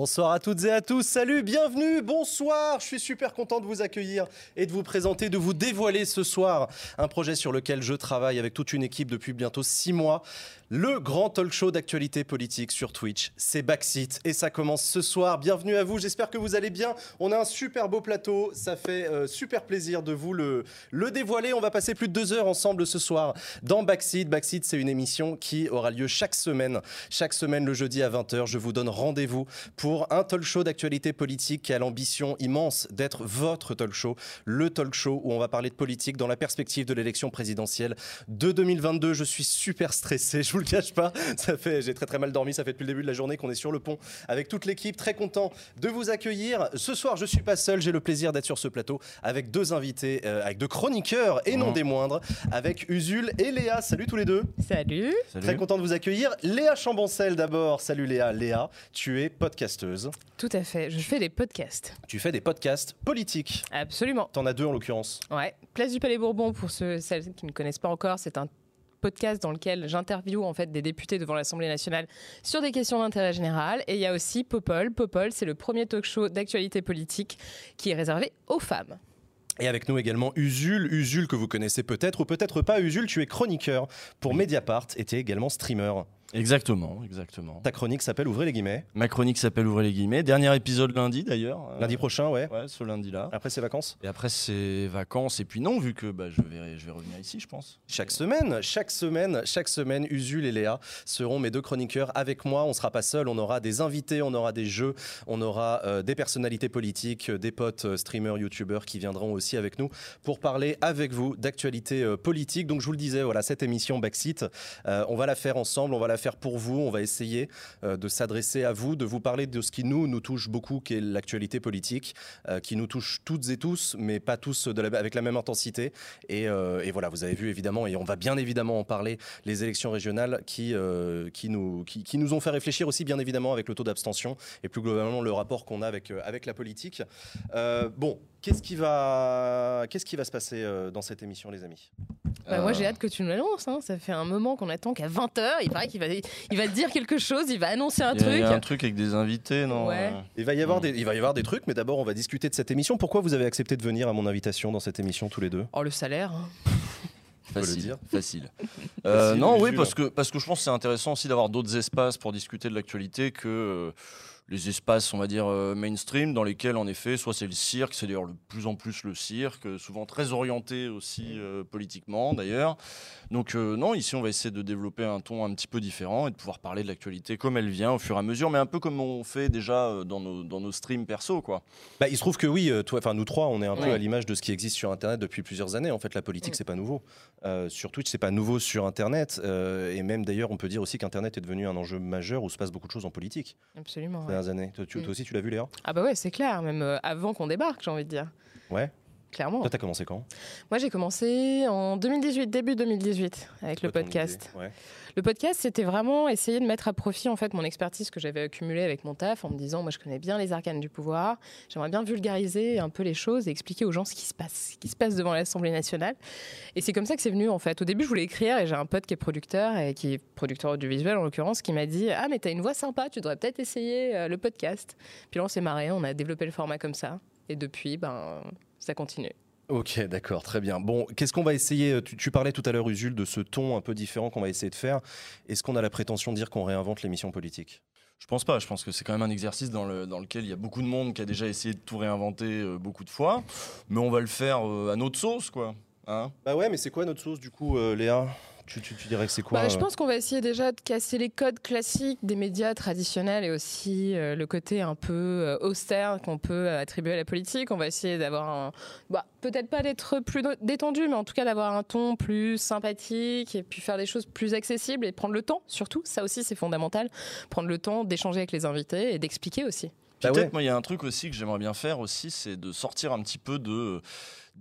Bonsoir à toutes et à tous, salut, bienvenue, bonsoir, je suis super content de vous accueillir et de vous présenter, de vous dévoiler ce soir un projet sur lequel je travaille avec toute une équipe depuis bientôt six mois. Le grand talk show d'actualité politique sur Twitch, c'est Backseat et ça commence ce soir. Bienvenue à vous, j'espère que vous allez bien. On a un super beau plateau, ça fait euh, super plaisir de vous le, le dévoiler. On va passer plus de deux heures ensemble ce soir dans Backseat. Backseat, c'est une émission qui aura lieu chaque semaine. Chaque semaine, le jeudi à 20h, je vous donne rendez-vous pour un talk show d'actualité politique qui a l'ambition immense d'être votre talk show, le talk show où on va parler de politique dans la perspective de l'élection présidentielle de 2022. Je suis super stressé, je vous le cache pas. Ça fait, j'ai très très mal dormi. Ça fait depuis le début de la journée qu'on est sur le pont avec toute l'équipe. Très content de vous accueillir. Ce soir, je suis pas seul. J'ai le plaisir d'être sur ce plateau avec deux invités, euh, avec deux chroniqueurs et non des moindres, avec Usul et Léa. Salut tous les deux. Salut. Très content de vous accueillir. Léa Chamboncel d'abord. Salut Léa. Léa, tu es podcasteuse. Tout à fait. Je fais des podcasts. Tu fais des podcasts politiques. Absolument. T'en as deux en l'occurrence. Ouais. Place du Palais Bourbon pour ceux celles qui ne connaissent pas encore, c'est un podcast dans lequel j'interviewe en fait des députés devant l'Assemblée nationale sur des questions d'intérêt général et il y a aussi Popol. Popol, c'est le premier talk show d'actualité politique qui est réservé aux femmes. Et avec nous également Usul, Usul que vous connaissez peut-être ou peut-être pas. Usul, tu es chroniqueur pour Mediapart et tu es également streamer. Exactement, exactement. Ta chronique s'appelle Ouvrez les guillemets. Ma chronique s'appelle Ouvrez les guillemets. Dernier épisode lundi d'ailleurs. Lundi prochain, ouais. Ouais, ce lundi-là. Après c'est vacances Et après c'est vacances. Et puis non, vu que bah, je, vais, je vais revenir ici, je pense. Chaque semaine, chaque semaine, chaque semaine, Usul et Léa seront mes deux chroniqueurs avec moi. On sera pas seul, on aura des invités, on aura des jeux, on aura euh, des personnalités politiques, euh, des potes euh, streamers, youtubeurs qui viendront aussi avec nous pour parler avec vous d'actualité euh, politique. Donc je vous le disais, voilà, cette émission Backseat, euh, on va la faire ensemble, on va la faire pour vous, on va essayer euh, de s'adresser à vous, de vous parler de ce qui nous, nous touche beaucoup, qui est l'actualité politique, euh, qui nous touche toutes et tous, mais pas tous avec la même intensité. Et, euh, et voilà, vous avez vu évidemment, et on va bien évidemment en parler, les élections régionales qui, nous, qui, nous ont fait réfléchir aussi bien évidemment avec le taux d'abstention et plus globalement le rapport qu'on a avec, avec la politique. Euh, bon, qu'est-ce qui, va, qu'est-ce qui va se passer euh, dans cette émission les amis? Bah, Moi Euh, j'ai hâte que tu nous l'annonces. hein. Ça fait un moment qu'on attend qu'à 20h, il paraît qu'il va, il va dire quelque chose, il va annoncer un Il y, a- il truc. y a un truc avec des invités, non? Ouais. euh, il va, y avoir des, il va y avoir des trucs, mais d'abord on va discuter de cette émission. Pourquoi vous avez accepté de venir à mon invitation dans cette émission tous les deux? Oh le salaire. hein. peut le Facile, dire. facile. Euh, non, oui, parce que, parce que je pense que c'est intéressant aussi d'avoir d'autres espaces pour discuter de l'actualité que euh, les espaces, on va dire, euh, mainstream, dans lesquels, en effet, soit c'est le cirque, c'est d'ailleurs de plus en plus le cirque, souvent très orienté aussi euh, politiquement, d'ailleurs. Donc, euh, non, ici, on va essayer de développer un ton un petit peu différent et de pouvoir parler de l'actualité comme elle vient au fur et à mesure, mais un peu comme on fait déjà euh, dans nos, dans nos streams perso, quoi. Bah, il se trouve que oui, toi, enfin nous trois, on est un peu à l'image de ce qui existe sur Internet depuis plusieurs années. En fait, la politique, c'est pas nouveau. Euh, sur Twitch, c'est pas nouveau sur Internet. Euh, et même d'ailleurs, on peut dire aussi qu'Internet est devenu un enjeu majeur où se passe beaucoup de choses en politique Absolument. ouais. Dernières années. Toi, tu- Mm. toi aussi, tu l'as vu, Léa? Ah bah ouais, c'est clair, même euh, avant qu'on débarque, j'ai envie de dire. Ouais. Clairement. Toi, t'as commencé quand? Moi j'ai commencé en 2018, début 2018, avec le podcast. Ouais. Le podcast, c'était vraiment essayer de mettre à profit en fait mon expertise que j'avais accumulée avec mon taf en me disant, moi je connais bien les arcanes du pouvoir, j'aimerais bien vulgariser un peu les choses et expliquer aux gens ce qui se passe, ce qui se passe devant l'Assemblée nationale. Et c'est comme ça que c'est venu en fait. Au début, je voulais écrire et j'ai un pote qui est producteur et qui est producteur audiovisuel en l'occurrence qui m'a dit, ah mais t'as une voix sympa, tu devrais peut-être essayer euh, le podcast. Puis là, on s'est marré, on a développé le format comme ça. Et depuis, ben, ça continue. Ok, d'accord, très bien. Bon, qu'est-ce qu'on va essayer tu, tu parlais tout à l'heure, Usul, de ce ton un peu différent qu'on va essayer de faire. Est-ce qu'on a la prétention de dire qu'on réinvente l'émission politique? Je pense pas. Je pense que c'est quand même un exercice dans, le, dans lequel il y a beaucoup de monde qui a déjà essayé de tout réinventer euh, beaucoup de fois. Mais on va le faire euh, à notre sauce, quoi. Hein? Bah ouais, mais c'est quoi notre sauce du coup, euh, Léa? Tu, tu- tu dirais que c'est quoi Bah, je euh, pense qu'on va essayer déjà de casser les codes classiques des médias traditionnels et aussi euh, le côté un peu euh, austère qu'on peut euh, attribuer à la politique. On va essayer d'avoir un. bah, Peut-être pas d'être plus détendu, mais en tout cas d'avoir un ton plus sympathique et puis faire des choses plus accessibles et prendre le temps, surtout. Ça aussi, c'est fondamental. Prendre le temps d'échanger avec les invités et d'expliquer aussi. Bah peut-être, ouais. moi, il y a un truc aussi que j'aimerais bien faire aussi, c'est de sortir un petit peu de.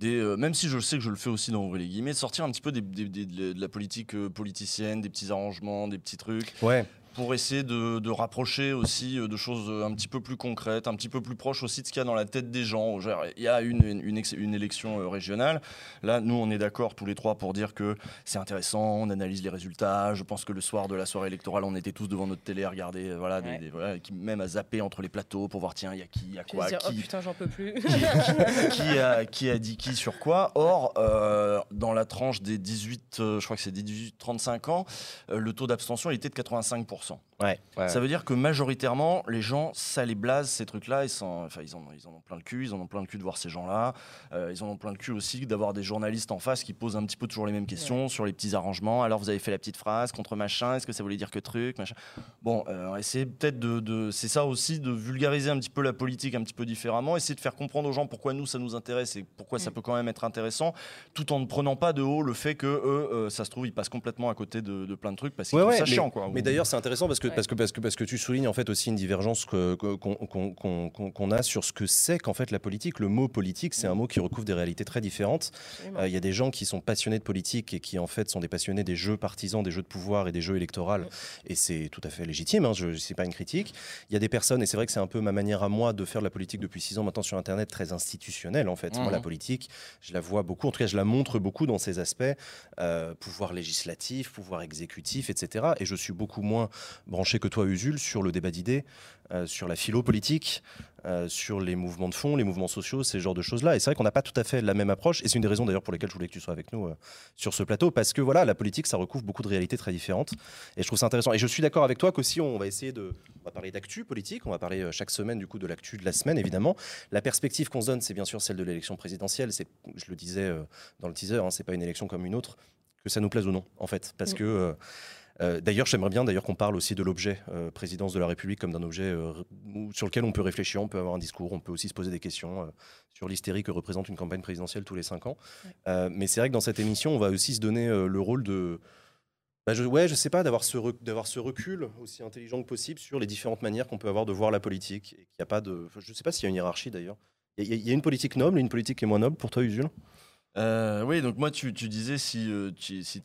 Euh, même si je sais que je le fais aussi dans les guillemets, sortir un petit peu de la politique euh, politicienne, des petits arrangements, des petits trucs. Ouais. Pour essayer de, de rapprocher aussi euh, de choses un petit peu plus concrètes, un petit peu plus proches aussi de ce qu'il y a dans la tête des gens. Genre, Il y a une, une, élection euh, régionale. Là, nous, on est d'accord tous les trois pour dire que c'est intéressant, on analyse les résultats. Je pense que le soir de la soirée électorale, on était tous devant notre télé à regarder, euh, voilà, des- Ouais. des- voilà, qui, même à zapper entre les plateaux pour voir, tiens, il y a qui, il y a quoi, dire, oh qui, putain, j'en peux plus. qui a, qui a dit qui sur quoi. Or, euh, dans la tranche des 18, euh, je crois que c'est des 18-35 ans, euh, le taux d'abstention était de 85%. 100%. Ouais. Ça veut dire que majoritairement, les gens, ça les blase ces trucs-là. Ils, sont, enfin, ils, en, ils en ont plein le cul. Ils en ont plein le cul de voir ces gens-là. Euh, ils en ont plein le cul aussi d'avoir des journalistes en face qui posent un petit peu toujours les mêmes questions sur les petits arrangements. Alors, vous avez fait la petite phrase contre machin. Est-ce que ça voulait dire que truc machin? Bon, euh, essayer peut-être de, de- c'est ça aussi, de vulgariser un petit peu la politique un petit peu différemment. Essayer de faire comprendre aux gens pourquoi nous ça nous intéresse et pourquoi ça Mm. peut quand même être intéressant, tout en ne prenant pas de haut le fait que eux, euh, ça se trouve, ils passent complètement à côté de, de plein de trucs parce qu'ils Ouais, trouvent ouais, ça mais, chiant, quoi. mais Ou- d'ailleurs, c'est intéressant parce que, Ouais. parce, que, parce, que, parce que tu soulignes en fait aussi une divergence qu'on a sur ce que c'est qu'en fait la politique. Le mot politique, c'est un mot qui recouvre des réalités très différentes. Euh, Il y a des gens qui sont passionnés de politique et qui en fait sont des passionnés des jeux partisans, des jeux de pouvoir et des jeux électoraux. Et c'est tout à fait légitime, hein, je n'est pas une critique. Il y a des personnes, et c'est vrai que c'est un peu ma manière à moi de faire de la politique depuis six ans maintenant sur Internet, très institutionnelle en fait. Moi, la politique, je la vois beaucoup, en tout cas je la montre beaucoup dans ses aspects, euh, pouvoir législatif, pouvoir exécutif, etc. Et je suis beaucoup moins branché que toi, Usul, sur le débat d'idées, euh, sur la philo politique, euh, sur les mouvements de fond, les mouvements sociaux, ces genres de choses-là. Et c'est vrai qu'on n'a pas tout à fait la même approche. Et c'est une des raisons d'ailleurs pour lesquelles je voulais que tu sois avec nous euh, sur ce plateau, parce que voilà, la politique, ça recouvre beaucoup de réalités très différentes. Et je trouve ça intéressant. Et je suis d'accord avec toi qu'aussi, on va essayer de. On va parler d'actu politique, on va parler chaque semaine du coup de l'actu de la semaine, évidemment. La perspective qu'on se donne, c'est bien sûr celle de l'élection présidentielle. C'est, je le disais dans le teaser, hein, c'est pas une élection comme une autre, que ça nous plaise ou non, en fait. Parce Mm. que. Euh, d'ailleurs, j'aimerais bien d'ailleurs qu'on parle aussi de l'objet euh, présidence de la République comme d'un objet euh, sur lequel on peut réfléchir, on peut avoir un discours, on peut aussi se poser des questions sur l'hystérie que représente une campagne présidentielle tous les cinq ans. Ouais. Mais c'est vrai que dans cette émission, on va aussi se donner le rôle de, bah, je, ouais, je sais pas, d'avoir ce, rec- d'avoir ce recul aussi intelligent que possible sur les différentes manières qu'on peut avoir de voir la politique. Et qu'il y a pas de, je sais pas s'il y a une hiérarchie d'ailleurs. Il y, y a une politique noble et une politique qui est moins noble pour toi, Usul? Euh, oui, donc moi, tu, tu disais si, euh, tu si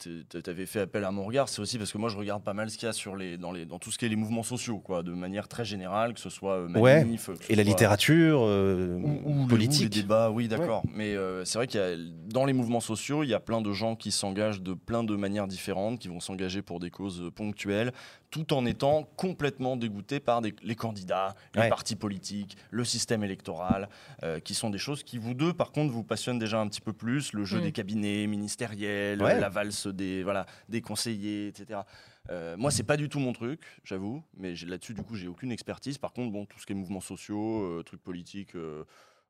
avais fait appel à mon regard, c'est aussi parce que moi, je regarde pas mal ce qu'il y a sur les, dans, les, dans tout ce qui est les mouvements sociaux, quoi, de manière très générale, que ce soit euh, Ouais, manif, que ce Et la soit- littérature ou, ou le- ou les politique. débats, oui, d'accord. Mais c'est vrai qu'il y a dans les mouvements sociaux, il y a plein de gens qui s'engagent de plein de manières différentes, qui vont s'engager pour des causes ponctuelles, tout en étant complètement dégoûtés par des- les candidats, les Ouais. partis politiques, le système électoral, euh, qui sont des choses qui vous deux, par contre, vous passionnent déjà un petit peu plus, le jeu Mm. des cabinets ministériels, Ouais. la valse des voilà des conseillers, etc. Euh, moi, c'est pas du tout mon truc, j'avoue, mais là-dessus, du coup, j'ai aucune expertise. Par contre, bon, tout ce qui est mouvements sociaux, euh, trucs politiques, euh,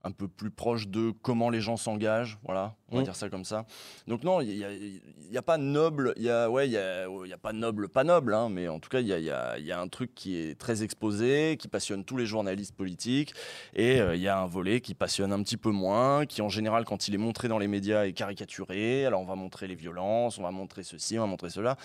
un peu plus proche de comment les gens s'engagent, voilà, on va Mm. dire ça comme ça. Donc non, il n'y a, y a pas noble, il y a ouais, il y a, il y a pas noble, pas noble, hein, mais en tout cas, il y a, y a- y a un truc qui est très exposé, qui passionne tous les journalistes politiques, et euh, il y a un volet qui passionne un petit peu moins, qui en général, quand il est montré dans les médias, est caricaturé. Alors on va montrer les violences, on va montrer ceci, on va montrer cela,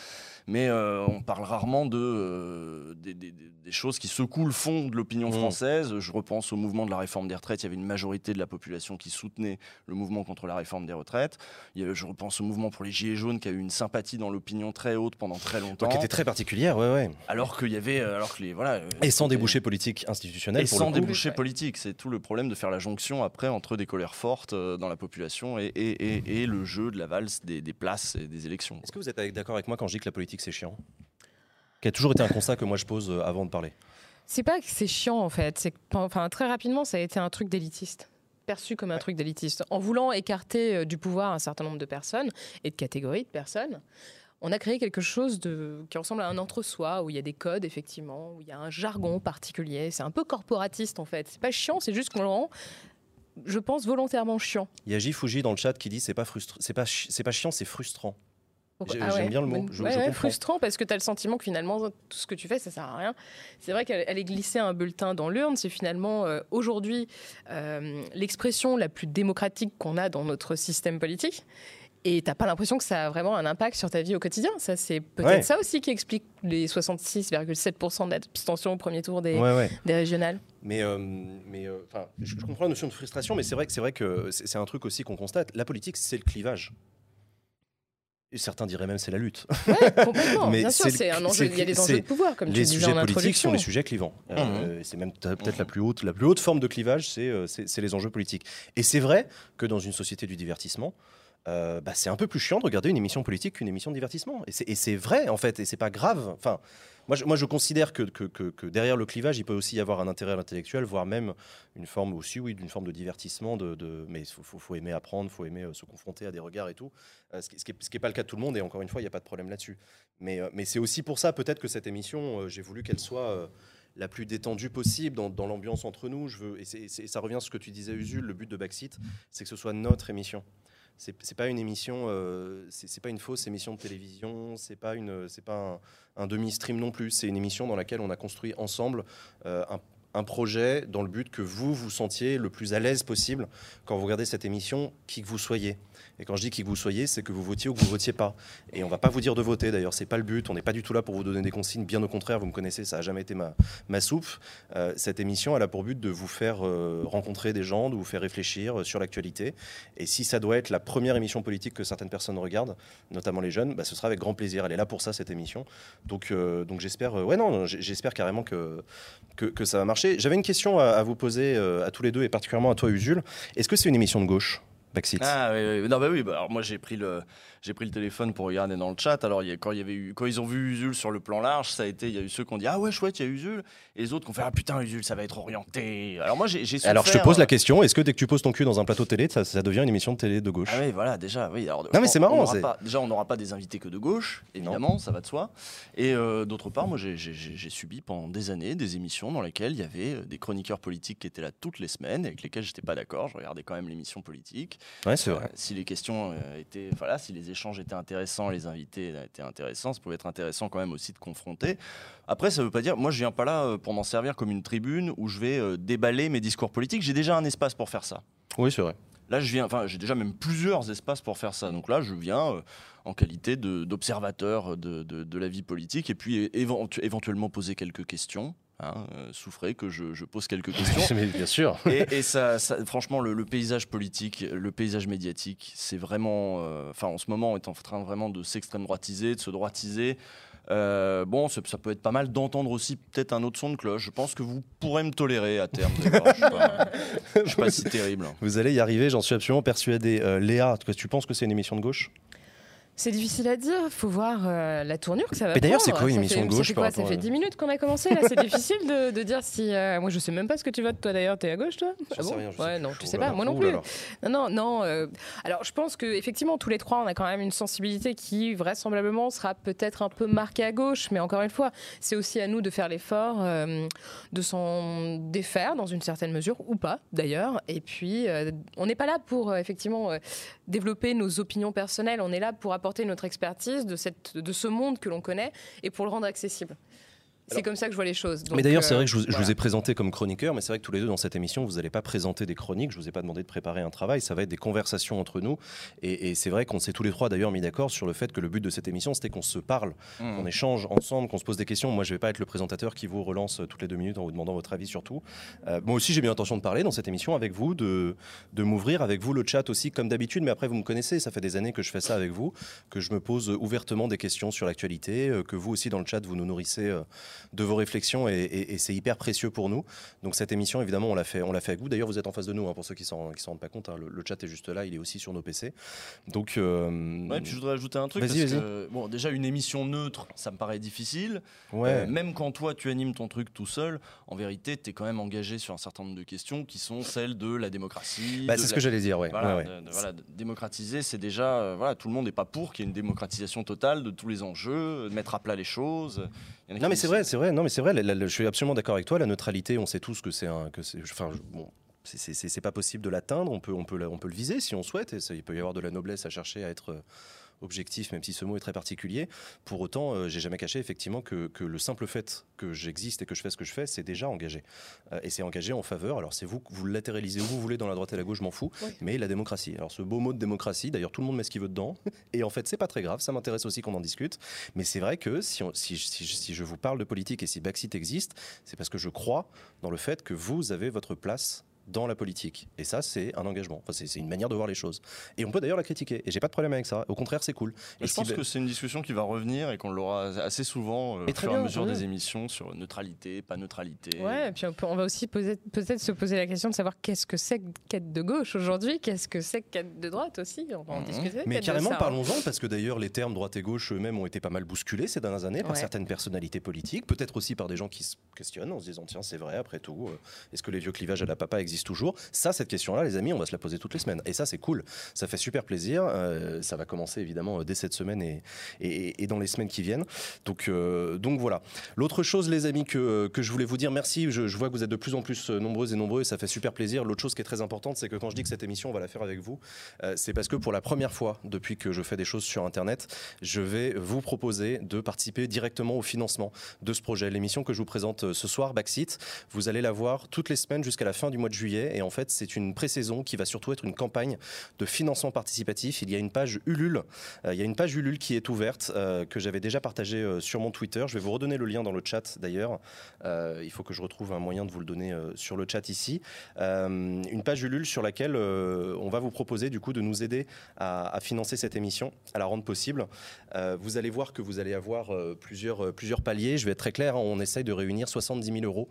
mais euh, on parle rarement de euh, des, des- des- des choses qui secouent le fond de l'opinion Mm. française. Je repense au mouvement de la réforme des retraites. Il y avait une majorité de la population qui soutenait le mouvement contre la réforme des retraites. Il y a- je repense au mouvement pour les gilets jaunes qui a eu une sympathie dans l'opinion très haute pendant très longtemps. qui était très particulière, ouais, ouais. Alors qu'il y avait, euh, alors que les voilà. euh, Et sans débouché politique institutionnel et pour sans débouché Ouais. politique, c'est tout le problème de faire la jonction après entre des colères fortes euh, dans la population et, et- et- et le jeu de la valse des, des places et des élections. Est-ce que vous êtes d'accord avec moi quand je dis que la politique c'est chiant? Qui a toujours été un constat que moi je pose avant de parler. C'est pas que c'est chiant en fait, c'est enfin, très rapidement ça a été un truc d'élitiste perçu comme un truc d'élitiste. En voulant écarter euh, du pouvoir un certain nombre de personnes et de catégories de personnes, on a créé quelque chose de, qui ressemble à un entre-soi, où il y a des codes, effectivement, où il y a un jargon particulier. C'est un peu corporatiste, en fait. C'est pas chiant, c'est juste qu'on le rend, je pense, volontairement chiant. Il y a J Fuji dans le chat qui dit c'est pas frustra- c'est pas c'est pas chiant, c'est frustrant. Ah j'aime ouais. bien le mot, je- ouais, je ouais, comprends. frustrant parce que tu as le sentiment que finalement tout ce que tu fais ça sert à rien. C'est vrai qu'elle elle est glissée un bulletin dans l'urne, c'est finalement euh, aujourd'hui euh, l'expression la plus démocratique qu'on a dans notre système politique. Et t'as pas l'impression que ça a vraiment un impact sur ta vie au quotidien. Ça, c'est peut-être Ouais. ça aussi qui explique les 66,7% d'abstention au premier tour des, Ouais, ouais. des régionales. Mais, euh, mais euh, je, je comprends la notion de frustration, mais c'est vrai que c'est vrai que c'est un truc aussi qu'on constate. La politique, c'est le clivage. Et certains diraient même c'est la lutte. Complètement. Mais Bien sûr, c'est- un enjeu. Il y a des enjeux de pouvoir, comme tu les sujets politiques sont les sujets clivants. Euh, et c'est même peut- peut-être la plus haute, la plus haute forme de clivage, c'est euh, c'est les enjeux politiques. Et c'est vrai que dans une société du divertissement, euh, bah, c'est un peu plus chiant de regarder une émission politique qu'une émission de divertissement. Et c'est- Et c'est vrai en fait, et c'est pas grave. Enfin, moi, je, considère que, derrière le clivage, il peut aussi y avoir un intérêt intellectuel, voire même une forme aussi, oui, d'une forme de divertissement. Mais il faut, aimer apprendre, il faut aimer euh, se confronter à des regards et tout. Euh, ce qui n'est pas le cas de tout le monde. Et encore une fois, il n'y a pas de problème là-dessus. Mais, euh, mais c'est aussi pour ça, peut-être que cette émission, j'ai voulu qu'elle soit la plus détendue possible dans, l'ambiance entre nous. Je veux, et, c'est- ça revient à ce que tu disais, Usul. Le but de Backseat, c'est que ce soit notre émission. C'est pas une émission, euh, c'est pas une fausse émission de télévision, c'est pas pas un, un demi-stream non plus. C'est une émission dans laquelle on a construit ensemble euh, un, un projet dans le but que vous vous sentiez le plus à l'aise possible quand vous regardez cette émission, qui que vous soyez. Et quand je dis qui que vous soyez, c'est que vous votiez ou que vous votiez pas. Et on va pas vous dire de voter. D'ailleurs, c'est pas le but. On n'est pas du tout là pour vous donner des consignes. Bien au contraire, vous me connaissez, ça a jamais été ma, soupe. Euh, cette émission, elle a pour but de vous faire euh, rencontrer des gens, de vous faire réfléchir euh, sur l'actualité. Et si ça doit être la première émission politique que certaines personnes regardent, notamment les jeunes, bah, ce sera avec grand plaisir. Elle est là pour ça, cette émission. Donc, donc j'espère, ouais, non, j'espère carrément que, que ça va marcher. J'avais une question à, vous poser euh, à tous les deux et particulièrement à toi, Usul. Est-ce que c'est une émission de gauche, Backseat? Ah oui, oui. non bah oui, bah, alors moi j'ai pris le j'ai pris le téléphone pour regarder dans le chat. Alors y a- quand y avait eu quand ils ont vu Usul sur le plan large, ça a été il y a eu ceux qui ont dit ah ouais chouette il y a Usul et les autres qui ont fait ah putain Usul ça va être orienté. Alors moi j'ai j'ai Alors, je te souffert, pose la euh, question est-ce que dès que tu poses ton cul dans un plateau télé, ça, ça devient une émission de télé de gauche? Ah oui, voilà, déjà, oui. Alors, Non, mais c'est marrant, on pas- déjà, on n'aura pas des invités que de gauche, évidemment, ça va de soi. Et euh, d'autre part, moi, j'ai- subi pendant des années des émissions dans lesquelles il y avait euh, des chroniqueurs politiques qui étaient là toutes les semaines, avec lesquels j'étais pas d'accord. Je regardais quand même l'émission politique. Ouais, c'est Euh, vrai. si les questions euh, étaient, voilà, si les échanges étaient intéressants, les invités étaient intéressants, ça pouvait être intéressant quand même aussi de confronter. Après, ça veut pas dire, moi, je viens pas là euh, pour m'en servir comme une tribune où je vais euh, déballer mes discours politiques. J'ai déjà un espace pour faire ça. Oui, c'est vrai. Là, je viens, enfin, j'ai déjà même plusieurs espaces pour faire ça. Donc là, je viens euh, en qualité d'observateur de, de- de la vie politique et puis éventu- éventuellement poser quelques questions. Hein, euh, souffrez que je, je pose quelques questions. Mais bien sûr. Et, et ça, ça- franchement, le, le paysage politique, le paysage médiatique, c'est vraiment. euh, Enfin, en ce moment, on est en train vraiment de s'extrême droitiser, de se droitiser. Euh, bon, ça, ça peut être pas mal d'entendre aussi peut-être un autre son de cloche. Je pense que vous pourrez me tolérer à terme. Je suis pas- je suis pas si terrible. Vous allez y arriver, j'en suis absolument persuadé. Léa, tu penses que c'est une émission de gauche? C'est difficile à dire, faut voir euh, la tournure que ça va Mais d'ailleurs, c'est quoi une émission de gauche fait par quoi? Ça fait à- 10 minutes qu'on a commencé là, c'est difficile de, de dire si. euh, moi je sais même pas ce que tu votes toi d'ailleurs, t'es à gauche toi? J'en sais rien, Ouais, non, tu Oh sais pas, moi non oh plus. Non, non, non. euh, alors, je pense que effectivement, tous les trois, on a quand même une sensibilité qui vraisemblablement sera peut-être un peu marquée à gauche, mais encore une fois, c'est aussi à nous de faire l'effort de s'en défaire dans une certaine mesure ou pas, d'ailleurs. Et puis, on n'est pas là pour effectivement développer nos opinions personnelles. On est là pour apporter notre expertise de cette, de ce monde que l'on connaît et pour le rendre accessible. C'est comme ça que je vois les choses. mais d'ailleurs, c'est euh, vrai que je vous, je vous voilà. ai présenté comme chroniqueur, mais c'est vrai que tous les deux dans cette émission, vous n'allez pas présenter des chroniques. Je vous ai pas demandé de préparer un travail. Ça va être des conversations entre nous. Et, et c'est vrai qu'on s'est tous les trois d'ailleurs mis d'accord sur le fait que le but de cette émission, c'était qu'on se parle, Mmh. qu'on échange ensemble, qu'on se pose des questions. Moi, je vais pas être le présentateur qui vous relance euh, toutes les deux minutes en vous demandant votre avis sur tout. Euh, moi aussi, j'ai bien l'intention de parler dans cette émission avec vous, de, de m'ouvrir avec vous le chat aussi, comme d'habitude. Mais après, vous me connaissez, ça fait des années que je fais ça avec vous, que je me pose ouvertement des questions sur l'actualité, que vous aussi dans le chat, vous nous nourrissez euh, de vos réflexions et, et- et c'est hyper précieux pour nous. Donc cette émission, évidemment, on l'a fait, on l'a fait avec vous. D'ailleurs, vous êtes en face de nous, hein, pour ceux qui s'en qui s'en rendent pas compte. hein. le, le chat est juste là, il est aussi sur nos PC. Donc, euh, Ouais, puis je voudrais ajouter un truc. Vas-y, parce vas-y. que, bon, déjà, une émission neutre, ça me paraît difficile. ouais. Euh, même quand toi, tu animes ton truc tout seul, en vérité, tu es quand même engagé sur un certain nombre de questions qui sont celles de la démocratie. Bah, c'est ce la- que j'allais dire, ouais. Voilà, ouais, ouais. de- de- voilà, de- démocratiser, c'est déjà. euh, voilà, tout le monde n'est pas pour qu'il y ait une démocratisation totale de tous les enjeux, de mettre à plat les choses. Il y en a Non mais c'est vrai, c'est vrai. Non mais c'est vrai. je suis absolument d'accord avec toi. La neutralité, on sait tous que c'est un, que c'est, enfin, c'est- pas possible de l'atteindre. On peut, on peut, on peut le viser si on souhaite. Et il peut y avoir de la noblesse à chercher à être euh, objectif, même si ce mot est très particulier. Pour autant, euh, j'ai jamais caché effectivement que, que le simple fait que j'existe et que je fais ce que je fais, c'est déjà engagé. Euh, et c'est engagé en faveur. Alors c'est vous, vous latéralisez où vous voulez dans la droite et la gauche, je m'en fous. Oui. Mais la démocratie. Alors ce beau mot de démocratie, d'ailleurs tout le monde met ce qu'il veut dedans. Et en fait, c'est pas très grave. Ça m'intéresse aussi qu'on en discute. Mais c'est vrai que si, on- si, si- si je vous parle de politique et si Backseat existe, c'est parce que je crois dans le fait que vous avez votre place dans la politique. Et ça, c'est un engagement. Enfin, c'est une manière de voir les choses. Et on peut d'ailleurs la critiquer. Et j'ai pas de problème avec ça. Au contraire, c'est cool. Et je pense que c'est une discussion qui va revenir et qu'on l'aura assez souvent euh, au fur et à mesure des émissions sur neutralité, pas neutralité. Ouais, et puis on, va aussi peut-être se poser la question de savoir qu'est-ce que c'est qu'être de gauche aujourd'hui, qu'est-ce que c'est qu'être de droite aussi. On va en mmh. discuter. Mais carrément, parlons-en, parce que d'ailleurs, les termes droite et gauche eux-mêmes ont été pas mal bousculés ces dernières années par certaines personnalités politiques, peut-être aussi par des gens qui se questionnent en se disant tiens, c'est vrai, après tout, euh, est-ce que les vieux clivages à la papa existent toujours Ça, cette question-là, les amis, on va se la poser toutes les semaines. Et ça, c'est cool. Ça fait super plaisir. Euh, ça va commencer évidemment dès cette semaine et, et, dans les semaines qui viennent. Donc, euh, donc voilà. L'autre chose, les amis, que, que je voulais vous dire, merci. Je, vois que vous êtes de plus en plus nombreuses et nombreux et ça fait super plaisir. L'autre chose qui est très importante, c'est que quand je dis que cette émission, on va la faire avec vous, c'est parce que pour la première fois depuis que je fais des choses sur Internet, je vais vous proposer de participer directement au financement de ce projet. L'émission que je vous présente ce soir, Backseat, vous allez la voir toutes les semaines jusqu'à la fin du mois de juillet. Et en fait, c'est une pré-saison qui va surtout être une campagne de financement participatif. Il y a une page Ulule, euh, il y a une page Ulule qui est ouverte, euh, que j'avais déjà partagée euh, sur mon Twitter. Je vais vous redonner le lien dans le chat d'ailleurs. il faut que je retrouve un moyen de vous le donner sur le chat ici. une page Ulule sur laquelle on va vous proposer du coup de nous aider à, financer cette émission, à la rendre possible. vous allez voir que vous allez avoir plusieurs, plusieurs paliers. Je vais être très clair, hein. on essaye de réunir 70 000 euros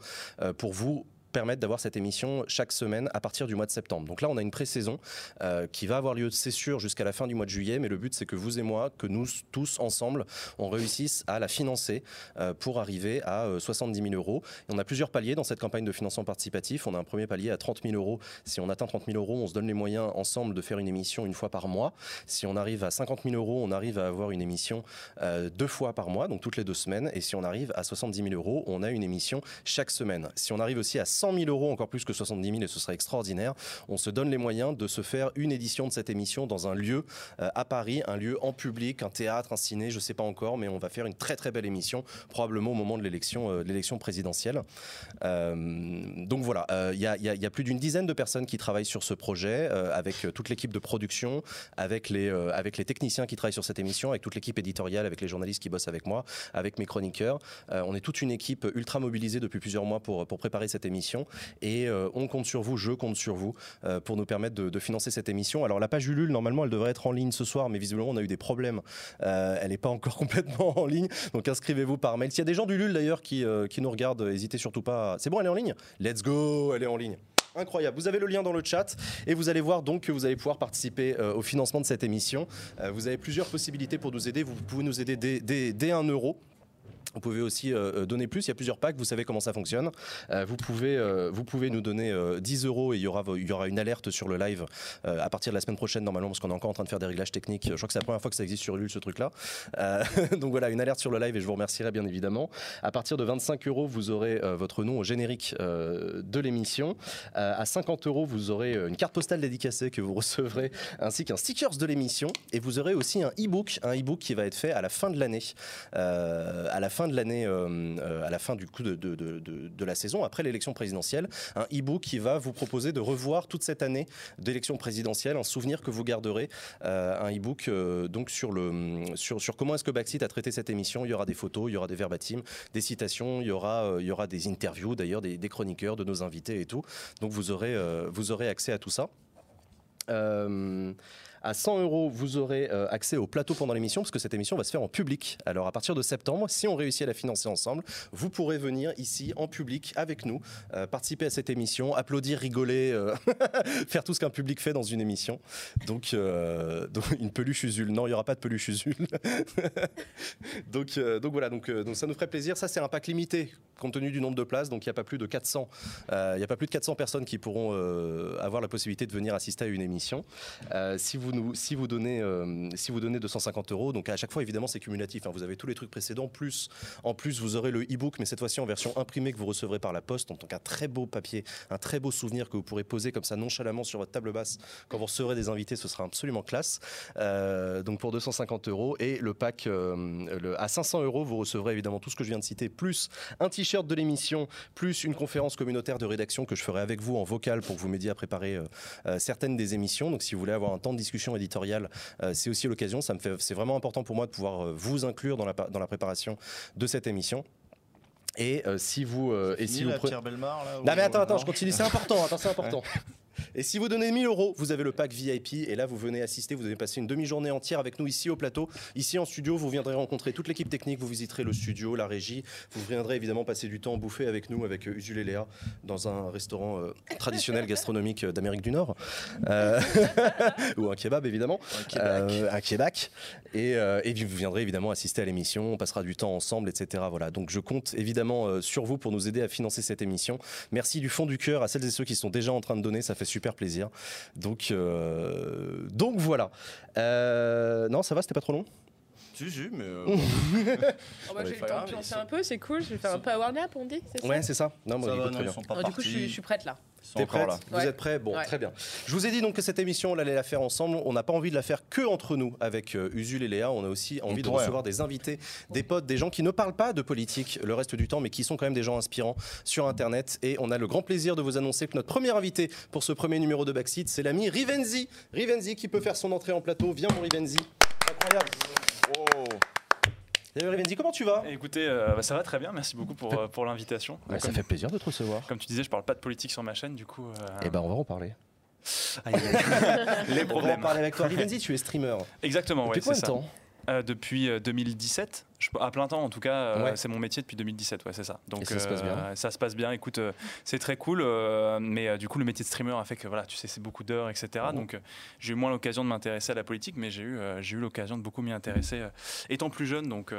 pour vous permettre d'avoir cette émission chaque semaine à partir du mois de septembre. Donc là, on a une pré-saison euh, qui va avoir lieu, c'est sûr, jusqu'à la fin du mois de juillet, mais le but, c'est que vous et moi, que nous tous ensemble, on réussisse à la financer euh, pour arriver à 70 euh, 000 euros. Et on a plusieurs paliers dans cette campagne de financement participatif. On a un premier palier à 30 000 euros. Si on atteint 30 000 euros, on se donne les moyens ensemble de faire une émission une fois par mois. Si on arrive à 50 000 euros, on arrive à avoir une émission deux fois par mois, donc toutes les deux semaines. Et si on arrive à 70 000 euros, on a une émission chaque semaine. Si on arrive aussi à 100 000 euros, encore plus que 70 000, et ce serait extraordinaire. On se donne les moyens de se faire une édition de cette émission dans un lieu euh, à Paris, un lieu en public, un théâtre, un ciné, je ne sais pas encore, mais on va faire une très très belle émission, probablement au moment de l'élection euh, présidentielle. Euh, donc voilà, il y, a plus d'une dizaine de personnes qui travaillent sur ce projet, avec toute l'équipe de production, avec les, techniciens qui travaillent sur cette émission, avec toute l'équipe éditoriale, avec les journalistes qui bossent avec moi, avec mes chroniqueurs. on est toute une équipe ultra mobilisée depuis plusieurs mois pour préparer cette émission. Et euh, on compte sur vous, je compte sur vous euh, pour nous permettre de, financer cette émission. Alors la page Ulule, normalement, elle devrait être en ligne ce soir, mais visiblement, on a eu des problèmes. Euh, elle n'est pas encore complètement en ligne. Donc inscrivez-vous par mail. S'il y a des gens d'Ulule d'ailleurs qui, nous regardent, n'hésitez surtout pas. C'est bon, elle est en ligne? Let's go, elle est en ligne incroyable. Vous avez le lien dans le chat et vous allez voir donc que vous allez pouvoir participer au financement de cette émission. vous avez plusieurs possibilités pour nous aider. Vous pouvez nous aider dès, dès 1 euro. Vous pouvez aussi euh, euh, donner plus. Il y a plusieurs packs. Vous savez comment ça fonctionne. Euh, vous pouvez, vous pouvez nous donner 10 euros et il y aura, une alerte sur le live à partir de la semaine prochaine normalement parce qu'on est encore en train de faire des réglages techniques. Je crois que c'est la première fois que ça existe sur Ulule ce truc-là. donc voilà, une alerte sur le live et je vous remercierai bien évidemment. À partir de 25 euros, vous aurez votre nom au générique de l'émission. à 50 euros, vous aurez une carte postale dédicacée que vous recevrez ainsi qu'un stickers de l'émission et vous aurez aussi un e-book, un e-book qui va être fait à la fin de l'année. De l'année, euh, euh, à la fin du coup de, de, de, la saison, après l'élection présidentielle, un e-book qui va vous proposer de revoir toute cette année d'élection présidentielle, un souvenir que vous garderez, euh, un e-book donc sur, le, sur, sur comment est-ce que Backseat a traité cette émission. Il y aura des photos, il y aura des verbatims, des citations, il y aura, il y aura des interviews d'ailleurs, des, chroniqueurs, de nos invités et tout. Donc vous aurez, vous aurez accès à tout ça. À 100 euros, vous aurez euh, accès au plateau pendant l'émission, parce que cette émission va se faire en public. Alors à partir de septembre, si on réussit à la financer ensemble, vous pourrez venir ici en public avec nous, euh, participer à cette émission, applaudir, rigoler, euh, faire tout ce qu'un public fait dans une émission. Donc, donc une peluche usule. Non, il n'y aura pas de peluche usule. donc, donc voilà, donc, donc ça nous ferait plaisir. Ça, c'est un pack limité compte tenu du nombre de places. Donc il n'y a pas plus de 400, il n'y a pas plus de 400 personnes qui pourront avoir la possibilité de venir assister à une émission. si vous si vous donnez, euh, si vous donnez 250 euros, donc à chaque fois évidemment c'est cumulatif. Hein. vous avez tous les trucs précédents, plus en plus vous aurez le e-book, mais cette fois-ci en version imprimée que vous recevrez par la poste, donc un très beau papier, un très beau souvenir que vous pourrez poser comme ça nonchalamment sur votre table basse quand vous recevrez des invités, ce sera absolument classe. Euh, donc pour 250 euros et le pack euh, à 500 euros, vous recevrez évidemment tout ce que je viens de citer, plus un t-shirt de l'émission, plus une conférence communautaire de rédaction que je ferai avec vous en vocal pour que vous m'aidiez à préparer certaines des émissions. Donc si vous voulez avoir un temps de discussion éditoriale, euh, c'est aussi l'occasion. Ça me fait, c'est vraiment important pour moi de pouvoir euh, vous inclure dans la, dans la préparation de cette émission. Et euh, si vous, euh, et si vous prenez- là non mais attends, attends, je continue, c'est important, attends, c'est important. Et si vous donnez 1000 euros, vous avez le pack VIP et là vous venez assister, vous allez passer une demi-journée entière avec nous ici au plateau, ici en studio, vous viendrez rencontrer toute l'équipe technique, vous visiterez le studio, la régie, vous viendrez évidemment passer du temps bouffer avec nous, avec euh, Usul et Léa, dans un restaurant euh, traditionnel gastronomique euh, d'Amérique du Nord, Euh, ou un kebab évidemment, Un Québec. Un kebab, et, euh, et vous viendrez évidemment assister à l'émission, on passera du temps ensemble, etc. Voilà, donc je compte évidemment euh, sur vous pour nous aider à financer cette émission. Merci du fond du cœur à celles et ceux qui sont déjà en train de donner, ça fait super plaisir. Donc, euh, donc voilà. Euh, non, ça va, c'était pas trop long? Si, si, mais. euh, Oh, bah, eu le temps de pioncer un peu, c'est cool. Je vais faire un power nap, on dit, c'est ça Ouais, c'est ça. Non, moi, ça va, non, bien. ils sont pas Alors, Du coup, je suis, je partis. suis prête là. Ils sont T'es encore prête là. Vous Ouais. êtes prêts Bon, Ouais. très bien. Je vous ai dit donc que cette émission, on allait la faire ensemble. On n'a pas envie de la faire que entre nous avec euh, Usul et Léa. On a aussi envie de recevoir des invités, des potes, des gens qui ne parlent pas de politique le reste du temps, mais qui sont quand même des gens inspirants sur Internet. Et on a le grand plaisir de vous annoncer que notre premier invité pour ce premier numéro de Backseat, c'est l'ami Rivenzi. Rivenzi qui peut faire son entrée en plateau. Viens mon Rivenzi. Incroyable. Salut Rivenzi, comment tu vas? Écoutez, euh, bah, ça va très bien, merci beaucoup pour, euh, pour l'invitation. Ouais, Ça fait plaisir de te recevoir. comme tu disais, je parle pas de politique sur ma chaîne, du coup. euh, Eh ben, on va en parler. aïe, aïe, aïe. les On va en problèmes. parler avec toi. Rivenzi, tu es streamer. Exactement, ouais, Depuis combien c'est de ça. temps? Euh, Depuis euh, 2017, je- à plein temps en tout cas, euh, c'est mon métier depuis 2017, ouais, c'est ça. Donc Et ça se passe bien euh, ça se passe bien. Écoute, euh, c'est très cool, euh, mais euh, du coup le métier de streamer a fait que voilà, tu sais, c'est beaucoup d'heures, etc. Donc euh, j'ai eu moins l'occasion de m'intéresser à la politique, mais j'ai eu, euh, j'ai eu l'occasion de beaucoup m'y intéresser euh, étant plus jeune, donc.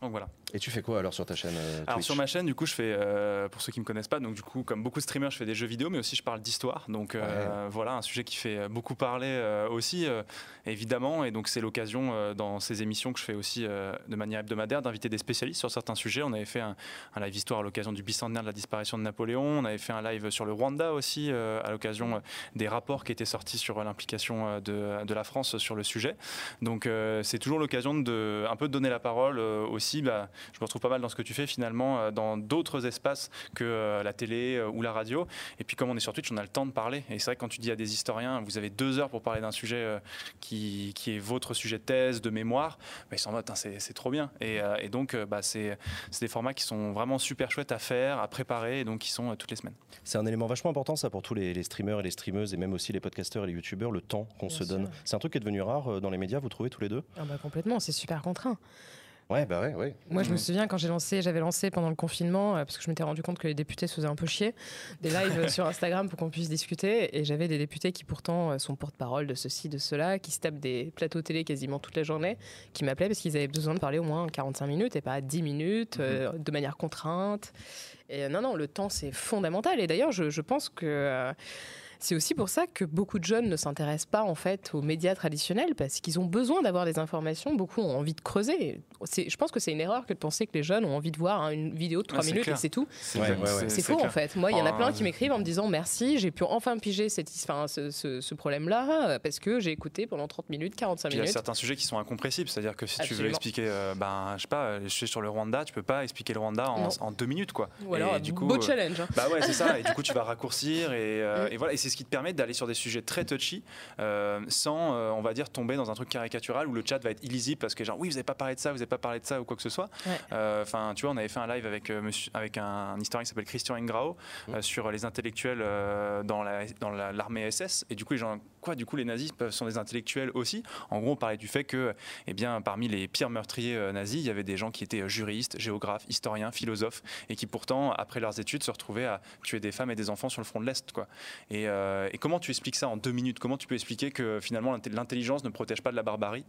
Euh, donc voilà. Et tu fais quoi alors sur ta chaîne euh, Alors sur ma chaîne, du coup, je fais, euh, pour ceux qui me connaissent pas, donc du coup, comme beaucoup de streamers, je fais des jeux vidéo, mais aussi je parle d'histoire. Donc euh, voilà, un sujet qui fait beaucoup parler euh, aussi, euh, évidemment. Et donc c'est l'occasion euh, dans ces émissions que je fais aussi euh, de manière hebdomadaire d'inviter des spécialistes sur certains sujets. On avait fait un, un live histoire à l'occasion du bicentenaire de la disparition de Napoléon. On avait fait un live sur le Rwanda aussi euh, à l'occasion euh, des rapports qui étaient sortis sur euh, l'implication euh, de, de la France sur le sujet. Donc euh, c'est toujours l'occasion de un peu de donner la parole euh, aussi. Bah, je me retrouve pas mal dans ce que tu fais finalement euh, dans d'autres espaces que euh, la télé euh, ou la radio. Et puis comme on est sur Twitch, on a le temps de parler. Et c'est vrai que quand tu dis à des historiens, vous avez deux heures pour parler d'un sujet euh, qui, qui est votre sujet de thèse, de mémoire, bah, ils sont en mode, c'est trop bien. Et, euh, et donc euh, bah, c'est des formats qui sont vraiment super chouettes à faire, à préparer, et donc qui sont euh, toutes les semaines. C'est un élément vachement important ça pour tous les, les streamers et les streameuses et même aussi les podcasteurs et les youtubeurs, le temps qu'on se sûr. donne. C'est un truc qui est devenu rare euh, dans les médias, vous trouvez tous les deux? Ah bah complètement, c'est super contraint. Ouais, bah ouais, ouais. Moi, je me Mhm. souviens quand j'ai lancé, j'avais lancé pendant le confinement, euh, parce que je m'étais rendu compte que les députés se faisaient un peu chier, des lives sur Instagram pour qu'on puisse discuter. Et j'avais des députés qui pourtant euh, sont porte-parole de ceci, de cela, qui se tapent des plateaux télé quasiment toute la journée, qui m'appelaient parce qu'ils avaient besoin de parler au moins 45 minutes et pas 10 minutes, euh, de manière contrainte. Et non, non, le temps, c'est fondamental. Et d'ailleurs, je, je pense que. euh, c'est aussi pour ça que beaucoup de jeunes ne s'intéressent pas en fait aux médias traditionnels parce qu'ils ont besoin d'avoir des informations. Beaucoup ont envie de creuser. Je pense que c'est une erreur que de penser que les jeunes ont envie de voir hein, une vidéo de 3 Ah, c'est minutes clair. et c'est tout. Ouais, ouais, ouais. C'est faux en fait. Moi, il y en a Oh, plein qui euh, m'écrivent en me disant merci, j'ai pu enfin piger cette, enfin, ce, ce- ce problème-là euh, parce que j'ai écouté pendant 30 minutes, 45 Puis il y a minutes. certains sujets qui sont incompressibles, c'est-à-dire que si tu veux expliquer, euh, ben, je sais pas, je suis sur le Rwanda, tu peux pas expliquer le Rwanda en, en deux minutes, quoi. Ou alors, Et du coup, beau euh, challenge. hein. Bah ouais, c'est ça. Et du coup, tu vas raccourcir et, euh, Mm. et voilà. Et c'est ce qui te permet d'aller sur des sujets très touchy, euh, sans, euh, on va dire, tomber dans un truc caricatural où le chat va être illisible parce que genre, oui, vous avez pas parlé de ça, vous avez pas parlé de ça ou quoi que ce soit. Ouais. Euh, Enfin, tu vois, on avait fait un live avec euh, monsieur, avec un, un historien qui s'appelle Christian Ingrao Mm. euh, sur les intellectuels euh, dans la dans la- l'armée SS. Et du coup, les gens, quoi, du coup, les nazis sont des intellectuels aussi. En gros, on parlait du fait que, eh bien, parmi les pires meurtriers euh, nazis, il y avait des gens qui étaient euh, juristes, géographes, historiens, philosophes, et qui pourtant, après leurs études, se retrouvaient à tuer des femmes et des enfants sur le front de l'Est. Quoi. Et, euh, et comment tu expliques ça en deux minutes? Comment tu peux expliquer que finalement l'intelligence ne protège pas de la barbarie?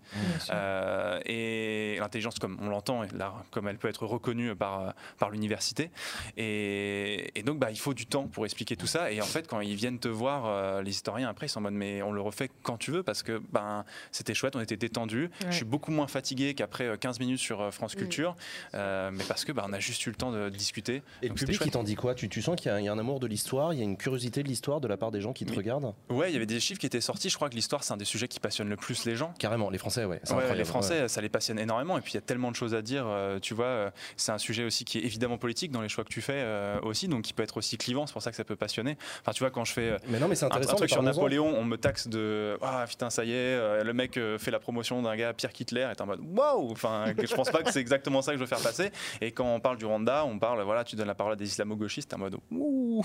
Euh, et l'intelligence, comme on l'entend, comme elle peut être reconnue par, par l'université. Et, et donc, bah, il faut du temps pour expliquer tout ça. Et en fait, quand ils viennent te voir, les historiens, après, ils sont en mode, mais on le refait quand tu veux, parce que ben, c'était chouette, on était détendu. Ouais. Je suis beaucoup moins fatigué qu'après euh, 15 minutes sur euh, France Mm. Culture, euh, mais parce que bah, on a juste eu le temps de discuter. Et le public, il t'en dit quoi? Tu, tu sens qu'il y, a- il y a un amour de l'histoire, il y a une curiosité de l'histoire de la part des gens qui te regardent? Ouais, il y avait des chiffres qui étaient sortis. Je crois que l'histoire, c'est un des sujets qui passionne le plus les gens. Carrément, les Français, ouais. les Français, ça les passionne énormément. Et puis il y a tellement de choses à dire. euh, tu vois, euh, c'est un sujet aussi qui est évidemment politique dans les choix que tu fais euh, aussi, donc qui peut être aussi clivant. C'est pour ça que ça peut passionner. Enfin, tu vois, quand je fais euh, ouais. Mais non, mais c'est un, un truc sur. Napoléon, on me taxe de ah putain ça y est, le mec fait la promotion d'un gars Pierre Kittler et t'es en mode waouh. Enfin, je pense pas que c'est exactement ça que je veux faire passer. Et quand on parle du Rwanda, on parle voilà, tu donnes la parole à des islamo-gauchistes, en mode ouh.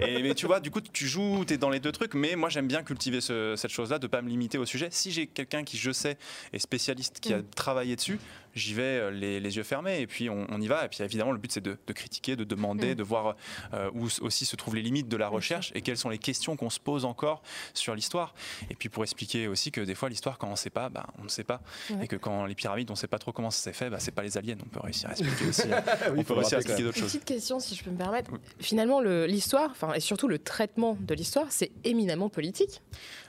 et mais tu vois, du coup, tu joues, tu es dans les deux trucs. Mais moi, j'aime bien cultiver cette chose-là, de pas me limiter au sujet. Si j'ai quelqu'un qui, je sais, est spécialiste, qui a mm. travaillé dessus, j'y vais euh, les, yeux fermés et puis on, y va. Et puis évidemment, le but c'est de, critiquer, de demander, mm. de voir euh, où aussi se trouvent les limites de la recherche et quelles sont les questions qu'on se pose encore sur l'histoire. Et puis pour expliquer aussi que des fois, l'histoire, quand on ne sait pas, bah, on ne sait pas. Et que quand les pyramides, on ne sait pas trop comment ça s'est fait, bah, c'est pas les aliens. On peut réussir à expliquer aussi. on peut réussir à expliquer d'autres choses. Petite question, si je peux me permettre. Finalement, l'histoire, et surtout le traitement de l'histoire, c'est éminemment politique.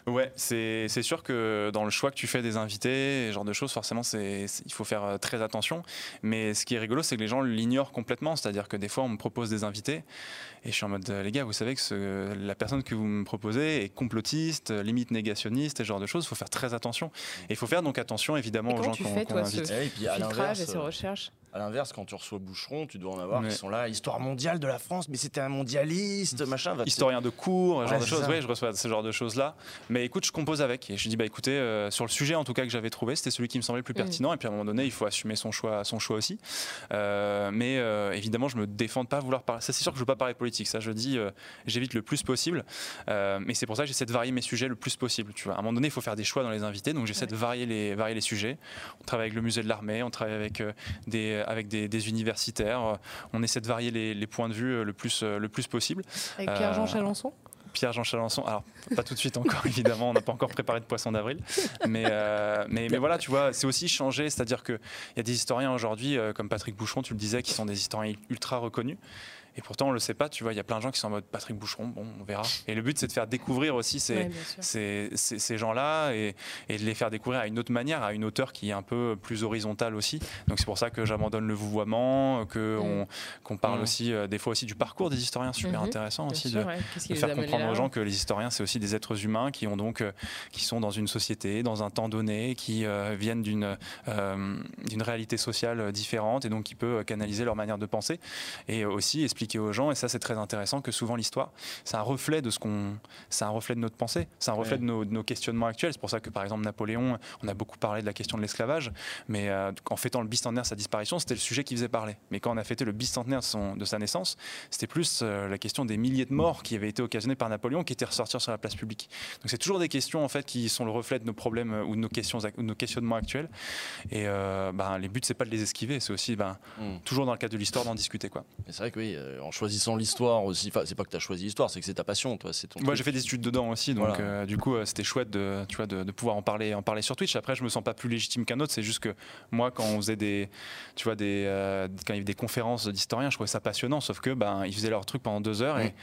Ouais, c'est sûr que dans le choix que tu fais des invités, ce genre de choses, forcément, c'est il faut faire euh, très attention. Mais ce qui est rigolo, c'est que les gens l'ignorent complètement. C'est-à-dire que des fois, on me propose des invités et je suis en mode, euh, les gars, vous savez que ce, la personne que vous me proposez est complotiste, euh, limite négationniste, et ce genre de choses. Il faut faire très attention. Et il faut faire donc attention, évidemment, aux gens qu'on qu invite. Ce et puis à filtrage et ces recherches à l'inverse, quand tu reçois Boucheron, tu dois en avoir qui sont là, histoire mondiale de la France, mais c'était un mondialiste, machin. Historien de cours, genre de choses. Oui, je reçois ce genre de choses-là. Mais écoute, je compose avec. Et je dis, bah écoutez, euh, sur le sujet en tout cas que j'avais trouvé, c'était celui qui me semblait le plus mm. pertinent. Et puis à un moment donné, il faut assumer son choix, son choix aussi. Euh, mais euh, évidemment, je me défends de pas vouloir parler. Ça, c'est sûr que je veux pas parler politique. Ça, je dis, j'évite le plus possible. mais c'est pour ça que j'essaie de varier mes sujets le plus possible. Tu vois, à un moment donné, il faut faire des choix dans les invités. Donc j'essaie de varier les, varier les sujets. On travaille avec le musée de l'armée, on travaille avec des, avec des, des universitaires. On essaie de varier les, les points de vue le plus, le plus possible. Avec Pierre-Jean Chalençon Pierre-Jean Chalençon. Alors, pas tout de suite encore, évidemment, on n'a pas encore préparé de poisson d'avril. Mais, euh, mais, mais, voilà, tu vois, c'est aussi changé. C'est-à-dire qu'il y a des historiens aujourd'hui, euh, comme Patrick Bouchon, tu le disais, qui sont des historiens ultra reconnus. Et pourtant, on le sait pas, tu vois, il y a plein de gens qui sont en mode Patrick Boucheron, bon, on verra. Et le but, c'est de faire découvrir aussi ces, ces, ces, gens-là et, et, de les faire découvrir à une autre manière, à une hauteur qui est un peu plus horizontale aussi. Donc c'est pour ça que j'abandonne le vouvoiement, qu'on parle aussi, euh, des fois aussi du parcours des historiens, super mm-hmm. intéressant aussi de, faire comprendre aux gens que les historiens, c'est aussi des êtres humains qui ont donc, euh, qui sont dans une société, dans un temps donné, qui euh, viennent d'une d'une réalité sociale différente et donc qui peut canaliser leur manière de penser et aussi expliquer aux gens, et ça c'est très intéressant, que souvent l'histoire, c'est un reflet de ce qu'on, c'est un reflet de notre pensée, c'est un reflet de, nos, questionnements actuels. C'est pour ça que par exemple Napoléon, on a beaucoup parlé de la question de l'esclavage, mais euh, en fêtant le bicentenaire de sa disparition, c'était le sujet qui faisait parler. Mais quand on a fêté le bicentenaire de, son, de sa naissance, c'était plus euh, la question des milliers de morts qui avaient été occasionnées par Napoléon, qui étaient ressortis sur la place publique. Donc c'est toujours des questions en fait qui sont le reflet de nos problèmes euh, ou de nos questions, ou de nos questionnements actuels. Et ben, les buts c'est pas de les esquiver, c'est aussi ben, hmm. toujours dans le cadre de l'histoire d'en discuter quoi. C'est vrai que oui, en choisissant l'histoire aussi. Enfin, c'est pas que tu as choisi l'histoire, c'est que c'est ta passion, toi. C'est ton. Moi, j'ai fait des études dedans aussi, donc euh, du coup, euh, c'était chouette de, tu vois, de, pouvoir en parler, en parler sur Twitch. Après, je me sens pas plus légitime qu'un autre. C'est juste que moi, quand on faisait des, tu vois, des, euh, quand il y avait des conférences d'historiens, je trouvais ça passionnant. Sauf que, ben, ils faisaient leur truc pendant deux heures et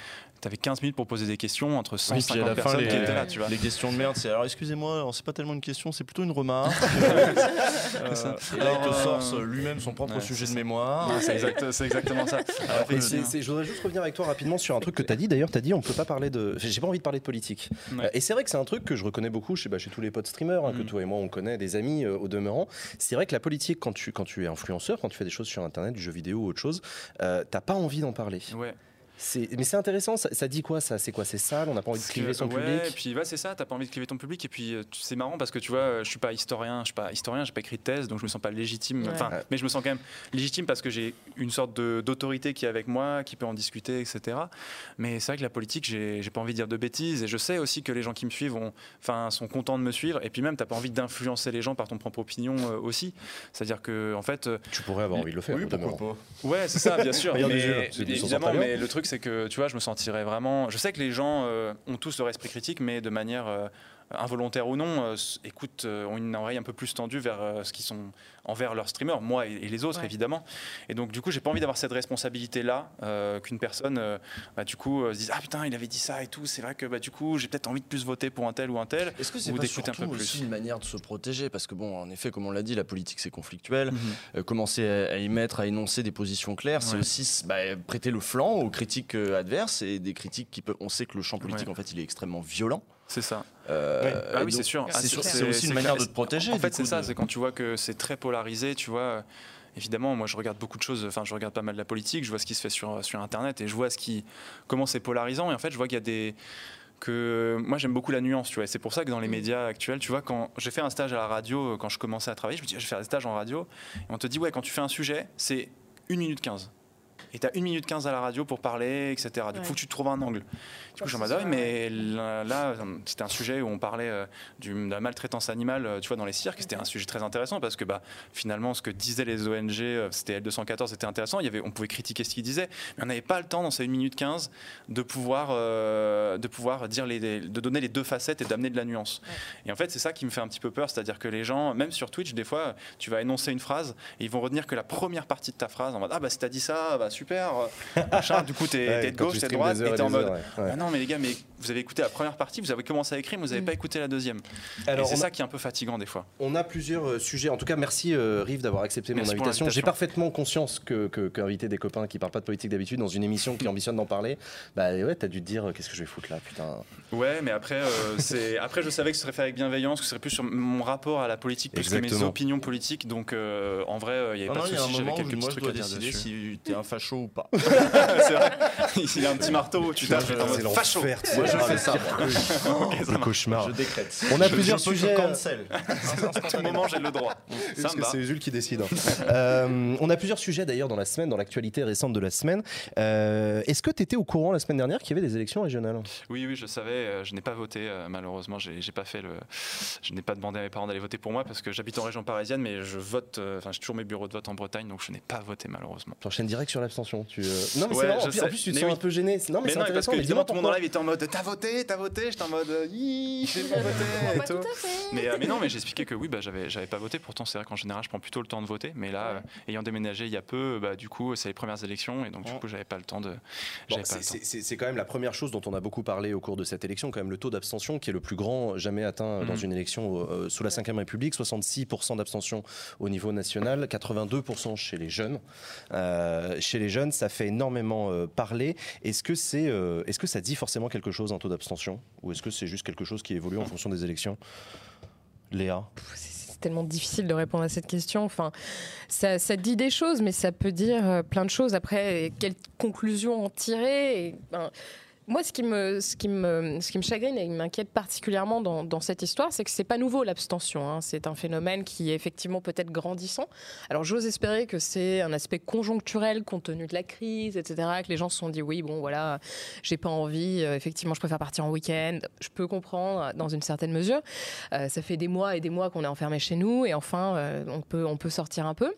tu avais 15 minutes pour poser des questions entre 150 personnes les, qui étaient là, tu vois. Les questions de merde, c'est alors excusez-moi, c'est pas tellement une question, c'est plutôt une remarque. euh, et là, il te sort lui-même son propre sujet de mémoire. c'est exactement ça. je voudrais juste revenir avec toi rapidement sur un truc que tu as dit. D'ailleurs, tu as dit on peut pas parler de. J'ai pas envie de parler de politique. Euh, et c'est vrai que c'est un truc que je reconnais beaucoup chez, bah, chez tous les potes streamers, hein, que mm. toi et moi on connaît, des amis euh, au demeurant. C'est vrai que la politique, quand tu, quand tu es influenceur, quand tu fais des choses sur Internet, du jeu vidéo ou autre chose, euh, t'as pas envie d'en parler. Ouais. Mais c'est intéressant, ça, dit quoi ça? C'est quoi C'est sale? On n'a pas envie de cliver son public? Et puis ouais, c'est ça, t'as pas envie de cliver ton public. Et puis euh, c'est marrant parce que tu vois, je suis pas historien, je suis pas historien, j'ai pas écrit de thèse, donc je me sens pas légitime. Enfin, mais je me sens quand même légitime parce que j'ai une sorte d'autorité qui est avec moi, qui peut en discuter, etc. Mais c'est vrai que la politique, j'ai pas envie de dire de bêtises. Et je sais aussi que les gens qui me suivent enfin, sont contents de me suivre. Et puis même, t'as pas envie d'influencer les gens par ton propre opinion euh, aussi. C'est-à-dire que, en fait. Euh, tu pourrais avoir envie de le faire. Oui, pourquoi pas. Ouais, c'est ça, bien sûr. mais, évidemment, mais le truc, c'est que tu vois, je me sentirais vraiment. Je sais que les gens euh, ont tous leur esprit critique, mais de manière euh, involontaire ou non, euh, écoute, ont une oreille un peu plus tendue vers ce qui sont envers leurs streamers, moi et, les autres évidemment. Et donc du coup, j'ai pas envie d'avoir cette responsabilité là qu'une personne, bah, du coup, se dise ah putain, il avait dit ça et tout. C'est vrai que bah, du coup, j'ai peut-être envie de plus voter pour un tel ou un tel. Est-ce que c'est pas surtout un peu plus. aussi une manière de se protéger? Parce que bon, en effet, comme on l'a dit, la politique c'est conflictuel. Mhm. commencer à, y mettre, à énoncer des positions claires, c'est aussi bah, prêter le flanc aux critiques adverses et des critiques qui peuvent. On sait que le champ politique, en fait, il est extrêmement violent. C'est ça. Euh, ah oui, c'est sûr. Ah, c'est aussi une manière de te protéger. En fait, c'est ça. C'est quand tu vois que c'est très polarisé, tu vois. Évidemment, moi, je regarde beaucoup de choses. Enfin, je regarde pas mal de la politique. Je vois ce qui se fait sur sur Internet et je vois ce qui comment c'est polarisant. Et en fait, je vois qu'il y a des que moi j'aime beaucoup la nuance, tu vois. C'est pour ça que dans les médias actuels, tu vois, quand j'ai fait un stage à la radio, quand je commençais à travailler, je me dis, je vais faire des stages en radio. Et on te dit, ouais, quand tu fais un sujet, c'est 1 minute 15 et tu as 1 minute 15 à la radio pour parler, etc. Du coup, faut que tu trouves un angle. Du coup, j'en me mais là, c'était un sujet où on parlait euh, de la maltraitance animale, euh, tu vois, dans les cirques. C'était un sujet très intéressant parce que bah, finalement, ce que disaient les ONG, euh, c'était L214, c'était intéressant. Il y avait, on pouvait critiquer ce qu'ils disaient, mais on n'avait pas le temps dans ces 1 minute 15 de pouvoir, de pouvoir dire les, de donner les deux facettes et d'amener de la nuance. Et en fait, c'est ça qui me fait un petit peu peur, c'est-à-dire que les gens, même sur Twitch, des fois, tu vas énoncer une phrase et ils vont retenir que la première partie de ta phrase en mode Ah, bah, si t'as dit ça, bah, super. Machin, du coup, t'es de gauche, t'es de droite, et t'es en mode ah Non, mais les gars, mais vous avez écouté la première partie, vous avez commencé à écrire, mais vous n'avez mm. pas écouté la deuxième. Alors, c'est ça qui est un peu fatigant des fois. On a plusieurs euh, sujets. En tout cas, merci euh, Rive d'avoir accepté mon invitation. J'ai parfaitement conscience que qu'inviter des copains qui parlent pas de politique d'habitude dans une émission qui ambitionne d'en parler, bah ouais, t'as dû te dire qu'est-ce que je vais foutre là, putain. Ouais, mais après, euh, c'est après je savais que ce serait fait avec bienveillance, que ce serait plus sur mon rapport à la politique plus que mes opinions politiques. Donc en vrai, il y avait pas de souci. J'avais quelques petits trucs à dire décider si t'es un facho ou pas. c'est vrai. Il y a un petit marteau, tu tapes en mode facho. Moi je fais ça. le cauchemar. Je décrète. On a plusieurs sujets. Cancel. à tout moment, j'ai le droit. Parce que c'est Jules qui décide. Hein. euh, on a plusieurs sujets d'ailleurs dans la semaine, dans l'actualité récente de la semaine. Euh, Est-ce que tu étais au courant la semaine dernière qu'il y avait des élections régionales? Oui, oui, je savais. Euh, je n'ai pas voté. Euh, malheureusement, j'ai pas fait le. Je n'ai pas demandé à mes parents d'aller voter pour moi parce que j'habite en région parisienne, mais je vote. Enfin, j'ai toujours mes bureaux de vote en Bretagne, donc je n'ai pas voté malheureusement. J'enchaîne direct sur l'abstention. Tu, Non, mais c'est vrai. En plus, tu te sens un peu gêné. Non, mais, mais non, parce que évidemment, tout le monde en live était en mode T'as voté, t'as voté. J'étais en mode j'ai pas voté et tout. Mais, euh, mais, non, mais j'expliquais que oui, bah, j'avais, j'avais pas voté. Pourtant, c'est vrai qu'en général, je prends plutôt le temps de voter. Mais là, euh, ayant déménagé il y a peu, bah, du coup, c'est les premières élections et donc du coup, j'avais pas le temps de. c'est, quand même la première chose dont on a beaucoup parlé au cours de cette élection, quand même le taux d'abstention qui est le plus grand jamais atteint dans mhm. une élection euh, sous la Ve République, 66% d'abstention au niveau national, 82% chez les jeunes. chez les jeunes, ça fait énormément parler. Est-ce que c'est, est-ce que ça dit forcément quelque chose un taux d'abstention, ou est-ce que c'est juste quelque chose qui évolue en fonction des élections? Léa? C'est tellement difficile de répondre à cette question. Enfin, ça, dit des choses, mais ça peut dire euh, plein de choses. Après, quelles conclusions en tirer? Ben, moi, ce qui me, ce qui me, ce qui m'inquiète particulièrement dans, cette histoire, c'est que c'est pas nouveau l'abstention. Hein. C'est un phénomène qui est effectivement peut-être grandissant. Alors, j'ose espérer que c'est un aspect conjoncturel compte tenu de la crise, etc. Que les gens se sont dit oui, bon, voilà, j'ai pas envie. Euh, effectivement, je préfère partir en week-end. Je peux comprendre euh, dans une certaine mesure. Euh, ça fait des mois et des mois qu'on est enfermé chez nous et enfin, on peut sortir un peu.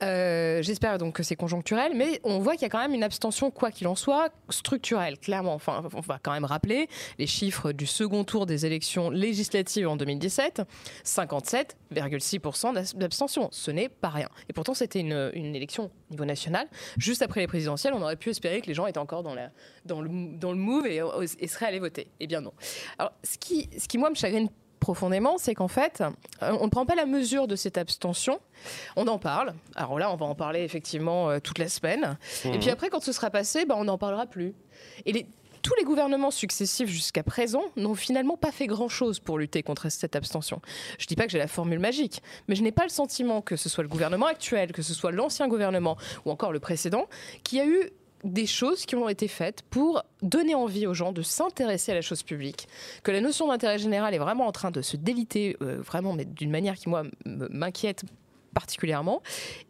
J'espère donc que c'est conjoncturel, mais on voit qu'il y a quand même une abstention, quoi qu'il en soit, structurelle, clairement on va quand même rappeler les chiffres du second tour des élections législatives en 2017, 57,6% d'abstention. Ce n'est pas rien. Et pourtant, c'était une, élection au niveau national. Juste après les présidentielles, on aurait pu espérer que les gens étaient encore dans, le, dans le move et, seraient allés voter. Eh bien non. Alors, ce qui, ce qui moi, me chagrine profondément, c'est qu'en fait, euh, on ne prend pas la mesure de cette abstention. On en parle. Alors là, on va en parler effectivement euh, toute la semaine. Et puis mmh. après, quand ce sera passé, bah, on n'en parlera plus. Et les, tous les gouvernements successifs jusqu'à présent n'ont finalement pas fait grand-chose pour lutter contre cette abstention. Je ne dis pas que j'ai la formule magique, mais je n'ai pas le sentiment que ce soit le gouvernement actuel, que ce soit l'ancien gouvernement ou encore le précédent, qui a eu des choses qui ont été faites pour donner envie aux gens de s'intéresser à la chose publique, que la notion d'intérêt général est vraiment en train de se déliter, euh, vraiment, mais d'une manière qui, moi, m'inquiète particulièrement.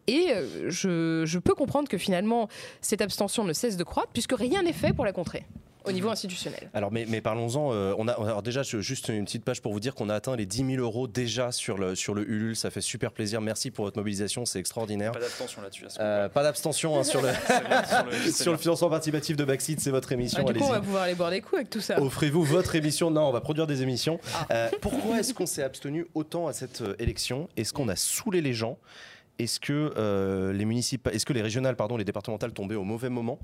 Et euh, je, je peux comprendre que finalement, cette abstention ne cesse de croître, puisque rien n'est fait pour la contrer au niveau institutionnel. Alors, mais, mais parlons-en. Euh, on a alors déjà juste une petite page pour vous dire qu'on a atteint les 10 000 euros déjà sur le sur le Ulule. Ça fait super plaisir. Merci pour votre mobilisation, c'est extraordinaire. Pas d'abstention là-dessus. Euh, pas d'abstention hein, sur le sur le, financement participatif de Backseat, c'est votre émission. Ah, du coup, on va pouvoir aller boire des coups avec tout ça. Offrez-vous votre émission. Non, on va produire des émissions. Ah. Euh, pourquoi est-ce qu'on s'est abstenu autant à cette élection? Est-ce qu'on a saoulé les gens? Est-ce que euh, les municipales, est-ce que les régionales, pardon, les départementales tombaient au mauvais moment?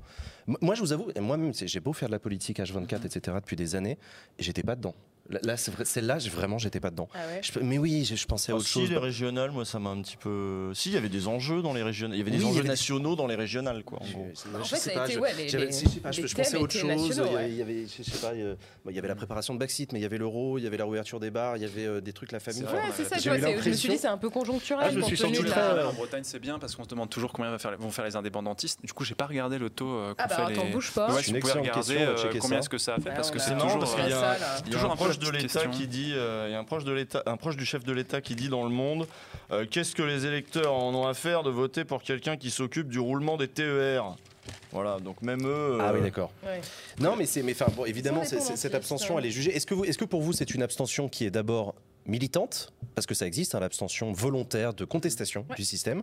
Moi, je vous avoue, moi-même, j'ai beau faire de la politique H24, etc. depuis des années, j'étais pas dedans. Là, c'est vrai, celle-là, j'ai- vraiment, j'étais pas dedans. Ah ouais. Je- mais oui, je, je pensais à Ah, autre si, chose. les régionales, moi, ça m'a un petit peu. Si, il y avait des enjeux dans les régionales. Il y avait des Oui, enjeux avait nationaux dans les régionales, quoi. en Je- gros. je- En je fait, sais ça a pas, été, je- ouais, les- j'avais- les- si, je sais pas, je, les je pensais à autre chose. il y avait- ouais. il y avait, je sais pas, euh, bah, il y avait la préparation de Brexit, mais il y avait l'euro, il y avait la réouverture des bars, il y avait euh, des trucs la famille. Ouais, c'est ça, je me suis dit, c'est un peu conjoncturel. Ah, je me suis senti très, euh, En Bretagne, c'est bien parce qu'on se demande toujours combien vont faire les indépendantistes. Du coup, j'ai pas regardé le taux euh, Ah bah fait attends, bouge pas. Pouvez excellente regarder euh, combien ça. est-ce que ça a fait parce que c'est toujours. euh, un proche de l'État qui dit, euh, il y a un proche de l'État, un proche du chef de l'État qui dit dans le Monde, euh, qu'est-ce que les électeurs en ont à faire de voter pour quelqu'un qui s'occupe du roulement des TER Voilà, donc même eux. Ah oui, euh, d'accord. Ouais. Non, mais c'est, mais enfin, bon, évidemment, c'est- c'est- indépendantistes, cette abstention, elle est jugée. Est-ce que, vous, est-ce que pour vous, c'est une abstention qui est d'abord militante, parce que ça existe, hein, l'abstention volontaire de contestation Ouais. du système,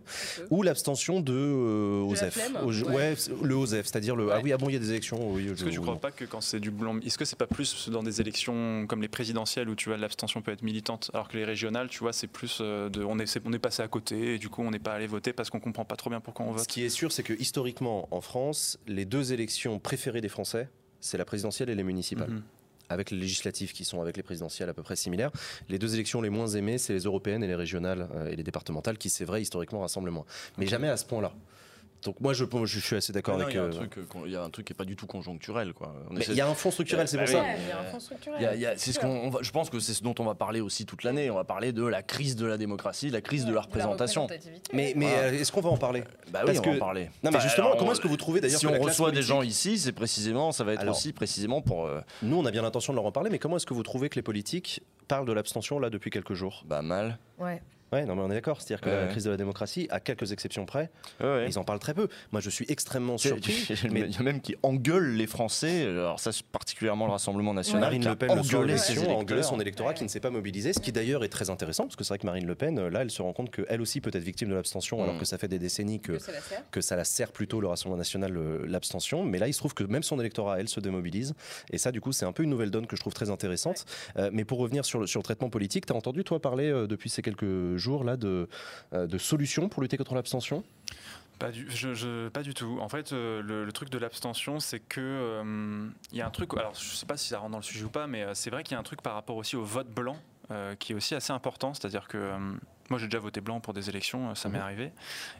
ou l'abstention de euh, De OSEF flemme, ouais. le OSEF, c'est-à-dire le. Ah oui, ah bon, il y a des élections. Oui, Est-ce que tu crois pas que quand c'est du blanc, est-ce que c'est pas plus dans des élections comme les présidentielles où tu vois l'abstention peut être militante, alors que les régionales, tu vois, c'est plus euh, de, on est, c'est- on est passé à côté et du coup on n'est pas allé voter parce qu'on comprend pas trop bien pourquoi on Ce vote. qui est sûr, c'est que historiquement, en France, les deux élections préférées des Français, c'est la présidentielle et les municipales. Mhm. Avec les législatives qui sont avec les présidentielles à peu près similaires. Les deux élections les moins aimées, c'est les européennes et les régionales euh, et les départementales, qui c'est vrai historiquement rassemblent le moins. Mais jamais à ce point-là. Donc moi je, je suis assez d'accord avec. il y a un euh, truc, euh, il y a un truc qui est pas du tout conjoncturel, quoi. Essaie- il y a un fonds structurel, c'est Bah pour ça. Il c'est ce qu'on, on va- je pense que c'est ce dont on va parler aussi toute l'année. On va parler de la crise de la démocratie, de la crise de la représentation. Mais, ouais. mais Voilà. euh, est-ce qu'on va en parler Bah oui, Parce on va en parler. Non, mais Enfin, justement, alors, comment est-ce que vous trouvez d'ailleurs Si on reçoit des gens ici, c'est précisément, ça va être Alors- aussi précisément pour euh, Nous, on a bien l'intention de leur en parler, mais comment est-ce que vous trouvez que les politiques parlent de l'abstention là depuis quelques jours? Bah, mal. Ouais. Ouais, non, mais on est d'accord. C'est-à-dire que Ouais, la crise de la démocratie, à quelques exceptions près, Ouais, ils en parlent très peu. Moi, je suis extrêmement surpris. Il mais y a même qui engueule les Français. Alors ça, c'est particulièrement le Rassemblement national. Marine Le Pen, engueulé son électorat Ouais. qui ne s'est pas mobilisé, ce qui d'ailleurs est très intéressant, parce que c'est vrai que Marine Le Pen, là, elle se rend compte qu'elle aussi peut être victime de l'abstention, alors Mm. que ça fait des décennies que, Que ça la sert. que ça la sert plutôt, le Rassemblement national, l'abstention. Mais là, il se trouve que même son électorat, elle, se démobilise. Et ça, du coup, c'est un peu une nouvelle donne que je trouve très intéressante. Euh, mais pour revenir sur le, sur le traitement politique, tu as entendu, toi, parler euh, depuis ces quelques jours là de, euh, de solutions pour lutter contre l'abstention? Pas du, pas du tout. En fait, euh, le, truc de l'abstention, c'est que euh, il y a un truc. Alors, je sais pas si ça rentre dans le sujet ou pas, mais euh, c'est vrai qu'il y a un truc par rapport aussi au vote blanc euh, qui est aussi assez important. C'est-à-dire que euh, moi, j'ai déjà voté blanc pour des élections, euh, ça m'est Mhm. arrivé,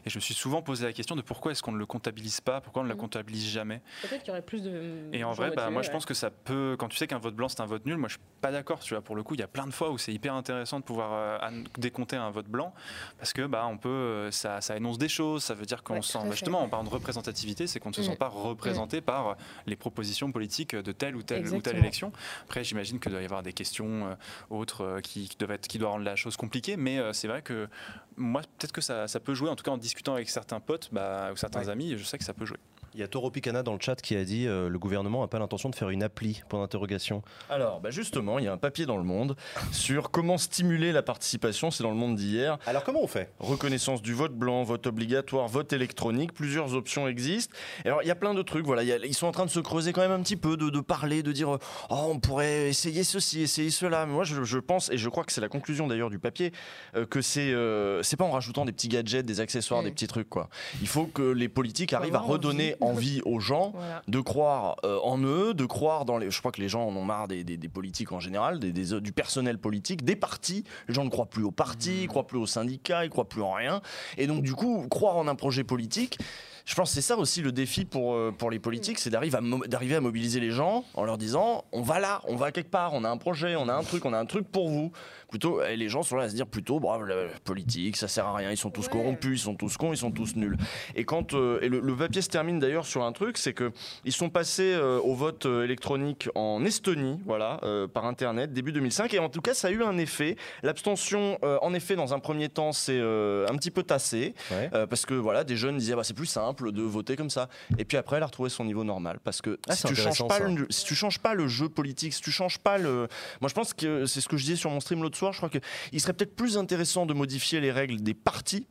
et je me suis souvent posé la question de pourquoi est-ce qu'on ne le comptabilise pas, pourquoi on ne le Mhm. comptabilise jamais. Peut-être qu'il y aurait plus de. Et en vrai, bah, moi, je pense que ça peut. Quand tu sais qu'un vote blanc c'est un vote nul, moi, je suis pas d'accord. Tu vois, pour le coup, il y a plein de fois où c'est hyper intéressant de pouvoir euh, décompter un vote blanc parce que bah, on peut, euh, ça, ça énonce des choses. Ça veut dire qu'on Ouais, se sent justement, on parle de représentativité, c'est qu'on ne se sent Mm. pas représenté par les propositions politiques de telle ou telle ou telle élection. Après, j'imagine qu'il doit y avoir des questions autres qui, doivent être, qui doivent rendre la chose compliquée, mais c'est vrai que moi, peut-être que ça, ça peut jouer. En tout cas, en discutant avec certains potes bah, ou certains Ouais. amis, je sais que ça peut jouer. Il y a Toro Picana dans le chat qui a dit euh, le gouvernement n'a pas l'intention de faire une appli pour d'interrogation. Alors, bah, justement, il y a un papier dans le Monde sur comment stimuler la participation. C'est dans le Monde d'hier. Alors comment on fait? Reconnaissance du vote blanc, vote obligatoire, vote électronique, plusieurs options existent. Et alors il y a plein de trucs, voilà, il y a- ils sont en train de se creuser quand même un petit peu, de, de parler, de dire oh on pourrait essayer ceci, essayer cela. Mais moi je, je pense, et je crois que c'est la conclusion d'ailleurs du papier, euh, que c'est euh, c'est pas en rajoutant des petits gadgets, des accessoires, Mm. des petits trucs quoi. Il faut que les politiques arrivent à redonner envie aux gens Voilà. de croire euh, en eux, de croire dans les. Je crois que les gens en ont marre des, des- des politiques en général, des, des- du personnel politique, des partis. Les gens ne croient plus aux partis, ils croient plus aux syndicats, ils croient plus en rien. Et donc, du coup, croire en un projet politique. Je pense que c'est ça aussi le défi pour, euh, pour les politiques, c'est d'arriver à, mo- à mobiliser les gens en leur disant on va là, on va quelque part, on a un projet, on a un truc, on a un truc pour vous. Plutôt, et les gens sont là à se dire plutôt bravo, la politique, ça sert à rien, ils sont tous Ouais. corrompus, ils sont tous cons, ils sont tous nuls. Et quand euh, et le, le papier se termine d'ailleurs sur un truc, c'est que ils sont passés euh, au vote euh, électronique en Estonie, voilà, euh, par internet début 2005, et en tout cas ça a eu un effet. L'abstention, euh, en effet, dans un premier temps, c'est euh, un petit peu tassé Ouais. euh, parce que voilà, des jeunes disaient bah, c'est plus simple de voter comme ça. Et puis après, elle a retrouvé son niveau normal parce que Ah, si tu changes pas le, si tu changes pas le jeu politique, si tu changes pas le, moi je pense que c'est ce que je disais sur mon stream l'autre soir. Je crois que il serait peut-être plus intéressant de modifier les règles des partis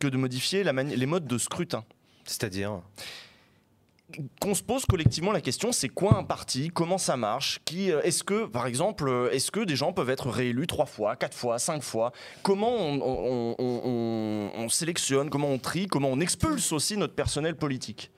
que de modifier la les modes de scrutin. C'est-à-dire? Qu'on se pose collectivement la question, c'est quoi un parti? Comment ça marche? Qui euh, Est-ce que, par exemple, euh, est-ce que des gens peuvent être réélus trois fois, quatre fois, cinq fois? Comment on, on- on- on- on sélectionne? Comment on trie? Comment on expulse aussi notre personnel politique?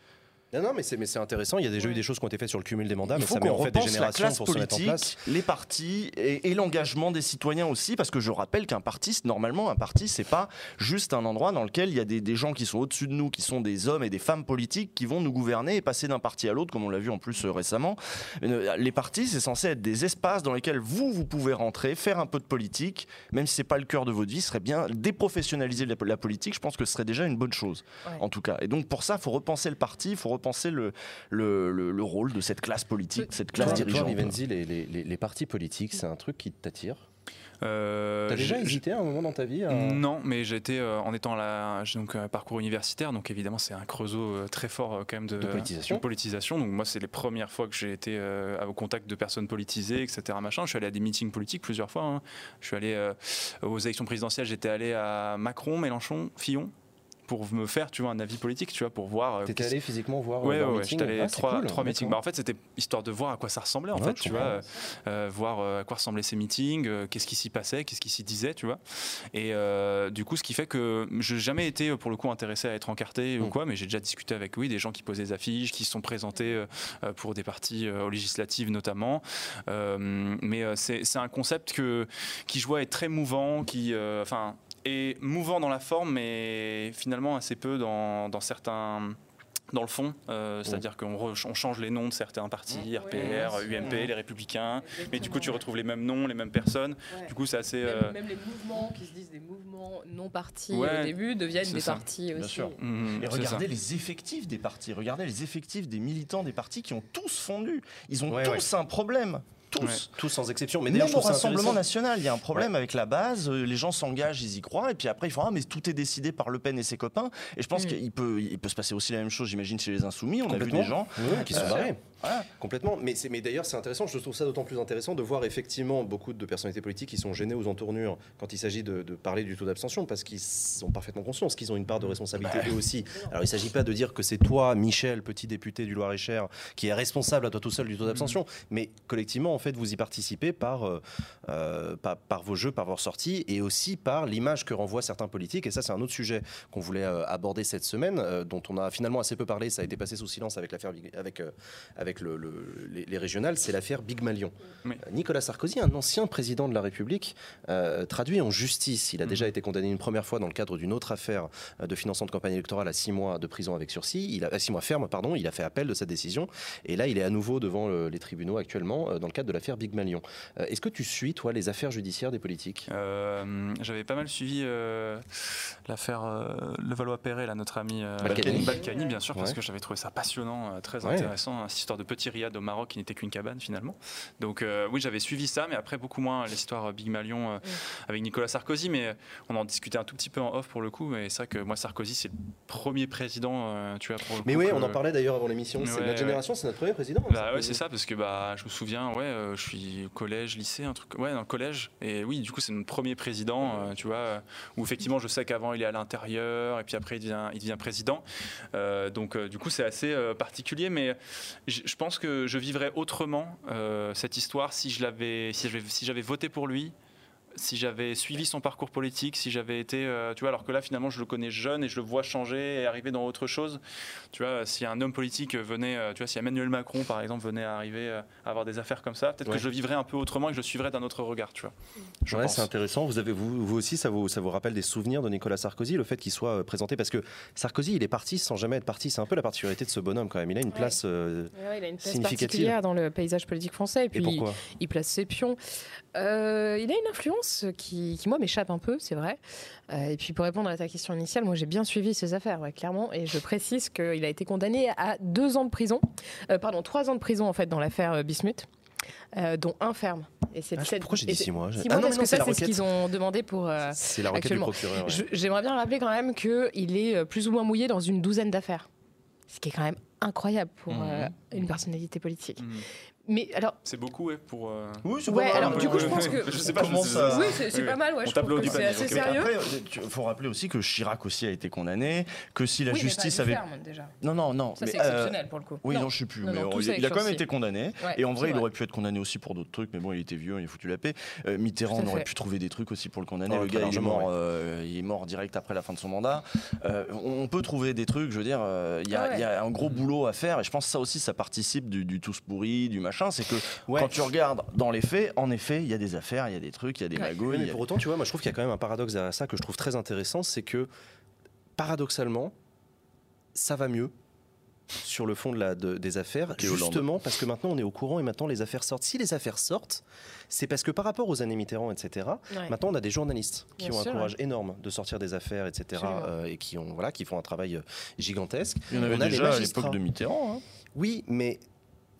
Non, non, mais c'est intéressant. Il y a déjà eu des choses qui ont été faites sur le cumul des mandats, Il mais faut ça met qu'on en fait des repense la générations classe pour se mettre en politique, place. les partis et, et l'engagement des citoyens aussi, parce que je rappelle qu'un parti, normalement, un parti, c'est pas juste un endroit dans lequel il y a des, des gens qui sont au-dessus de nous, qui sont des hommes et des femmes politiques qui vont nous gouverner et passer d'un parti à l'autre, comme on l'a vu en plus euh, récemment. Euh, Les partis, c'est censé être des espaces dans lesquels vous, vous pouvez rentrer, faire un peu de politique, même si c'est pas le cœur de votre vie, ce serait bien déprofessionnaliser la, la politique. Je pense que ce serait déjà une bonne chose, Ouais. en tout cas. Et donc pour ça, il faut repenser le parti, il faut repenser le, le, le- le rôle de cette classe politique, de cette classe Toi, toi, dirigeante. Rivenzi, les, les- les- les partis politiques, c'est un truc qui t'attire Euh, T'as déjà hésité à un moment dans ta vie à- Non, mais j'étais euh, en étant là, j'ai donc un parcours universitaire, donc évidemment c'est un creusot euh, très fort euh, quand même de, De politisation. de politisation. Donc moi c'est les premières fois que j'ai été euh, au contact de personnes politisées, etc. Machin. Je suis allé à des meetings politiques plusieurs fois. hein. Je suis allé euh, aux élections présidentielles. J'étais allé à Macron, Mélenchon, Fillon pour me faire, tu vois, un avis politique, tu vois, pour voir. euh, T'étais allé physiquement voir Ouais, leur ouais, ouais, j'étais allé Ah, trois, trois meetings. Bah, en fait, c'était histoire de voir à quoi ça ressemblait, en Ouais, fait, tu vois, euh, euh, voir euh, à quoi ressemblaient ces meetings, euh, qu'est-ce qui s'y passait, qu'est-ce qui s'y disait, tu vois. Et euh, du coup, ce qui fait que je n'ai jamais été, pour le coup, intéressé à être encarté ou Mm. quoi, mais j'ai déjà discuté avec, oui, des gens qui posaient des affiches, qui se sont présentés euh, euh, pour des partis euh, aux législatives notamment. Euh, mais euh, c'est un concept que, qui, je vois, est très mouvant, qui, euh, enfin, est mouvant dans la forme, mais finalement assez peu dans, dans certains dans le fond, euh, c'est-à-dire qu'on on change les noms de certains partis, RPR, UMP, les Républicains, mais du coup tu retrouves les mêmes noms, les mêmes personnes. Ouais. Du coup c'est assez. Même, euh, même les mouvements qui se disent des mouvements non partis Ouais, au début deviennent des ça. partis aussi. Bien sûr. mhm, Et c'est regardez les effectifs des partis, regardez les effectifs des militants des partis qui ont tous fondu. Ils ont Ouais, tous un problème. Tous. Ouais. Tous sans exception. Mais Même au Rassemblement national, il y a un problème avec la base. euh, Les gens s'engagent, ils y croient, et puis après ils font ah mais tout est décidé par Le Pen et ses copains. Et je pense Mm. qu'il peut, il peut se passer aussi la même chose, j'imagine, chez les Insoumis. On a vu des gens. Qui sont Euh, barrés. Voilà. Complètement. Mais, c'est- mais d'ailleurs, c'est intéressant. Je trouve ça d'autant plus intéressant de voir effectivement beaucoup de personnalités politiques qui sont gênées aux entournures quand il s'agit de, de parler du taux d'abstention parce qu'ils sont parfaitement conscients qu'ils ont une part de responsabilité eux aussi. Alors, il ne s'agit pas de dire que c'est toi, Michel, petit député du Loir-et-Cher, qui est responsable à toi tout seul du taux d'abstention. Mais collectivement, en fait, vous y participez par, euh, euh, par, par vos jeux, par vos sorties et aussi par l'image que renvoient certains politiques. Et ça, c'est un autre sujet qu'on voulait euh, aborder cette semaine, euh, dont on a finalement assez peu parlé. Ça a été passé sous silence avec l'affaire avec, euh, avec le- le- les, les régionales. C'est l'affaire Big Malion. Oui. Euh, Nicolas Sarkozy, un ancien président de la République, euh, traduit en justice. Il a Mhm. déjà été condamné une première fois dans le cadre d'une autre affaire euh, de financement de campagne électorale à six mois de prison avec sursis. Il a à six mois ferme, pardon. Il a fait appel de cette décision. Et là, il est à nouveau devant le- les tribunaux actuellement euh, dans le cadre de l'affaire Big Malion. Euh, Est-ce que tu suis, toi, les affaires judiciaires des politiques? Euh, J'avais pas mal suivi euh, l'affaire euh, Levallois-Perret, là, notre ami euh, Balkany. Balkany, bien sûr, parce que j'avais trouvé ça passionnant, euh, très Ouais. intéressant, hein, cette histoire de petit riad au Maroc qui n'était qu'une cabane finalement. Donc euh, oui, j'avais suivi ça, mais après beaucoup moins l'histoire euh, Big Malion euh, avec Nicolas Sarkozy, mais on en discutait un tout petit peu en off pour le coup, mais c'est vrai que moi Sarkozy c'est le premier président, euh, tu vois, pour le Mais coup, oui, que- on en parlait d'ailleurs avant l'émission. C'est Ouais, notre ouais. génération, c'est notre premier président. hein, Bah ouais, c'est ça, parce que bah, je me souviens, ouais, euh, je suis collège, lycée, un truc, ouais, dans le collège. Et oui, du coup, c'est notre premier président, euh, tu vois, où effectivement, je sais qu'avant, il est à l'intérieur, et puis après, il devient, il devient président. Euh, donc, euh, du coup, c'est assez euh, particulier, mais je je pense que je vivrais autrement euh, cette histoire si je l'avais, si j'avais, si j'avais voté pour lui. Si j'avais suivi son parcours politique, si j'avais été, euh, tu vois, alors que là finalement je le connais jeune et je le vois changer et arriver dans autre chose. Tu vois, si un homme politique venait, euh, tu vois, si Emmanuel Macron par exemple venait à arriver euh, à avoir des affaires comme ça, peut-être Ouais. que je le vivrais un peu autrement et que je le suivrais d'un autre regard, tu vois. Je Ouais, pense. c'est intéressant. Vous, avez, vous, vous aussi, ça vous, ça vous rappelle des souvenirs de Nicolas Sarkozy, le fait qu'il soit euh, présenté? Parce que Sarkozy, il est parti sans jamais être parti. C'est un peu la particularité de ce bonhomme quand même. Il a une Ouais. place. euh, Ouais, il a une place Significative. particulière dans le paysage politique français. Et et puis, il place ses pions. Euh, il a une influence qui, qui, moi, m'échappe un peu, c'est vrai. Euh, et puis, pour répondre à ta question initiale, moi, j'ai bien suivi ses affaires, ouais, clairement. Et je précise qu'il a été condamné à deux ans de prison, euh, pardon, trois ans de prison, en fait, dans l'affaire euh, Bismuth. euh, dont un ferme. Et c'est Ah, pourquoi j'ai dit six mois Six Ah mois, non, parce non, que ça, c'est ce qu'ils ont demandé pour. euh, C'est la requête du procureur. ouais. J'aimerais bien rappeler quand même qu'il est plus ou moins mouillé dans une douzaine d'affaires. Ce qui est quand même incroyable pour euh, une personnalité politique. Mhm. Mais alors. C'est beaucoup, ouais, pour. euh, Oui, c'est Ouais, pas mal. alors du coup, je pense que. Je sais pas, Comment ça- Oui, c'est oui, pas mal, ouais. Mon je tableau trouve du que c'est assez sérieux. après, il faut rappeler aussi que Chirac aussi a été condamné, que si la Oui, mais pas justice avait. ferme, déjà. Non, non, non. Ça, c'est euh, exceptionnel pour le coup. Oui, non, je sais plus. Non, mais non, on- il, a quand même été condamné. Ouais, et en vrai, il aurait pu être condamné aussi pour d'autres trucs, mais bon, il était vieux, il a foutu la paix. Euh, Mitterrand, on aurait pu trouver des trucs aussi pour le condamner. Oh, le gars, il est, mort, euh, il est mort direct après la fin de son mandat. Euh, on peut trouver des trucs, je veux dire, euh, il y, a- Ah il y a un gros boulot à faire. Et je pense que ça aussi, ça participe du, du tous pourri, du machin. C'est que Ouais. quand tu regardes dans les faits, en effet, il y a des affaires, il y a des trucs, il y a des Ouais. magouilles. Oui, mais a- pour autant, tu vois, moi je trouve qu'il y a quand même un paradoxe derrière ça que je trouve très intéressant, c'est que paradoxalement, ça va mieux sur le fond de la, de- des affaires, justement parce que maintenant on est au courant et maintenant les affaires sortent. Si les affaires sortent, c'est parce que par rapport aux années Mitterrand, etc., Ouais. maintenant on a des journalistes qui Bien ont sûr, un courage énorme de sortir des affaires, etc., euh, et qui, ont, voilà, qui font un travail euh, gigantesque. Il y en avait On a les déjà à l'époque de Mitterrand. hein. Oui, mais...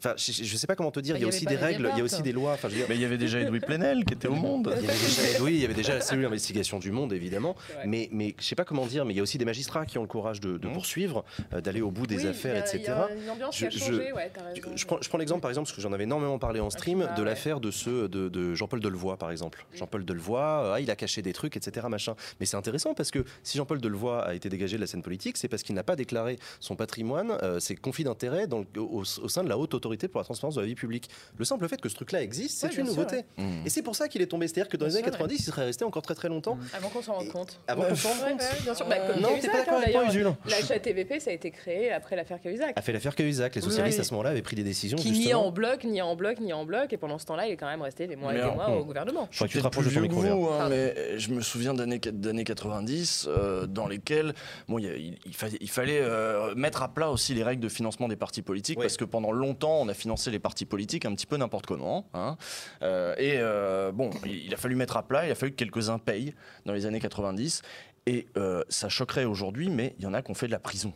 Enfin, je, je sais pas comment te dire, il y a aussi des règles, il y a aussi des lois. Enfin, je veux dire, Mais il y avait déjà Edoui Plenel qui était au monde. il y avait déjà, oui, il y avait déjà la cellule d'investigation du monde, évidemment. Mais, mais je sais pas comment dire, mais il y a aussi des magistrats qui ont le courage de, de Mmh. poursuivre, euh, d'aller au bout des Oui, affaires, etc. Il y a une ambiance qui a Je- changé, je- ouais, t'as raison. Je prends, je prends l'exemple par exemple, parce que j'en avais énormément parlé en stream, Ah, de ouais. l'affaire de ce de, de Jean-Paul Delevoye par exemple. Mm. Jean-Paul Delevoye, euh, ah, il a caché des trucs, etc. Machin. Mais c'est intéressant parce que si Jean-Paul Delevoye a été dégagé de la scène politique, c'est parce qu'il n'a pas déclaré son patrimoine, euh, ses conflits d'intérêts au sein de la haute autorité pour la transparence de la vie publique. Le simple fait que ce truc-là existe, c'est Ouais, une sûr, nouveauté. Et c'est pour ça qu'il est tombé. C'est-à-dire que dans les années sûr, 90, il serait resté encore très très longtemps. Avant qu'on s'en rende compte. Avant qu'on s'en rende compte. ouais, bien sûr. Bah, comme Non, t'es pas d'accord hein, avec moi, d'ailleurs. Usul La HATVP, ça a été créé après l'affaire Cahuzac. a fait l'affaire Cahuzac. Les socialistes oui. à ce moment-là avaient pris des décisions. Qui ni en bloc, ni en bloc, ni en bloc. Et pendant ce temps-là, il est quand même resté des mois et des mois hmm. au gouvernement. Faudrait que tu te peut-être rapproches de plus ton vieux micro, que Léa. vous, hein, mais je me souviens d'années d'années 90 euh, dans lesquelles bon, il, fallait, euh, mettre à plat aussi les règles de financement des partis politiques parce que pendant longtemps on a financé les partis politiques un petit peu n'importe comment. hein. Euh, et euh, bon, il, a fallu mettre à plat, il a fallu que quelques-uns payent dans les années 90. Et euh, ça choquerait aujourd'hui, mais il y en a qui ont fait de la prison.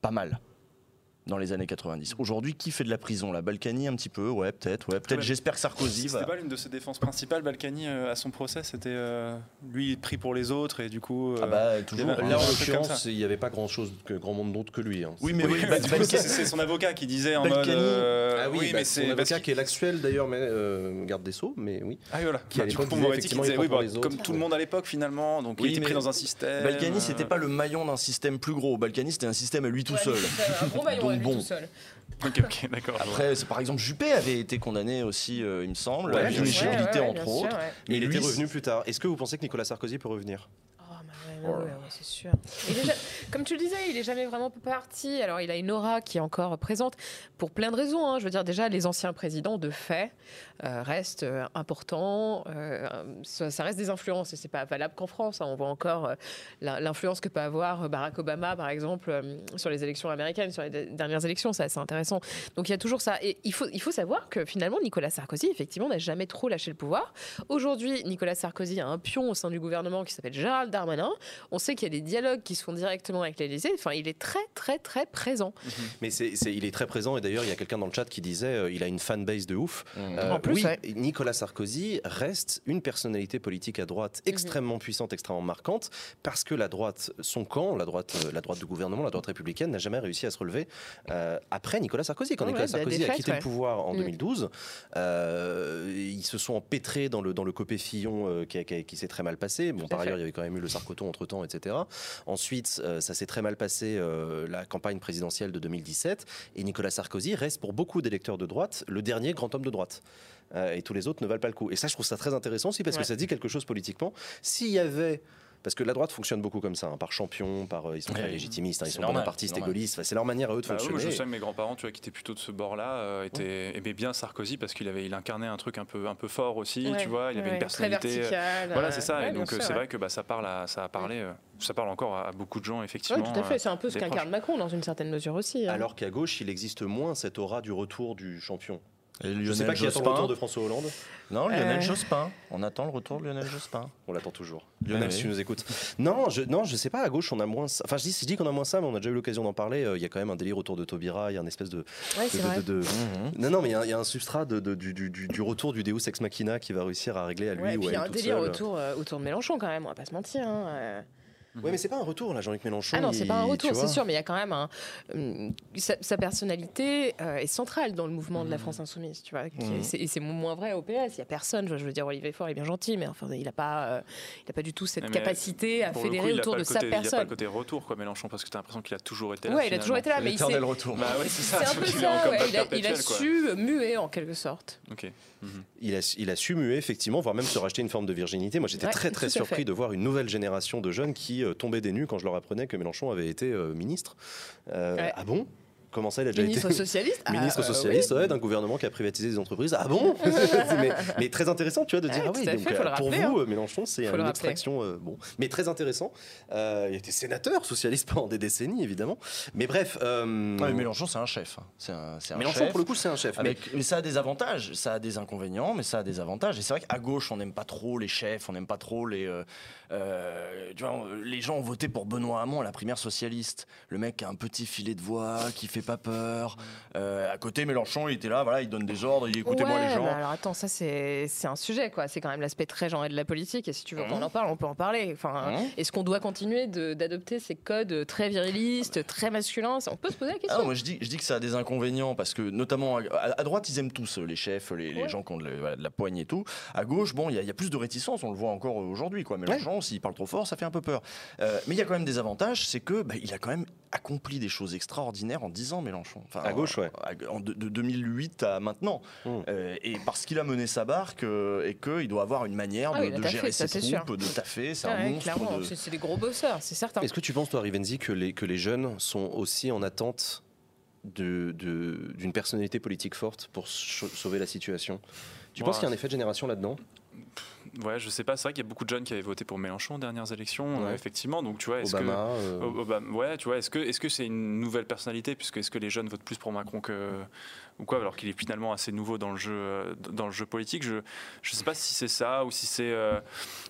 Pas mal. Dans les années 90. Aujourd'hui, qui fait de la prison La Balkany un petit peu? Ouais, peut-être. Ouais, peut-être. Ouais. J'espère que Sarkozy C'était va. pas l'une de ses défenses principales, Balkany, euh, à son procès C'était euh, lui pris pour les autres et du coup. euh, Ah bah toujours. avait- hein. Là, en l'occurrence, il n'y avait pas grand chose, que grand monde d'autre que lui. hein. Oui, mais oui, bah, Balkany- c'est son avocat qui disait en Balkany. mode. euh, Ah oui, mais son c'est. parce avocat qui est l'actuel d'ailleurs, mais euh, garde des sceaux, mais oui. Ah oui, voilà. qui, à Bah, du l'époque, bah, comme tout le monde à l'époque finalement, donc il était pris mais dans un système. Balkany, c'était pas le maillon d'un système plus gros. Balkany, c'était un système à lui tout seul. Un gros maillon Bon. tout seul. Ok, ok, d'accord. je vois. Après, c'est- par exemple, Juppé avait été condamné aussi, euh, il me semble, Ouais, à bien sûr. l'inéligibilité, Ouais, ouais, entre sûr, autres. ouais. Mais il lui, était revenu plus tard. Est-ce que vous pensez que Nicolas Sarkozy peut revenir? Ouais, ouais, ouais, c'est sûr. Comme tu le disais, il est jamais vraiment parti. Alors, il a une aura qui est encore présente pour plein de raisons. hein. Je veux dire, déjà, les anciens présidents, de fait, euh, restent euh, importants. Euh, ça, ça reste des influences et c'est pas valable qu'en France. hein. On voit encore l'influence que peut avoir Barack Obama, par exemple, sur les élections américaines, sur les de- dernières élections. C'est assez intéressant. Donc, il y a toujours ça. Et il faut, il faut savoir que finalement, Nicolas Sarkozy, effectivement, n'a jamais trop lâché le pouvoir. Aujourd'hui, Nicolas Sarkozy a un pion au sein du gouvernement qui s'appelle Gérald Darmanin. On sait qu'il y a des dialogues qui se font directement avec l'Élysée. Enfin, il est très, très, très présent. Mais c'est, c'est- il est très présent et d'ailleurs il y a quelqu'un dans le chat qui disait euh, il a une fanbase de ouf. Mmh. Euh, En plus, oui, ouais. Nicolas Sarkozy reste une personnalité politique à droite Mhm. extrêmement puissante, extrêmement marquante, parce que la droite, son camp, la droite, euh, la droite du gouvernement, la droite républicaine, n'a jamais réussi à se relever euh, après Nicolas Sarkozy. Quand Nicolas ouais, Sarkozy a quitté ouais. le pouvoir en Mm. 2012, euh, ils se sont empêtrés dans le, dans le copé Fillon euh, qui, s'est très mal passé. Bon, par fait. ailleurs, il y avait quand même eu le Sarkoton entre temps, etc. Ensuite, euh, ça s'est très mal passé euh, la campagne présidentielle de 2017. Et Nicolas Sarkozy reste pour beaucoup d'électeurs de droite le dernier grand homme de droite. Euh, et tous les autres ne valent pas le coup. Et ça, je trouve ça très intéressant aussi parce Ouais. que ça dit quelque chose politiquement. S'il y avait. Parce que la droite fonctionne beaucoup comme ça, hein, par champion, par euh, ils sont très Ouais, légitimistes, hein, ils c'est sont bonapartistes c'est et normal. gaullistes. Enfin, c'est leur manière à eux de Bah oui, fonctionner. je sais que mes grands-parents, tu vois, qui étaient plutôt de ce bord-là, euh, étaient, aimaient bien Sarkozy parce qu'il avait, il incarnait un truc un peu, un peu fort aussi, Ouais, tu vois. Il avait ouais, une personnalité. Très verticale. Voilà, euh, c'est ça. ouais, et donc, euh, c'est ouais. vrai que bah, ça parle, à, ça a parlé, euh, ça parle encore à, à beaucoup de gens, Ouais, effectivement. tout à fait. euh, C'est un peu ce qu'incarne. Macron dans une certaine mesure aussi. hein. Alors qu'à gauche, il existe moins cette aura du retour du champion. Et Je sais Lionel pas qui attend le Jospin. retour de François Hollande. Non, Lionel Euh. Jospin. On attend le retour de Lionel Jospin. On l'attend toujours. Lionel, oui. si tu nous écoutes. Non, je, non, je sais pas. À gauche, on a moins. ça. Enfin, je dis, je dis qu'on a moins ça, mais on a déjà eu l'occasion d'en parler. Euh, Il y a quand même un délire autour de Taubira. Il y a une espèce de. Ouais, c'est de- vrai. de- de- Mmh. Non, non, mais il y a un- il y, a un substrat de, de- du, du, du- du retour du Deus Ex Machina qui va réussir à régler à lui Ouais, ou à il y a un délire seule. autour, euh, autour de Mélenchon quand même, on va pas se mentir. hein, euh. Oui, mais c'est pas un retour là, Jean-Luc Mélenchon. Ah non, c'est pas un retour, c'est sûr, mais il y a quand même un. hum, sa, sa personnalité euh, est centrale dans le mouvement de la France Insoumise, tu vois. qui- Mhm. Et c'est moins vrai au PS. Il y a personne. Je veux dire, Olivier Faure est bien gentil, mais enfin, il n'a pas, euh, il a pas du tout cette Mais capacité à coup, fédérer autour de sa côté- Il n'y a pas personne. le côté retour, quoi, Mélenchon, parce que tu as l'impression qu'il a toujours été là. Ouais, il a toujours été là, mais il s'est- retour. Bah ouais, c'est ça. Un peu ouais, il, a, il su muer en quelque sorte. Ok. Mhm. Il a, il a su muer, effectivement, voire même se racheter une forme de virginité. Moi, j'étais Ouais, très, très surpris de voir une nouvelle génération de jeunes qui euh, tombaient des nues quand je leur apprenais que Mélenchon avait été euh, ministre. Euh, Ouais. Ah bon? Comment ça, il a déjà Ministre été socialiste Ah, ministre euh, socialiste ouais, d'un gouvernement qui a privatisé des entreprises. Ah bon mais, mais très intéressant, tu vois, de dire Ouais, ah oui, donc, fait, euh, pour rappeler, vous, euh, Mélenchon, c'est une extraction euh, bon, mais très intéressant. Euh, il était sénateur socialiste pendant des décennies, évidemment. Mais bref, euh, Ouais, mais Mélenchon, c'est un chef. hein. C'est un, c'est un Mélenchon chef. pour le coup, c'est un chef. mais- Avec- mais ça a des avantages, ça a des inconvénients, mais ça a des avantages. Et c'est vrai qu'à gauche, on n'aime pas trop les chefs, on n'aime pas trop les. euh, euh, tu vois, les gens ont voté pour Benoît Hamon à la primaire socialiste. Le mec a un petit filet de voix, qui fait pas peur. Euh, à côté, Mélenchon, il était là, voilà, il donne des ordres, il écoutez-moi Ouais, les gens. mais alors attends, ça c'est un sujet quoi. C'est quand même l'aspect très genré de la politique. Et si tu veux qu'on Mhm. en parle, on peut en parler. Enfin, Mhm. est-ce qu'on doit continuer d'adopter ces codes très virilistes, très masculins? On peut se poser la Ah question. moi je dis, je dis que ça a des inconvénients parce que notamment à, à droite ils aiment tous euh, les chefs, les, les Ouais. gens qui ont de la, voilà, de la poigne et tout. À gauche, bon, il y, a- il y a plus de réticence, on le voit encore aujourd'hui. Quoi. Mélenchon, s'il parle trop fort, ça fait un peu peur. Euh, mais il y a quand même des avantages, c'est que bah, il a quand même accompli des choses extraordinaires en 10 ans, Mélenchon. Enfin, À gauche, ouais. en- de, de 2008 à maintenant. Mm. Euh, et parce qu'il a mené sa barque euh, et qu'il doit avoir une manière Ah de, gérer ça, ses troupes, de taffer. C'est Ouais, un ouais, monstre. clairement, de- c'est des gros bosseurs, c'est certain. Est-ce que tu penses, toi, Rivenzi, que les, que les jeunes sont aussi en attente de- de- d'une personnalité politique forte pour sau- sauver la situation? Tu penses qu'il y a un effet de génération là-dedans? Ouais, je sais pas. C'est vrai qu'il y a beaucoup de jeunes qui avaient voté pour Mélenchon aux dernières élections, Ouais. euh, effectivement. Donc, tu vois, est-ce que. Obama euh, Obama, ouais, tu vois, est-ce que est-ce que c'est une nouvelle personnalité puisque est-ce que les jeunes votent plus pour Macron que ou quoi alors qu'il est finalement assez nouveau dans le jeu euh, dans le jeu politique? Je je sais pas si c'est ça ou si c'est euh,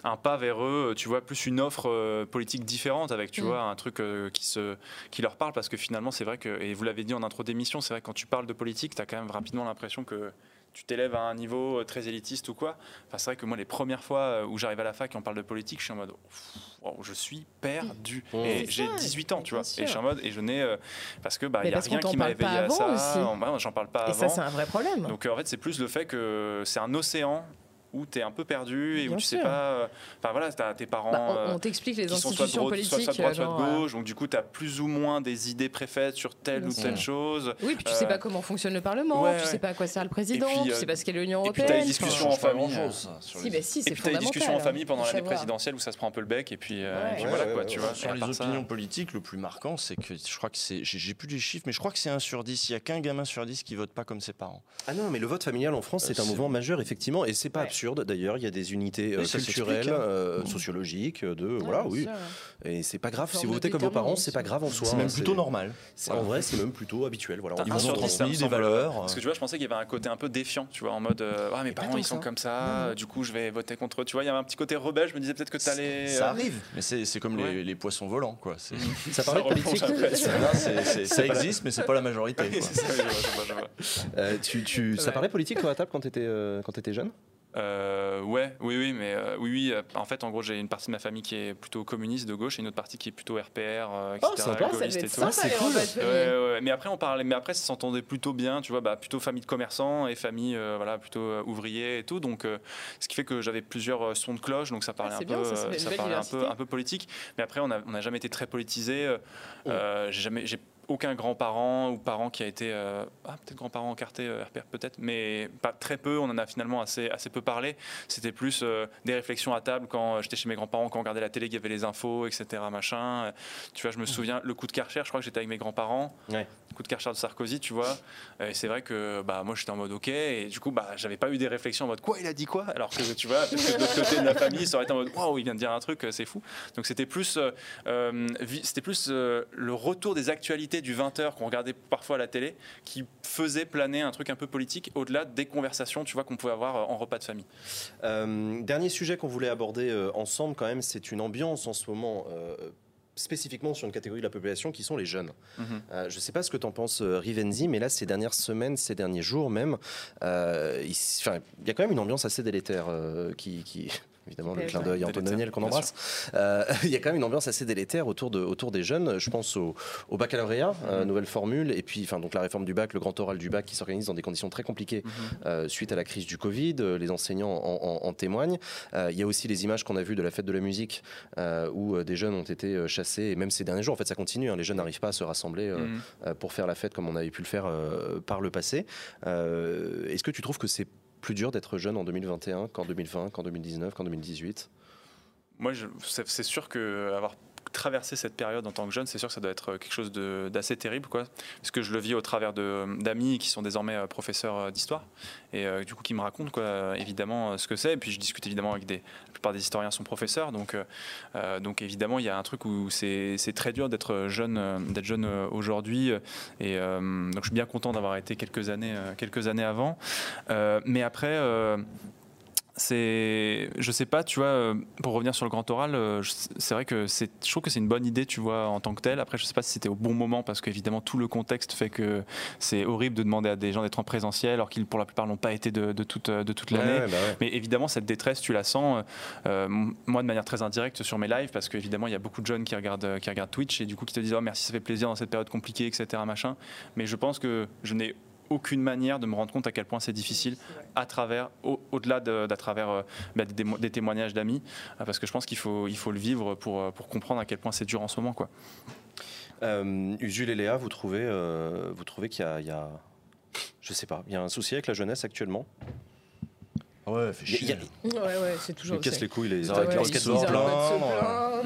un pas vers eux, tu vois, plus une offre euh, politique différente avec tu Mm. vois un truc euh, qui se qui leur parle parce que finalement c'est vrai que et vous l'avez dit en intro d'émission, c'est vrai que quand tu parles de politique, tu as quand même rapidement l'impression que tu t'élèves à un niveau euh, très élitiste ou quoi. Enfin, c'est vrai que moi, les premières fois euh, où j'arrive à la fac et on parle de politique, je suis en mode, wow, je suis perdu. Mmh. Et j'ai ça, 18 ans, tu vois. Et je suis en mode, et je n'ai, euh, parce que bah, il y a rien qui m'a éveillé à ça. bah, j'en parle pas Et ça, avant. c'est un vrai problème. Donc euh, en fait, c'est plus le fait que c'est un océan où tu es un peu perdu et où Bien tu sais sûr. pas. euh, Enfin voilà, tu as tes parents. Bah, on euh, on t'explique les soit institutions droite, soit, politiques. soit droite, soit genre, de euh, gauche. Donc du coup, tu as plus ou moins des idées préfaites sur telle Bien ou sûr. telle chose. Oui, puis tu sais Euh, pas comment fonctionne le Parlement, ouais, tu ouais. sais pas à quoi sert le président, puis, tu euh, sais pas ce qu'est l'Union et puis européenne. les enfin, discussions en famille. sur Si, les- bah si, Et puis t'as les fondamental. discussions en famille pendant l'année présidentielle où ça se prend un peu le bec et puis, euh, voilà quoi, tu vois. Sur les opinions politiques, le plus marquant, c'est que je crois que c'est. J'ai plus les chiffres, mais je crois que c'est un sur 10. Il y a qu'un gamin sur 10 qui vote pas comme ses parents. Ah non, mais le vote familial en France, Euh, c'est un mouvement majeur, effectivement, et c'est pas Ouais. Absurde d'ailleurs. Il y a des unités euh, Oui, culturelles, hein. euh, Mmh. sociologiques, de Ouais, voilà, oui. Et c'est pas grave. Si vous de votez comme vos parents, c'est pas grave en soi. C'est même hein, plutôt normal. En vrai, c'est même plutôt habituel. Voilà. On vous transmis des valeurs. Parce que tu vois, je pensais qu'il y avait un côté un peu défiant, tu vois, en mode euh, ah mes parents ils sont comme ça, non. du coup je vais voter contre eux. Tu vois, il y avait un petit côté rebelle. Je me disais peut-être que t'allais. Ça euh, arrive, mais c'est comme les, poissons volants, quoi. C'est- Ça de replonge politique. ça existe, mais c'est pas la majorité. Ça. Euh, parlait politique toi à table quand t'étais euh, quand t'étais jeune? Euh, ouais, oui, oui, mais euh, oui, oui. euh, en fait, en gros, j'ai une partie de ma famille qui est plutôt communiste de gauche et une autre partie qui est plutôt RPR, euh, etc. Oh, sympa. Ça et tout. c'est cool. Ouais, ouais, mais après on parlait, mais après ça s'entendait plutôt bien, tu vois, bah, plutôt famille de commerçants et famille, euh, voilà, plutôt euh, ouvriers et tout. Donc, euh, ce qui fait que j'avais plusieurs euh, sons de cloche, donc ça parlait Ah, un c'est peu, ça, euh, parlait un peu, un peu politique. Mais après, on n'a on n'a jamais été très politisé. euh, Oh. euh, j'ai jamais, j'ai aucun grand-parent ou parent qui a été, euh, ah, peut-être grand-parent encarté, euh, peut-être, mais pas très peu. On en a finalement assez, assez peu parlé. C'était plus euh, des réflexions à table quand euh, j'étais chez mes grands-parents, quand on regardait la télé, il y avait les infos, etc. Machin. Tu vois, je me souviens, le coup de Karcher, je crois que j'étais avec mes grands-parents. Ouais. Coup de Karcher de Sarkozy, tu vois. Et c'est vrai que bah, moi, j'étais en mode OK. Et du coup, bah, j'avais pas eu des réflexions en mode quoi, il a dit quoi? Alors que tu vois, que de l'autre côté de la famille, ça aurait été en mode waouh, il vient de dire un truc, c'est fou. Donc c'était plus, c'était plus le retour des actualités du 20h qu'on regardait parfois à la télé qui faisait planer un truc un peu politique au-delà des conversations, tu vois, qu'on pouvait avoir euh, en repas de famille. Euh, dernier sujet qu'on voulait aborder euh, ensemble, quand même, c'est une ambiance en ce moment. spécifiquement sur une catégorie de la population qui sont les jeunes. Mhm. Euh, je ne sais pas ce que tu en penses, Rivenzi, mais là, ces dernières semaines, ces derniers jours même, euh, il, y a quand même une ambiance assez délétère euh, qui, qui- évidemment, le clin d'œil Daniel qu'on embrasse. Il y a quand même une ambiance assez délétère autour, de, autour des jeunes. Je pense au, baccalauréat, mm-hmm. nouvelle formule, et puis enfin, donc la réforme du bac, le grand oral du bac qui s'organise dans des conditions très compliquées mm-hmm. suite à la crise du Covid. Les enseignants en, témoignent. Il y a aussi les images qu'on a vues de la fête de la musique où des jeunes ont été chassés, et même ces derniers jours, en fait, ça continue. Hein. les jeunes n'arrivent pas à se rassembler mm-hmm. pour faire la fête comme on avait pu le faire par le passé. Est-ce que tu trouves que c'est plus dur d'être jeune en 2021 qu'en 2020, qu'en 2019, qu'en 2018 Moi, c'est sûr que avoir traverser cette période en tant que jeune, c'est sûr que ça doit être quelque chose d'assez terrible. Parce que je le vis au travers d'amis qui sont désormais euh, professeurs euh, d'histoire et euh, du coup qui me racontent, évidemment, ce que c'est. Et puis je discute évidemment avec des. La plupart des historiens sont professeurs, donc, donc évidemment, il y a un truc où c'est très dur d'être jeune, d'être jeune aujourd'hui. Et donc je suis bien content d'avoir été quelques années, quelques années avant. mais après c'est, je sais pas, tu vois, euh, pour revenir sur le grand oral, euh, c'est vrai que c'est, je trouve que c'est une bonne idée, tu vois, en tant que tel. Après, je sais pas si c'était au bon moment parce qu'évidemment tout le contexte fait que c'est horrible de demander à des gens d'être en présentiel alors qu'ils pour la plupart n'ont pas été de, toute de toute l'année. Bah Mais évidemment cette détresse, tu la sens. Euh, moi de manière très indirecte sur mes lives parce qu'évidemment il y a beaucoup de jeunes qui regardent qui regardent Twitch et du coup qui te disent oh merci ça fait plaisir dans cette période compliquée etc machin. Mais je pense que je n'ai aucune manière de me rendre compte à quel point c'est difficile à travers, au-delà d'à travers euh, bah, des, témoignages d'amis, euh, parce que je pense qu'il faut, il faut le vivre pour, euh, pour comprendre à quel point c'est dur en ce moment. Quoi. Jules et Léa, vous trouvez, trouvez qu'il y a, je sais pas, il y a un souci avec la jeunesse actuellement? Ouais, fait chier. Ouais, ouais, c'est toujours. Ils cassent les couilles, les arrêtent ouais, ils se plaindre.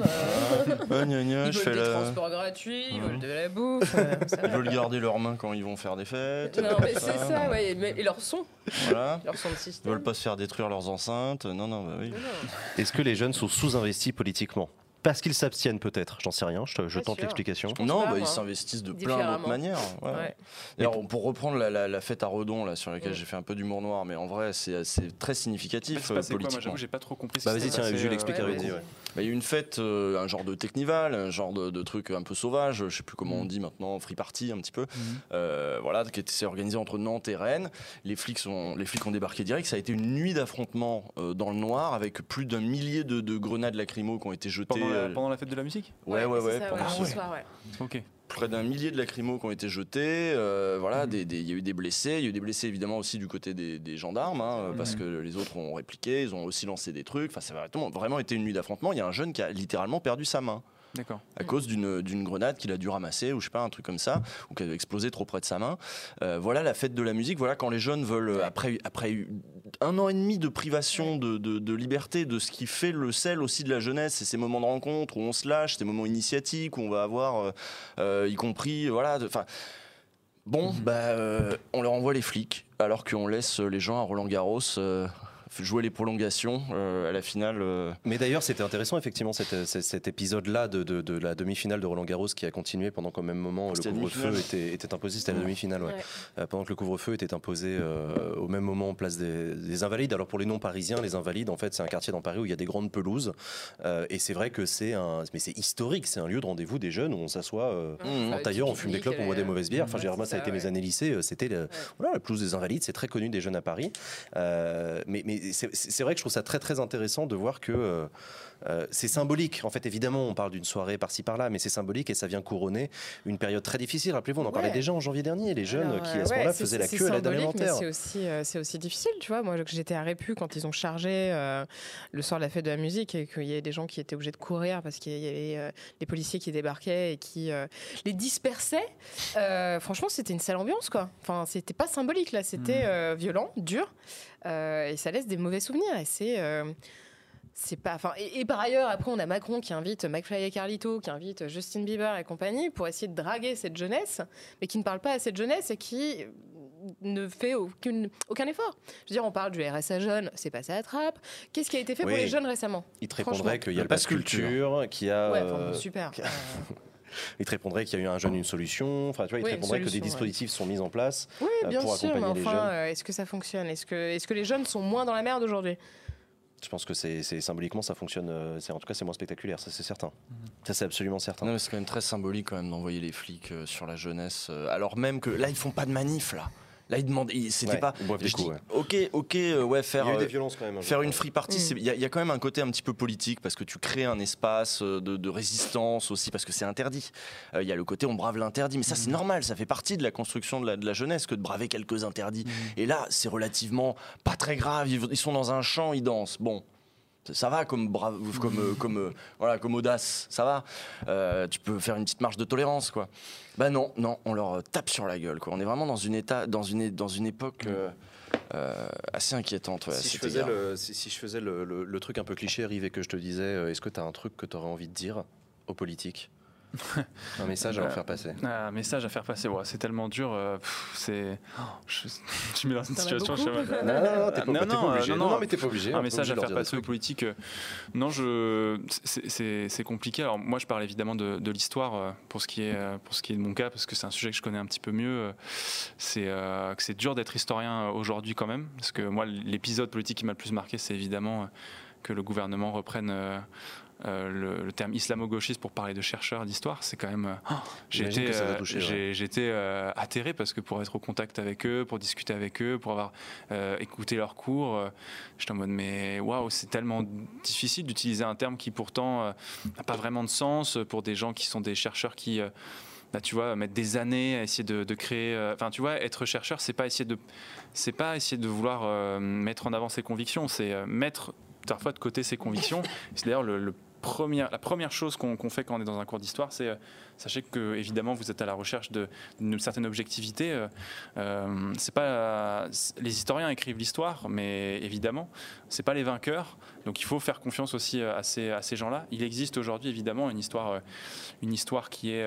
Ils veulent des transports gratuits, ils veulent de la bouffe. Ils veulent garder leurs mains quand ils vont faire des fêtes. Non, mais c'est ça, ouais. Et leur son. Voilà. Leur son de système. Ils veulent pas se faire détruire leurs enceintes. Non, non, bah oui. Est-ce que les jeunes sont sous-investis politiquement? Parce qu'ils s'abstiennent peut-être, j'en sais rien, je, tente l'explication. Non, bah, ils s'investissent de plein d'autres manières. Alors, pour reprendre la, fête à Redon, là, sur laquelle j'ai fait un peu d'humour noir, mais en vrai, c'est très significatif euh, politiquement. j'ai pas trop compris. Bah, vas-y, tiens, je l'explique à Il y a eu une fête, euh, un genre de technival, un genre de, truc un peu sauvage, je sais plus comment on mm. dit maintenant, free party un petit peu, mm. euh, voilà, qui s'est organisé entre Nantes et Rennes. Les flics, sont, les flics ont débarqué direct. Ça a été une nuit d'affrontement dans le noir avec plus d'un millier de, grenades lacrymo qui ont été jetées. Pendant la fête de la musique? Ouais, ouais, ouais. pendant ce soir, ouais. Ok près d'un millier de lacrymos qui ont été jetés. Euh, voilà, mhm. il y a eu des blessés. Il y a eu des blessés évidemment aussi du côté des, gendarmes, hein, mhm. parce que les autres ont répliqué, ils ont aussi lancé des trucs. Enfin, ça a vraiment, vraiment été une nuit d'affrontement. Il y a un jeune qui a littéralement perdu sa main. D'accord. À cause d'une grenade qu'il a dû ramasser ou je sais pas un truc comme ça ou qui a explosé trop près de sa main. Euh, voilà la fête de la musique. Voilà quand les jeunes veulent après après un an et demi de privation de, de, liberté, de ce qui fait le sel aussi de la jeunesse, c'est ces moments de rencontre où on se lâche, ces moments initiatiques où on va avoir, euh, euh, y compris voilà. Enfin. Bon, mhm. bah, on leur envoie les flics, alors qu'on laisse les gens à Roland Garros jouer les prolongations euh, à la finale. Euh. Mais d'ailleurs, c'était intéressant, effectivement, cet, épisode-là de, la demi-finale de Roland Garros qui a continué pendant qu'au même moment le couvre-feu était, imposé. C'était la demi-finale, ouais. Euh, pendant que le couvre-feu était imposé au même moment en place des, Invalides. Alors pour les non-parisiens, les Invalides, en fait, c'est un quartier dans Paris où il y a des grandes pelouses. et c'est vrai que c'est un. Mais c'est historique, c'est un lieu de rendez-vous des jeunes où on s'assoit en tailleur, on fume des clopes, on boit des mauvaises bières. Enfin, moi, ça a été mes années lycée. C'était voilà, la pelouse des Invalides, c'est très connu des jeunes à Paris. mais, mais c'est vrai que je trouve ça très très intéressant de voir que euh, euh, c'est symbolique. En fait, évidemment, on parle d'une soirée par-ci par-là, mais c'est symbolique et ça vient couronner une période très difficile. Rappelez-vous, on en parlait déjà en janvier dernier, les jeunes qui à ce moment-là faisaient la queue à l'aide alimentaire. C'est aussi, euh, c'est aussi difficile, tu vois. Moi, j'étais à Répu quand ils ont chargé le soir de la fête de la musique et qu'il y avait des gens qui étaient obligés de courir parce qu'il y avait les policiers qui débarquaient et qui les dispersaient. franchement, c'était une sale ambiance, quoi. Enfin, c'était pas symbolique là, c'était mmh. violent, dur. Euh, et ça laisse des mauvais souvenirs. Et c'est euh, c'est pas enfin et, par ailleurs après on a Macron qui invite McFly et Carlito qui invite Justin Bieber et compagnie pour essayer de draguer cette jeunesse mais qui ne parle pas à cette jeunesse et qui ne fait aucune, aucun effort. Je veux dire, on parle du RSA jeune, c'est passé à la trappe. Qu'est-ce qui a été fait pour les jeunes récemment? Il te répondrait qu'il y a le passe culture, qui a. Ouais, euh, super. il te répondrait qu'il y a eu un jeune, une solution. Enfin, tu vois, il te répondrait que des dispositifs sont mis en place oui, euh, bien pour sûr, accompagner mais enfin, euh, Est-ce que ça fonctionne? Est-ce que, est que les jeunes sont moins dans la merde aujourd'hui? Je pense que c'est symboliquement ça fonctionne. Euh, en tout cas, c'est moins spectaculaire, ça c'est certain. Ça c'est absolument certain. c'est quand même très symbolique quand même d'envoyer les flics sur la jeunesse, alors même que là ils font pas de manif là Là, il demande, il- c'était Ouais, pas. ils boivent des je coups, dis, ouais. Ok, ok, euh, ouais, faire. Il y a eu euh, des violences quand même. hein, Faire une free party, Mm. il y, a- il y a quand même un côté un petit peu politique parce que tu crées un espace euh, de, de résistance aussi parce que c'est interdit. Euh, Il y a le côté on brave l'interdit, mais ça c'est normal, ça fait partie de la construction de la, de la jeunesse que de braver quelques interdits. Et là, c'est relativement pas très grave. Ils, ils sont dans un champ, ils dansent. Bon. Ça- va comme brave, comme euh, comme euh, voilà comme audace, ça va. Euh, tu peux faire une petite marge de tolérance quoi. Bah non, non, on leur tape sur la gueule quoi. On est vraiment dans une état, dans une dans une époque assez inquiétante. ouais, si, je faisais le, si, si je faisais le, le- le truc un peu cliché, Rive, et que je te disais, est-ce que tu as un truc que tu aurais envie de dire aux politiques? Un message à leur faire passer. Un message à faire passer, ouais, c'est tellement dur. euh, c'est. oh, je, je me mets dans une situation. je beaucoup sais pas. Non, non, non, t'es pas, Non, pas non, euh, Non, non, non, mais t'es pas obligé. un message obligé à faire passer aux politiques. euh, Non, je, c'est- compliqué. Alors moi, je parle évidemment de, de l'histoire euh, pour ce qui est euh, pour ce qui est de mon cas, parce que c'est un sujet que je connais un petit peu mieux. euh, C'est euh, que c'est dur d'être historien euh, aujourd'hui quand même, parce que moi, l'épisode politique qui m'a le plus marqué, c'est évidemment euh, que le gouvernement reprenne. euh, euh, le, le terme islamo-gauchiste pour parler de chercheurs d'histoire, c'est quand même. oh, euh, j'étais euh, atterré parce que pour être au contact avec eux, pour discuter avec eux, pour avoir écouté leurs cours, j'étais en mode mais waouh, c'est tellement difficile d'utiliser un terme qui pourtant n'a pas vraiment de sens pour des gens qui sont des chercheurs qui. bah, tu vois, mettre des années à essayer de, de créer. euh, Enfin, tu vois, être chercheur, c'est pas essayer de, c'est pas essayer de vouloir euh, mettre en avant ses convictions, c'est euh, mettre parfois de côté ses convictions. C'est d'ailleurs le, le la première chose qu'on fait quand on est dans un cours d'histoire, c'est euh, sachez que évidemment vous êtes à la recherche d'une certaine objectivité. euh, euh, c'est pas les historiens écrivent l'histoire, mais évidemment c'est pas les vainqueurs. Donc il faut faire confiance aussi à ces, à ces gens-là. Il existe aujourd'hui évidemment une histoire, une histoire qui est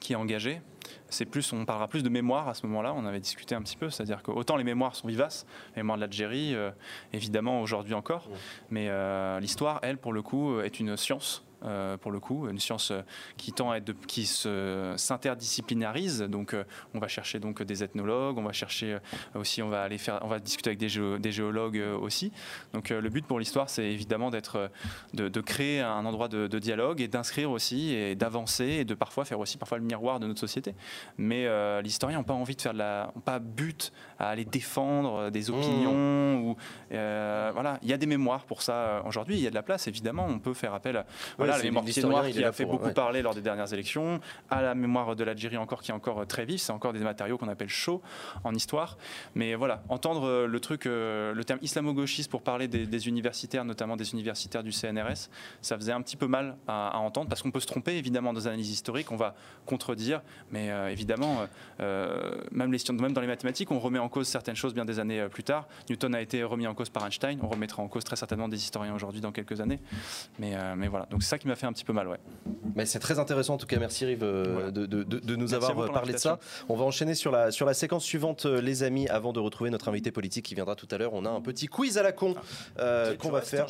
qui est engagée. C'est plus, on parlera plus de mémoire à ce moment-là. On avait discuté un petit peu, c'est-à-dire que autant les mémoires sont vivaces, la mémoire de l'Algérie, euh, évidemment aujourd'hui encore, mais euh, l'histoire, elle, pour le coup, est une science. Euh, pour le coup, une science euh, qui tend à être de- qui se s'interdisciplinarise. Donc, euh, on va chercher donc des ethnologues, on va chercher aussi, on va aller faire, on va discuter avec des, géo- des géologues aussi. Donc, le but pour l'histoire, c'est évidemment d'être, de, créer un endroit de, dialogue et d'inscrire aussi et d'avancer et de parfois faire aussi parfois le miroir de notre société. Mais euh, l'historien n'a pas envie de faire de la, pas but à aller défendre euh, des opinions ou euh, voilà. Il y a des mémoires pour ça euh, aujourd'hui. Il y a de la place évidemment. On peut faire appel à voilà, c'est la mémoire pied l'historien, noir il est qui a fait pour- beaucoup ouais. parler lors des dernières élections, à la mémoire de l'Algérie encore qui est encore très vive. C'est encore des matériaux qu'on appelle chauds en histoire. Mais voilà, entendre le truc, le terme islamo-gauchiste pour parler des, des universitaires, notamment des universitaires du CNRS, ça faisait un petit peu mal à, à entendre parce qu'on peut se tromper évidemment dans les analyses historiques, on va contredire, mais euh, évidemment, euh, même, les, même dans les mathématiques, on remet en cause certaines choses bien des années euh, plus tard. Newton a été remis en cause par Einstein, on remettra en cause très certainement des historiens aujourd'hui dans quelques années. Mais, euh, mais voilà, donc c'est ça qui m'a fait un petit peu mal, ouais. Mais c'est très intéressant en tout cas. Merci Rive euh, Voilà. de, de- de- de nous Merci avoir parlé de ça. On va enchaîner sur la, sur la séquence suivante, les amis, avant de retrouver notre invité politique qui viendra tout à l'heure. On a un petit quiz à la con euh, Tu qu'on va faire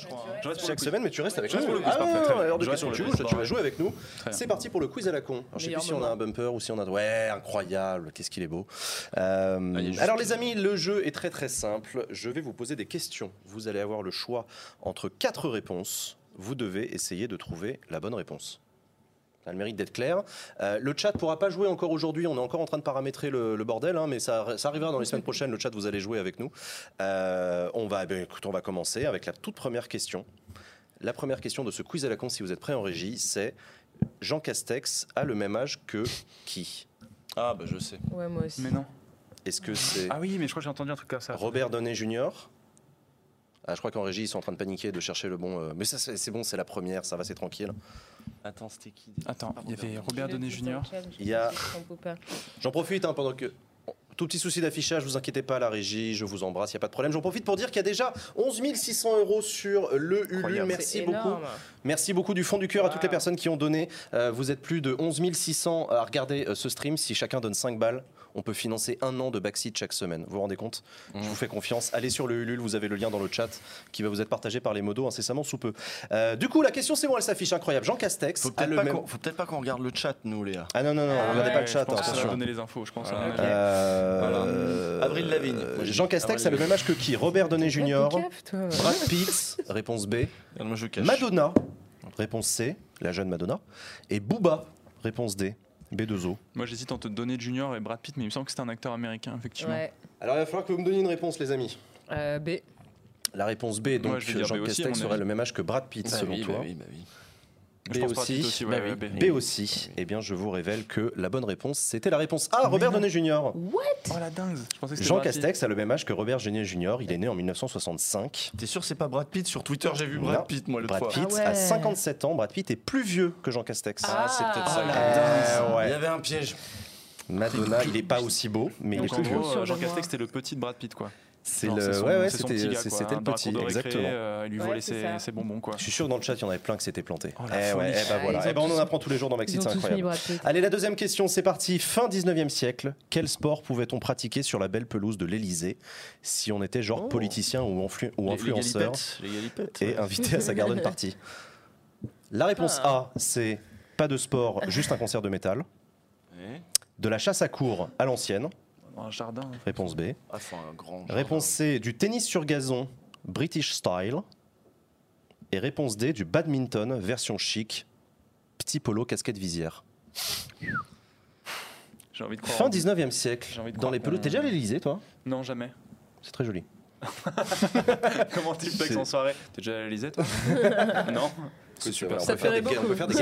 chaque semaine, mais tu restes avec Je nous. reste pour le quiz, Ah, alors de pour tu joues, vas jouer avec nous. C'est parti pour le quiz à la con. Alors, je sais plus si on a un bumper ou si on a. Ouais, incroyable, qu'est-ce qu'il est beau. Euh, Ah, alors, les amis, le jeu est très très simple. Je vais vous poser des questions. Vous allez avoir le choix entre quatre réponses. Vous devez essayer de trouver la bonne réponse. Ça a le mérite d'être clair. Euh, le chat pourra pas jouer encore aujourd'hui. On est encore en train de paramétrer le, le bordel, hein, mais ça, ça arrivera dans les semaines prochaines. Le chat, vous allez jouer avec nous. Euh, on va, ben, écoute, on va commencer avec la toute première question. La première question de ce quiz à la con, si vous êtes prêts en régie, c'est Jean Castex a le même âge que qui? Ah, bah je sais. Ouais, moi aussi. Mais non. Est-ce que c'est Ah oui, mais je crois que j'ai entendu un truc comme ça. Robert Donnet Jr. Ah, je crois qu'en régie, ils sont en train de paniquer, de chercher le bon. euh, Mais ça, c'est c'est bon, c'est la première, ça va, c'est tranquille. Attends, c'était qui Attends, il y avait Robert Le le chat, je Il y a-. J'en profite hein, pendant que. Tout petit souci d'affichage, vous inquiétez pas, la régie, je vous embrasse, il n'y a pas de problème. J'en profite pour dire qu'il y a déjà 11 600 euros sur le Ulule. Incroyable. Merci C'est beaucoup. énorme. Merci beaucoup du fond du cœur à toutes les personnes qui ont donné. Euh, vous êtes plus de 11 600 à regarder euh, ce stream. Si chacun donne 5 balles, on peut financer un an de backseat chaque semaine. Vous vous rendez compte Je vous fais confiance. Allez sur le Ulule, vous avez le lien dans le chat qui va vous être partagé par les modos incessamment sous peu. Euh, du coup, la question c'est bon, elle s'affiche incroyable. Jean Castex Faut peut-être pas, même. qu'on- faut peut-être pas qu'on regarde le chat, nous, Léa. Ah non, non, non, Ah regardez ouais, pas le je chat, pense que ça va donner les infos, je pense. Avis. Euh, Avril Lavigne. J'ai Jean Castex Avril a le même âge que qui? Robert Donnet Jr. Brad Pitt, réponse B. Madonna, réponse C, la jeune Madonna. Et Booba, réponse D. B2O. Moi, j'hésite entre Donner Junior et Brad Pitt, mais il me semble que c'était un acteur américain, effectivement. Ouais. Alors il va falloir que vous me donniez une réponse, les amis. Euh, B. La réponse B, donc je Jean B aussi, à Castex avis. le même âge que Brad Pitt, Bah selon oui, toi. bah oui, bah oui. B aussi. Bah oui. B. B aussi. Eh bien, je vous révèle que la bonne réponse, c'était la réponse A, Robert. Downey Jr. Oh la dingue Je pensais que c'était Jean Brad Pitt. Castex a le même âge que Robert Downey Jr. Il est né en 1965. T'es sûr c'est pas Brad Pitt? Sur Twitter, j'ai vu Brad Non. Pitt, moi, l'autre Brad fois. Pitt Ah a ouais. 57 ans. Brad Pitt est plus vieux que Jean Castex. Ah, c'est peut-être ça. Ah, que- la dingue. Il y avait un piège. Madonna, il est pas aussi beau, mais il est plus vieux. gros, de Jean. Castex, c'était le petit de Brad Pitt, quoi. C'est le, son- ouais, ouais, c'était, petit gars, c'est- quoi, c'était le dans la petit, exactement. euh, il lui Ouais, volait c'est ses, ses bonbons, quoi. Je suis sûr que dans le chat, il y en avait plein qui s'étaient plantés. Oh, la eh ouais, eh ben Ah, voilà. Eh ben on en apprend tous les jours dans ont c'est incroyable. Allez, la deuxième question, c'est parti. Fin 19e siècle, quel sport pouvait-on pratiquer sur la belle pelouse de l'Elysée si on était genre Oh. politicien ou, influ- ou Les- les influenceur galipettes, Les galipettes. et invité à sa garden party La réponse A, c'est pas de sport, juste un concert de métal. De la chasse à cours à l'ancienne. Dans un jardin. Réponse B. Ah, faut un grand. Réponse C, du tennis sur gazon, British style. Et réponse D, du badminton, version chic, petit polo, casquette visière. J'ai envie de croire. Fin en- 19e siècle, J'ai envie de dans croire les pelouses. qu'on- T'es déjà à l'Elysée, toi? Non, jamais. C'est très joli. Comment tu flex C'est- en soirée T'es déjà à l'Elysée, toi Non C'est super. On Ça peut faire des, on peut faire des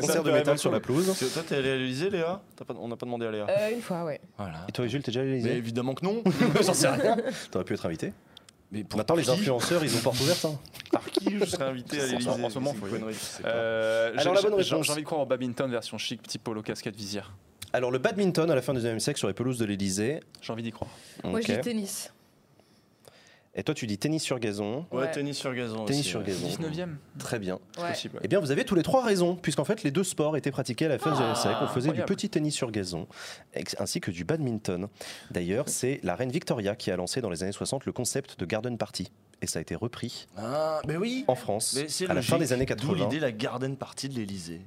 concerts de métal sur la pelouse. Toi, t'es allé à l'Elysée, Léa pas- On n'a pas demandé à Léa. Euh, une fois, ouais. Voilà. Et toi, Jules, t'es déjà à Mais l'Elysée évidemment que non. J'en sais rien. T'aurais pu être invité. Mais pour Maintenant, les influenceurs, ils ont porte ouverte. hein. Par qui je serais invité à l'Elysée en ce moment, faut une. Euh, Alors, j'ai- la bonne j'ai- réponse. J'ai envie de croire en badminton version chic, petit polo, casquette, visière. Alors, le badminton à la fin du 19e siècle sur les pelouses de l'Elysée. J'ai envie d'y croire. Moi, je dis tennis. Et toi, tu dis tennis sur gazon. Ouais, Ouais. tennis sur gazon. Tennis aussi, sur ouais. gazon. 19ème Très bien. Ouais. Possible. ouais. Eh bien, vous avez tous les trois raisons, puisqu'en fait, les deux sports étaient pratiqués à la fin du Ah, 19e siècle. On faisait incroyable. du petit tennis sur gazon, ainsi que du badminton. D'ailleurs, c'est la reine Victoria qui a lancé dans les années 60 le concept de garden party. Et ça a été repris Ah, mais oui. en France Mais c'est à la fin des années D'où 80. l'idée la garden party de l'Elysée.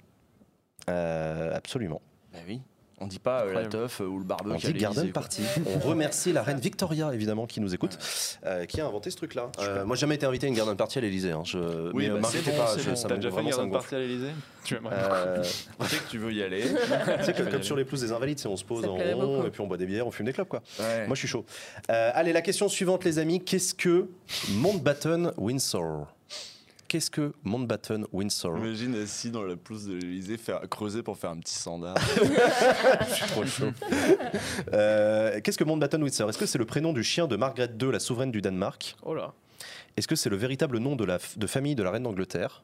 Euh, absolument. Bah oui. On dit pas euh, la teuf euh, ou le barbecue On à dit garden quoi. party. On remercie la reine Victoria, évidemment, qui nous écoute, euh, qui a inventé ce truc-là. Euh, moi, j'ai jamais été invité à une garden party à l'Élysée. Hein. Je... Oui, mais bah, m'invitez bon, pas, c'est je- bon. ça T'as me- déjà fait vraiment, une ça me garden gonfle. party à l'Elysée Tu aimerais Euh, Je sais que tu veux y aller. tu sais, comme, comme sur les pelouses des Invalides, c'est on se pose Ça en plairait rond beaucoup. et puis on boit des bières, on fume des clopes, quoi. Ouais. Moi, je suis chaud. Euh, allez, la question suivante, les amis. Qu'est-ce que Mountbatten Windsor? Qu'est-ce que Mountbatten Windsor Imagine assis dans la pelouse de l'Elysée, faire creuser pour faire un petit sandar. Je suis trop chaud. Euh, Qu'est-ce que Mountbatten Windsor? Est-ce que c'est le prénom du chien de Margaret II, la souveraine du Danemark? Oh là. Est-ce que c'est le véritable nom de, la f- de famille de la reine d'Angleterre?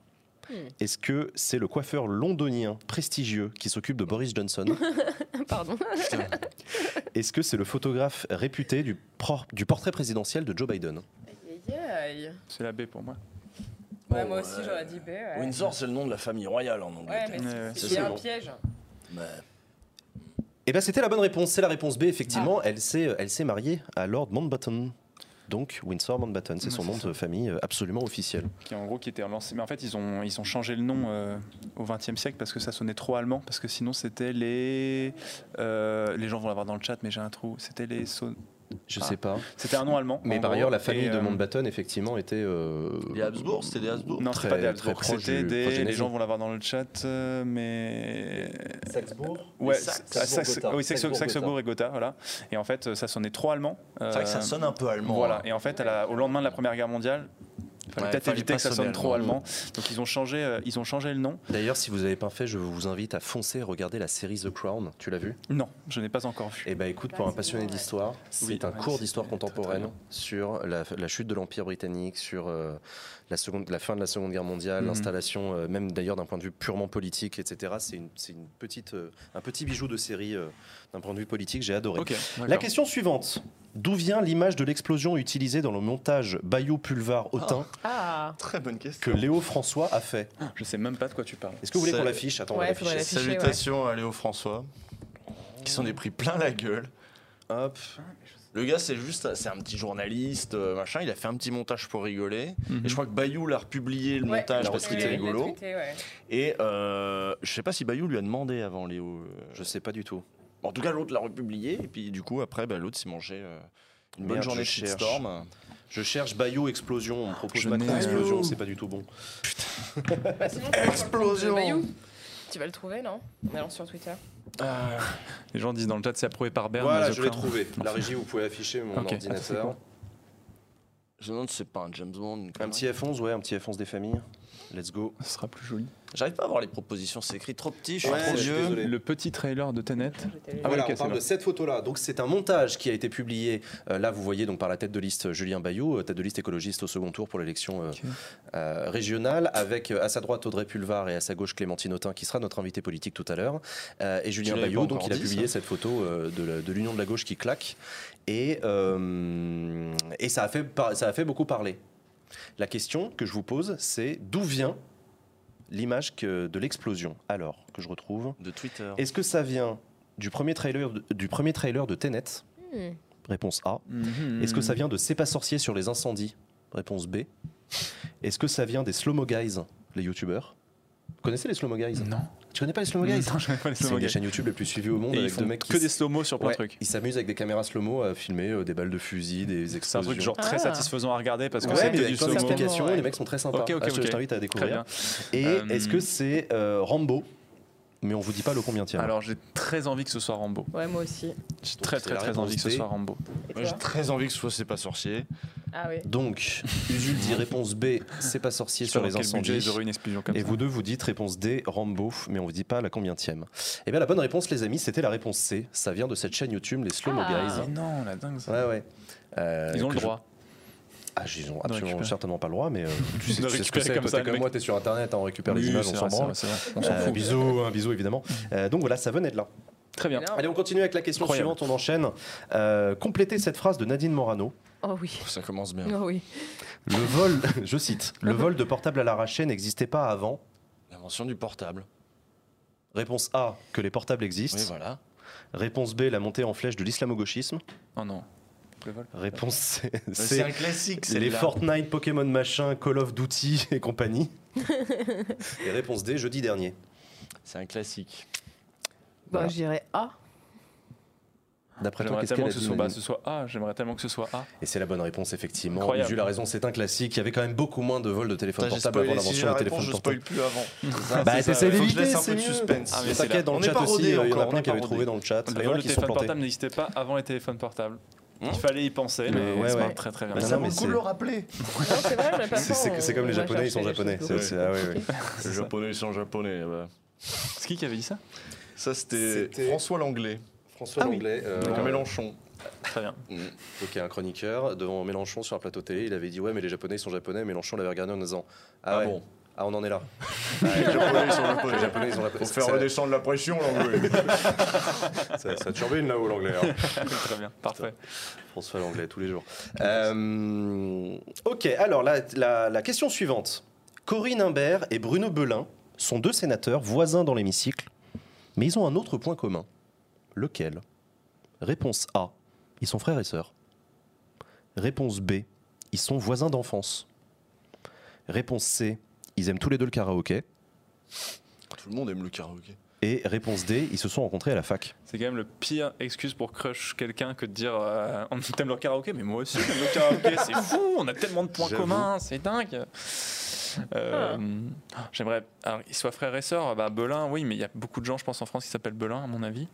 Hmm. Est-ce que c'est le coiffeur londonien prestigieux qui s'occupe de Boris Johnson? Pardon. Est-ce que c'est le photographe réputé du, pro- du portrait présidentiel de Joe Biden? Aïe, aïe, aïe. C'est la B pour moi. Ouais, Bon, moi aussi, j'aurais dit B. Ouais, Windsor, c'est le nom de la famille royale en ouais Angleterre. mais Ouais, ouais. c'est- C'est c'est ça, un piège. Mais- Eh bien, c'était la bonne réponse. C'est la réponse B, Ah. effectivement. Elle s'est elle s'est mariée à Lord Mountbatten. Donc, Windsor Mountbatten, c'est Ouais, son c'est nom ça. de famille euh, absolument officiel. Qui en gros qui était relancé. Mais en fait, ils ont, ils ont changé le nom euh, au XXe siècle parce que ça sonnait trop allemand. Parce que sinon, c'était les. euh, les gens vont l'avoir dans le chat, mais j'ai un trou. C'était les. Sau- Je Ah. sais pas. C'était un nom allemand. Mais par gros, ailleurs, la famille de euh, Mountbatten, effectivement, était. euh, Les Habsbourg, c'était des Habsbourg Non, Très- c'était pas des Habsbourg, c'était des. Les gens vont l'avoir dans le chat, euh, mais. Saxbourg Ouais, Saxe-Gotha. oui. Saxe-Bourg et Gotha, voilà. Et en fait, ça sonnait trop allemand. C'est vrai que ça sonne un peu allemand. Voilà. hein. Et en fait, au lendemain de la Première Guerre mondiale, il fallait Ouais, peut-être éviter que ça sonne trop allemand. allemand. Donc ils ont changé, euh, ils ont changé le nom. D'ailleurs, si vous n'avez pas fait, je vous invite à foncer et regarder la série The Crown. Tu l'as vu? Non, je n'ai pas encore vu. Eh ben écoute, pour un passionné d'histoire, c'est Oui, un ouais, cours d'histoire très, très contemporaine sur la, la chute de l'Empire britannique, sur euh, la, seconde, la fin de la Seconde Guerre mondiale, Mhm. l'installation, euh, même d'ailleurs d'un point de vue purement politique, etc. C'est une, c'est une petite, euh, un petit bijou de série euh, d'un point de vue politique, j'ai adoré. La question suivante. D'où vient l'image de l'explosion utilisée dans le montage Bayou Pulvar Autun Ah. Très bonne question. que Léo François a fait? Je sais même pas de quoi tu parles. Est-ce que vous voulez qu'on l'affiche? Attends, on va Ouais, l'afficher. Salutations à Léo François, qui s'en est pris plein la gueule. Hop. Le gars, c'est juste, c'est un petit journaliste, euh, machin. Il a fait un petit montage pour rigoler. Mhm. Et je crois que Bayou l'a republié le Ouais, montage parce qu'il l'a rigolo. tweeté, ouais. Et euh, je sais pas si Bayou lui a demandé avant Léo. euh, Je sais pas du tout. En tout cas, l'autre l'a republié. Et puis, du coup, après, bah, l'autre s'est mangé euh, une bonne Merde, journée de je cherche. shitstorm. Je cherche Bayou Explosion, on me propose Macron Explosion, c'est pas du tout bon. Bah, sinon, Explosion. Tu vas le trouver, non? En allant sur Twitter. Les gens disent dans le chat c'est approuvé par Berne. Voilà, je l'ai trouvé. La régie, vous pouvez afficher mon ordinateur. Je me demande si c'est pas un James Bond. une Un petit F11, ouais, un petit F11 des familles. Let's go. Ce sera plus joli. J'arrive pas à voir les propositions, c'est écrit trop petit, je suis Ouais, trop vieux. désolé. Le petit trailer de Tenet. Ah voilà, on parle de cette photo-là. Donc c'est un montage qui a été publié. euh, là, vous voyez donc par la tête de liste Julien Bayou, euh, tête de liste écologiste au second tour pour l'élection euh, euh, régionale, avec euh, à sa droite Audrey Pulvar et à sa gauche Clémentine Autain, qui sera notre invité politique tout à l'heure. Euh, et Julien Bayou, donc il a publié ça. cette photo euh, de la- de l'Union de la gauche qui claque. Et, euh, et ça, a fait, ça a fait beaucoup parler. La question que je vous pose, c'est d'où vient l'image de l'explosion Alors, que je retrouve. De Twitter. Est-ce que ça vient du premier trailer de, du premier trailer de Tenet? Hmm. Réponse A. Mhm. Est-ce que ça vient de C'est pas sorcier sur les incendies? Réponse B. Est-ce que ça vient des Slow-Mo Guys, les youtubeurs? Vous connaissez les Slow-Mo Guys? Non. Tu connais pas les Slow-Mo Guys Non, je connais pas les C'est slow-mo des guys. chaînes YouTube les plus suivies au monde Et ils avec font deux mecs qui que s- des slow-mo sur plein Ouais, de trucs. Ils s'amusent avec des caméras slow-mo à filmer euh, des balles de fusil, des C'est un explosions. truc genre très Ah. satisfaisant à regarder parce que Ouais, c'est du slow-mo. ouais. les mecs sont très sympas. Ok, ok, Ah, je- ok. je t'invite à Très découvrir. bien. Et Euh, est-ce que c'est euh, Rambo? Mais on vous dit pas le combien tiers. Alors j'ai très envie que ce soit Rambo. Ouais, moi aussi. J'ai Donc, très très très envie que ce B. soit Rambo. Moi, j'ai très envie que ce soit C'est pas sorcier. Ah oui. Donc, Usul dit réponse B, c'est pas sorcier sur les incendies. ils auraient une explosion comme Et ça. vous deux, vous dites réponse D, Rambo, mais on vous dit pas la combien tième. Et bien la bonne réponse, les amis, c'était la réponse C. Ça vient de cette chaîne YouTube, les Slow Mo Ah. Guys. Mais non, la dingue ça. Ouais, ouais. Euh, Ils ont le je- droit. Ah, ils ont absolument certainement pas le droit, mais euh, tu sais, De tu sais ce que c'est. comme ça, comme mec. moi, t'es sur Internet, on récupère les images, on s'en branle. Euh, bisous, un bisou évidemment. Euh, donc voilà, ça venait de là. Très bien. Allez, on continue avec la question Incroyable. suivante, on enchaîne. Euh, complétez cette phrase de Nadine Morano. Oh oui. Ça commence bien. Oh oui. Le vol, je cite, le vol de portable à l'arraché n'existait pas avant. L'invention du portable. Réponse A, que les portables existent. Oui, voilà. Réponse B, la montée en flèche de l'islamo-gauchisme. Oh non. Réponse C, C'est c'est un classique, c'est les Fortnite, Pokémon machin, Call of Duty et compagnie. et réponse D, jeudi dernier. C'est un classique. Bah, Voilà. je dirais A. D'après toi, J'aimerais qu'est-ce tellement qu'elle que a ce soit, bah, ce soit A. J'aimerais tellement que ce soit A. Et c'est la bonne réponse, effectivement. Incroyable. Jules a raison, c'est un classique. Il y avait quand même beaucoup moins de vols de téléphone Putain, j'ai portable avant. Si l'invention des réponse, téléphones je spoil portables. plus avant. Bah, C'est ça, t'essaies que je d'éviter, laisse un c'est peu de mieux. suspense. Ah, T'inquiète, dans On le chat aussi, euh, il y en a plein qui avaient trouvé dans le chat. Le vol de téléphone portable n'existait pas avant les téléphones portables. Il fallait y penser, Mais mais ouais, c'est ouais. pas très très bien. Mais Ça vaut le coup c'est- de le rappeler. C'est comme les Japonais, ils sont japonais. choses C'est- c'est- ah ouais, ouais. Les japonais, ils sont japonais. bah. C'est qui qui avait dit ça Ça, c'était François Langlais. François Ah oui. Langlais, euh, Donc Mélenchon. Très bien. donc, un chroniqueur devant Mélenchon sur un plateau télé. Il avait dit Ouais, mais les Japonais ils sont japonais. Mélenchon l'avait regardé en disant Ah, Ah ouais. bon Ah, on en est là. Les japonais, ils sont japonais. Les Japonais, ils ont la Faut ça, faire redescendre la pression, l'anglais. ça, ça turbine là-haut, l'anglais. hein. Très bien. Parfait. François Langlais, tous les jours. Euh, ok, alors la, la- la question suivante. Corinne Imbert et Bruno Belin sont deux sénateurs voisins dans l'hémicycle, mais ils ont un autre point commun. Lequel? Réponse A. Ils sont frères et sœurs. Réponse B. Ils sont voisins d'enfance. Réponse C. Ils aiment tous les deux le karaoké. Tout le monde aime le karaoké. Et réponse D. Ils se sont rencontrés à la fac. C'est quand même le pire excuse pour crush quelqu'un que de dire euh, on t'aime le karaoké, mais moi aussi j'aime le karaoké, c'est fou, on a tellement de points communs, c'est dingue. Euh, J'aimerais. Alors, ils soient frères et sœurs, bah, Belin, oui, mais il y a beaucoup de gens, je pense, en France qui s'appellent Belin, à mon avis.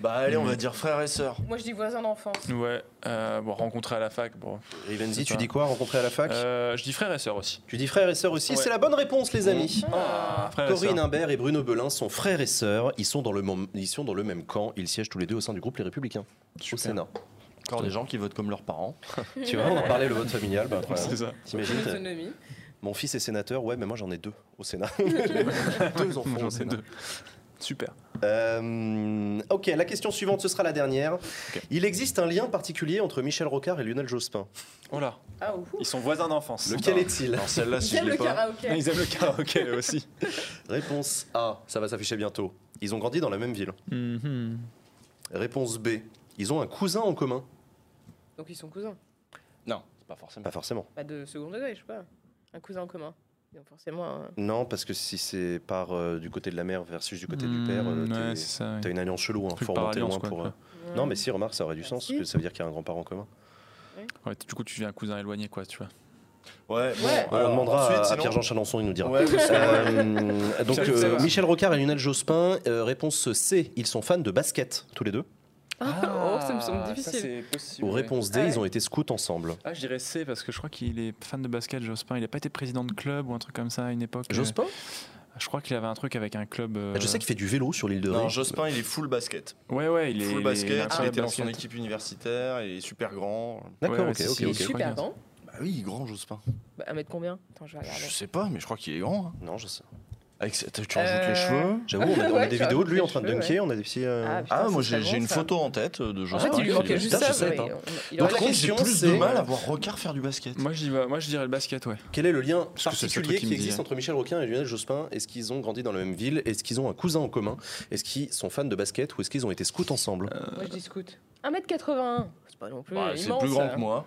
Bah allez, on va dire frères et sœurs. Moi, je dis voisin d'enfance. Ouais, euh, bon, rencontrer à la fac, bon. Rivenzi, tu dis quoi Rencontrés à la fac? Euh, je dis frères et sœurs aussi. Tu dis frères et sœurs aussi. Ouais. C'est la bonne réponse, les amis. Ah, et Corinne. Imbert et Bruno Belin sont frères et sœurs. Ils sont dans le, mom- ils sont dans le même camp. Ils siègent tous les deux au sein du groupe Les Républicains au. Sénat. Encore des gens qui votent comme leurs parents. Tu vois, on en parlait le vote familial. Bah, C'est ça. T'imagines t'as- L'autonomie. Mon fils est sénateur. Ouais, mais moi j'en ai deux au Sénat. deux enfants J'en au ai Sénat. deux. Super. Euh, ok, la question suivante, ce sera la dernière. Il existe un lien particulier entre Michel Rocard et Lionel Jospin? Oh là, Ah, ouh. ils sont voisins d'enfance. Lequel est-il? Alors celle-là, si je J'aime l'ai le pas. karaoké. Ils aiment le karaoké aussi. Réponse A, ça va s'afficher bientôt. Ils ont grandi dans la même ville. Mhm. Réponse B, ils ont un cousin en commun. Donc, ils sont cousins? Non, c'est pas forcément. Pas forcément. Pas de second degré, je sais pas. Un cousin en commun. Forcément. Non, parce que si c'est par euh, du côté de la mère versus du côté du père, euh, Mm, t'es- ouais, t'as une alliance chelou. Hein. Truc Faut par remonter alliance, loin quoi, pour. quoi. euh, Non, mais si, remarque, ça aurait du sens, si. parce que ça veut dire qu'il y a un grand-parent commun. Ouais, du coup, tu viens un cousin éloigné, quoi, tu vois. Ouais, bon, Ouais. On demandera ensuite, à- Pierre-Jean Chalençon, il nous dira. Ouais. Euh, donc Michel, euh, Rocard et Lionel Jospin, euh, réponse C, ils sont fans de basket, tous les deux. Oh, ça me semble ça, difficile. c'est possible. Ou ouais. réponse D, Ouais. ils ont été scouts ensemble. Ah, je dirais C parce que je crois qu'il est fan de basket, Jospin. Il n'a pas été président de club ou un truc comme ça à une époque. Jospin? Je crois qu'il avait un truc avec un club. euh, Je sais qu'il fait du vélo sur l'île de Ré. Non, Jospin, il est full basket. Ouais, ouais, il est. Full il est- basket, il est il était dans son équipe universitaire, il est super grand. D'accord, Ouais, ok, ok, Il est super grand. Bah oui, grand Jospin. Bah, un mètre combien? Attends, je vais regarder. Je sais pas, mais je crois qu'il est grand. hein. Non, je sais. Avec, tu rajoutes Euh, les cheveux J'avoue, on a, on a Ouais, des vidéos de lui en train de dunker, on a des petits. euh, Ah, putain, Ah, moi j'ai bon, une ça. photo en tête de En Jospin. fait, il lui Ah, manquait juste ça. il Donc, contre, j'ai plus de mal à voir Rocard faire du basket. Moi, je dis, bah, moi, je dirais le basket, ouais. Quel est le lien seul particulier qui qui existe entre Michel Roquin et Lionel Jospin? Est-ce qu'ils ont grandi dans la même ville? Est-ce qu'ils ont un cousin en commun? Est-ce qu'ils sont fans de basket ou est-ce qu'ils ont été scouts ensemble? Moi, je dis scout. 1m81. C'est pas non plus Bah, c'est plus grand que moi.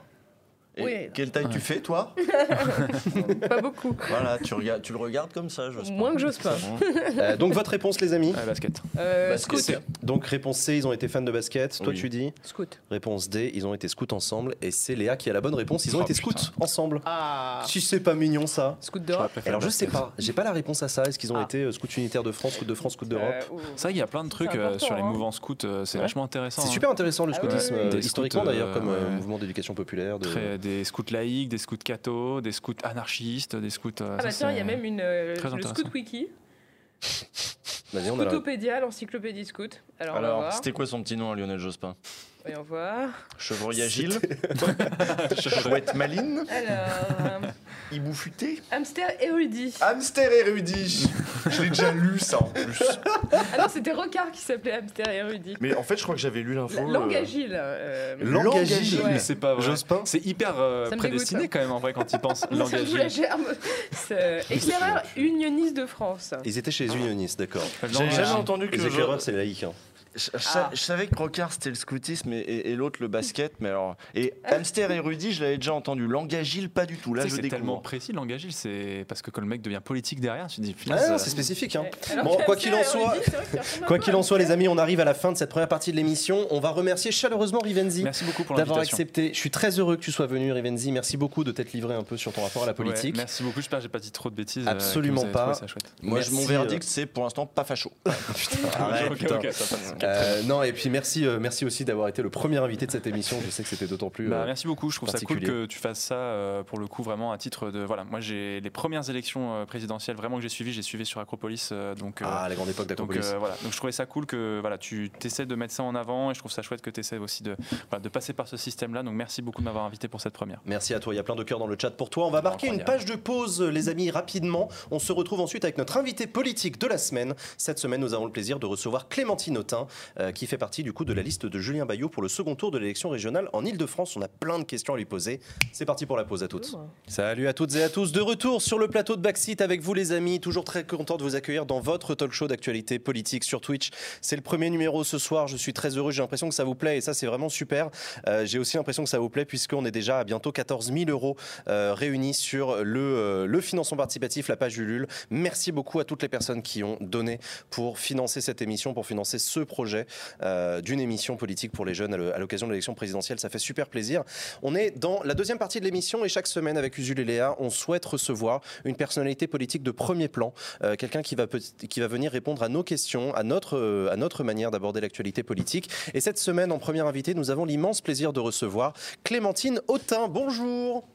Et Oui. quelle taille tu fais, toi Pas beaucoup. Voilà, tu, regardes, tu le regardes comme ça, Jospin. Moins que Jospin. Euh, Donc votre réponse les amis Ouais, basket. Euh, Basket. scout. Donc réponse C, ils ont été fans de basket. Toi tu dis Scout. Réponse D, ils ont été scouts ensemble. Et c'est Léa qui a la bonne réponse, ils ont Oh, été putain. scouts ensemble. Ah. Si c'est pas mignon ça Scout d'Europe. Alors je sais pas, j'ai pas la réponse à ça. Est-ce qu'ils ont Ah. été euh, scouts unitaires de France, scouts de France, scouts d'Europe Euh, vrai qu'il y a plein de trucs euh, sur les hein. mouvements scouts, c'est Ouais. vachement intéressant. C'est hein. super intéressant le Ah scoutisme, historiquement d'ailleurs, comme mouvement d'éducation populaire. Des scouts laïcs, des scouts cathos, des scouts anarchistes, des scouts. euh, Ah bah ça, tiens, il y a même une, euh, très le intéressant. Scout Wiki. Scoutopédia, l'encyclopédie scout. Alors, Alors, c'était quoi son petit nom à Lionel Jospin? Voyons voir. Chevreuil agile Chouette maline Alors, euh, Hibou futé hamster érudit. Hamster érudit Je l'ai déjà lu ça en plus. Ah non, c'était Rocard qui s'appelait hamster érudit. Mais en fait, je crois que j'avais lu l'info. Euh, Langue agile. euh, Langue agile. Ouais. Mais c'est pas vrai. Jospin C'est hyper euh, prédestiné dégoûte. quand même en vrai quand il pense. Langue agile. germe. C'est- Éclaireur unioniste de France. Ils étaient chez les unionistes, d'accord. J'avais Langue jamais entendu que Les je- éclaireurs, c'est laïque. hein. Je, je- Ah. je savais que Rocard c'était le scoutisme et, et- et l'autre le basket, mais alors. Et hamster érudit, je l'avais déjà entendu. Langue agile, pas du tout. Là, je c'est tellement précis, langue agile, c'est parce que quand le mec devient politique derrière, tu te dis, Ah, euh, c'est spécifique. Hein. Bon, quoi qu'il en hamster soit- Quoi qu'il en soit, les amis, on arrive à la fin de cette première partie de l'émission. On va remercier chaleureusement Rivenzi d'avoir accepté. Je suis très heureux que tu sois venu, Rivenzi. Merci beaucoup de t'être livré un peu sur ton rapport à la politique. Ouais, merci beaucoup, j'espère que j'ai pas dit trop de bêtises. euh, Absolument pas. trouvé. Moi, Merci, mon euh, verdict, c'est pour l'instant pas facho. Arrête, putain. Euh, non, et puis merci, euh, merci aussi d'avoir été le premier invité de cette émission. Je sais que c'était d'autant plus. Bah, euh, merci beaucoup, je trouve ça cool que tu fasses ça euh, pour le coup vraiment à titre de voilà moi j'ai les premières élections euh, présidentielles vraiment que j'ai suivies j'ai suivi sur Acropolis euh, donc euh, Ah, la grande époque donc d'Acropolis. euh, voilà donc je trouvais ça cool que voilà tu essaies de mettre ça en avant et je trouve ça chouette que tu essaies aussi de voilà, de passer par ce système là donc merci beaucoup de m'avoir invité pour cette première Merci à toi, il y a plein de cœurs dans le chat pour toi. On va marquer une page de pause, les amis, rapidement. On se retrouve ensuite avec notre invité politique de la semaine. Cette semaine, nous avons le plaisir de recevoir Clémentine Autain, euh, qui fait partie du coup de la liste de Julien Bayot pour le second tour de l'élection régionale en Ile-de-France. On a plein de questions à lui poser. C'est parti pour la pause à toutes. Salut à toutes et à tous, de retour sur le plateau de Backseat avec vous les amis, toujours très content de vous accueillir dans votre talk show d'actualité politique sur Twitch. C'est le premier numéro ce soir, je suis très heureux, j'ai l'impression que ça vous plaît et ça c'est vraiment super. Euh, j'ai aussi l'impression que ça vous plaît puisqu'on est déjà à bientôt 14 000 euros euh, réunis sur le, euh, le financement participatif, la page Ulule. Merci beaucoup à toutes les personnes qui ont donné pour financer cette émission, pour financer ce projet euh, d'une émission politique pour les jeunes à l'occasion de l'élection présidentielle. Ça fait super plaisir. On est dans la deuxième partie de l'émission et chaque semaine avec Usul et Léa, on souhaite recevoir une personnalité politique de premier plan, euh, quelqu'un qui va, qui va venir répondre à nos questions, à notre, à notre manière d'aborder l'actualité politique. Et cette semaine, en première invitée, nous avons l'immense plaisir de recevoir Clémentine Autain. Bonjour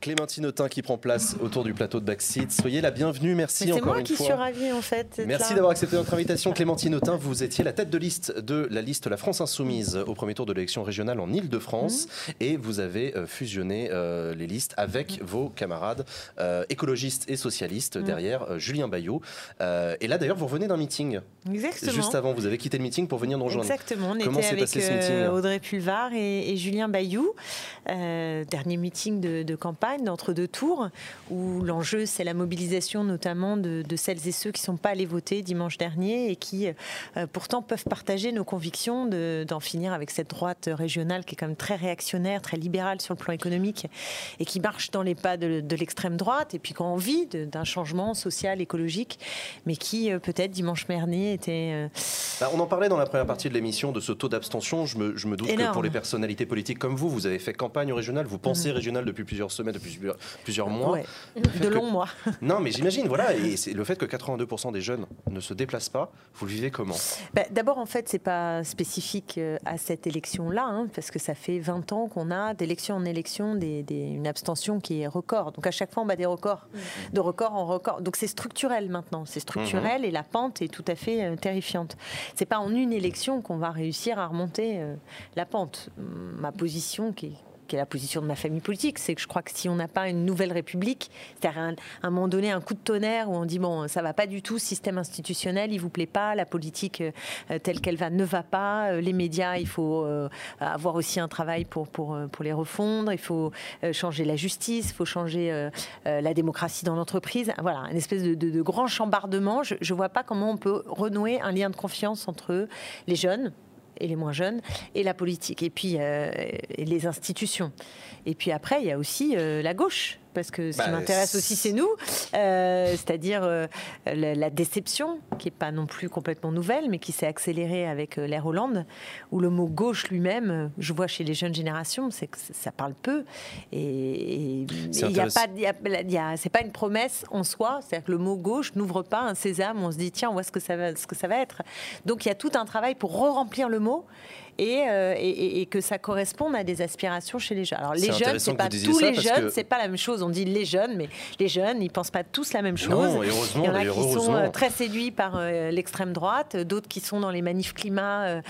Clémentine Autain qui prend place autour du plateau de Backseat. Soyez la bienvenue, merci encore moi une qui fois. suis ravie en fait. Merci d'avoir accepté notre invitation, Clémentine Autain. Vous étiez la tête de liste de la liste La France Insoumise au premier tour de l'élection régionale en Ile-de-France Mhm. et vous avez euh, fusionné euh, les listes avec vos camarades euh, écologistes et socialistes Mhm. derrière euh, Julien Bayot. Et là d'ailleurs, vous revenez d'un meeting. Exactement. Juste avant, vous avez quitté le meeting pour venir nous rejoindre. Exactement, on Comment était avec passé ce meeting Audrey Pulvar et, et Julien Bayou. Dernier meeting de, de campagne. Campagne d'entre deux tours, où l'enjeu c'est la mobilisation notamment de, celles et ceux qui ne sont pas allés voter dimanche dernier et qui pourtant peuvent partager nos convictions d'en finir avec cette droite régionale qui est quand même très réactionnaire, très libérale sur le plan économique et qui marche dans les pas de, de l'extrême droite et puis qui a envie d'un changement social, écologique, mais qui peut-être dimanche dernier était... Bah, on en parlait dans la première partie de l'émission de ce taux d'abstention. Je me, je me doute que pour les personnalités politiques comme vous, vous avez fait campagne régionale, vous pensez régional régionale depuis plusieurs semaines, depuis plusieurs mois. De longs mois. Non, mais j'imagine, voilà. Et c'est le fait que 82% des jeunes ne se déplacent pas, vous le vivez comment? Bah, D'abord, en fait, c'est pas spécifique euh, à cette élection-là, hein, parce que ça fait 20 ans qu'on a d'élection en élection des, une abstention qui est record. Donc à chaque fois, on bat des records, mmh. de record en record. Donc c'est structurel maintenant, c'est structurel mmh. et la pente est tout à fait euh, terrifiante. C'est pas en une élection qu'on va réussir à remonter euh, la pente. Ma position, qui est qui est la position de ma famille politique, c'est que je crois que si on n'a pas une nouvelle république, c'est-à-dire à un, moment donné un coup de tonnerre où on dit bon ça va pas du tout, système institutionnel il vous plaît pas, la politique euh, telle qu'elle va ne va pas, euh, les médias il faut euh, avoir aussi un travail pour pour pour les refondre, il faut changer la justice, il faut changer la démocratie dans l'entreprise, voilà une espèce de, de, grand chambardement. Je, ne vois pas comment on peut renouer un lien de confiance entre les jeunes et les moins jeunes, et la politique, et puis euh, les institutions. Et puis après, il y a aussi euh, la gauche parce que ce qui bah, m'intéresse aussi, c'est nous, euh, c'est-à-dire euh, la, déception, qui n'est pas non plus complètement nouvelle, mais qui s'est accélérée avec euh, l'ère Hollande, où le mot gauche lui-même, je vois chez les jeunes générations, c'est que ça parle peu. Et il n'y a pas, c'est pas une promesse en soi, c'est-à-dire que le mot gauche n'ouvre pas un sésame, on se dit, tiens, on voit ce que ça va, ce que ça va être. Donc il y a tout un travail pour re-remplir le mot. Euh, et, et, que ça corresponde à des aspirations chez les jeunes. Alors les jeunes, c'est pas tous les jeunes, c'est pas la même chose. On dit les jeunes, mais les jeunes, ils pensent pas tous la même chose. Non, Il y en a qui sont euh, très séduits par euh, l'extrême droite, d'autres qui sont dans les manifs climat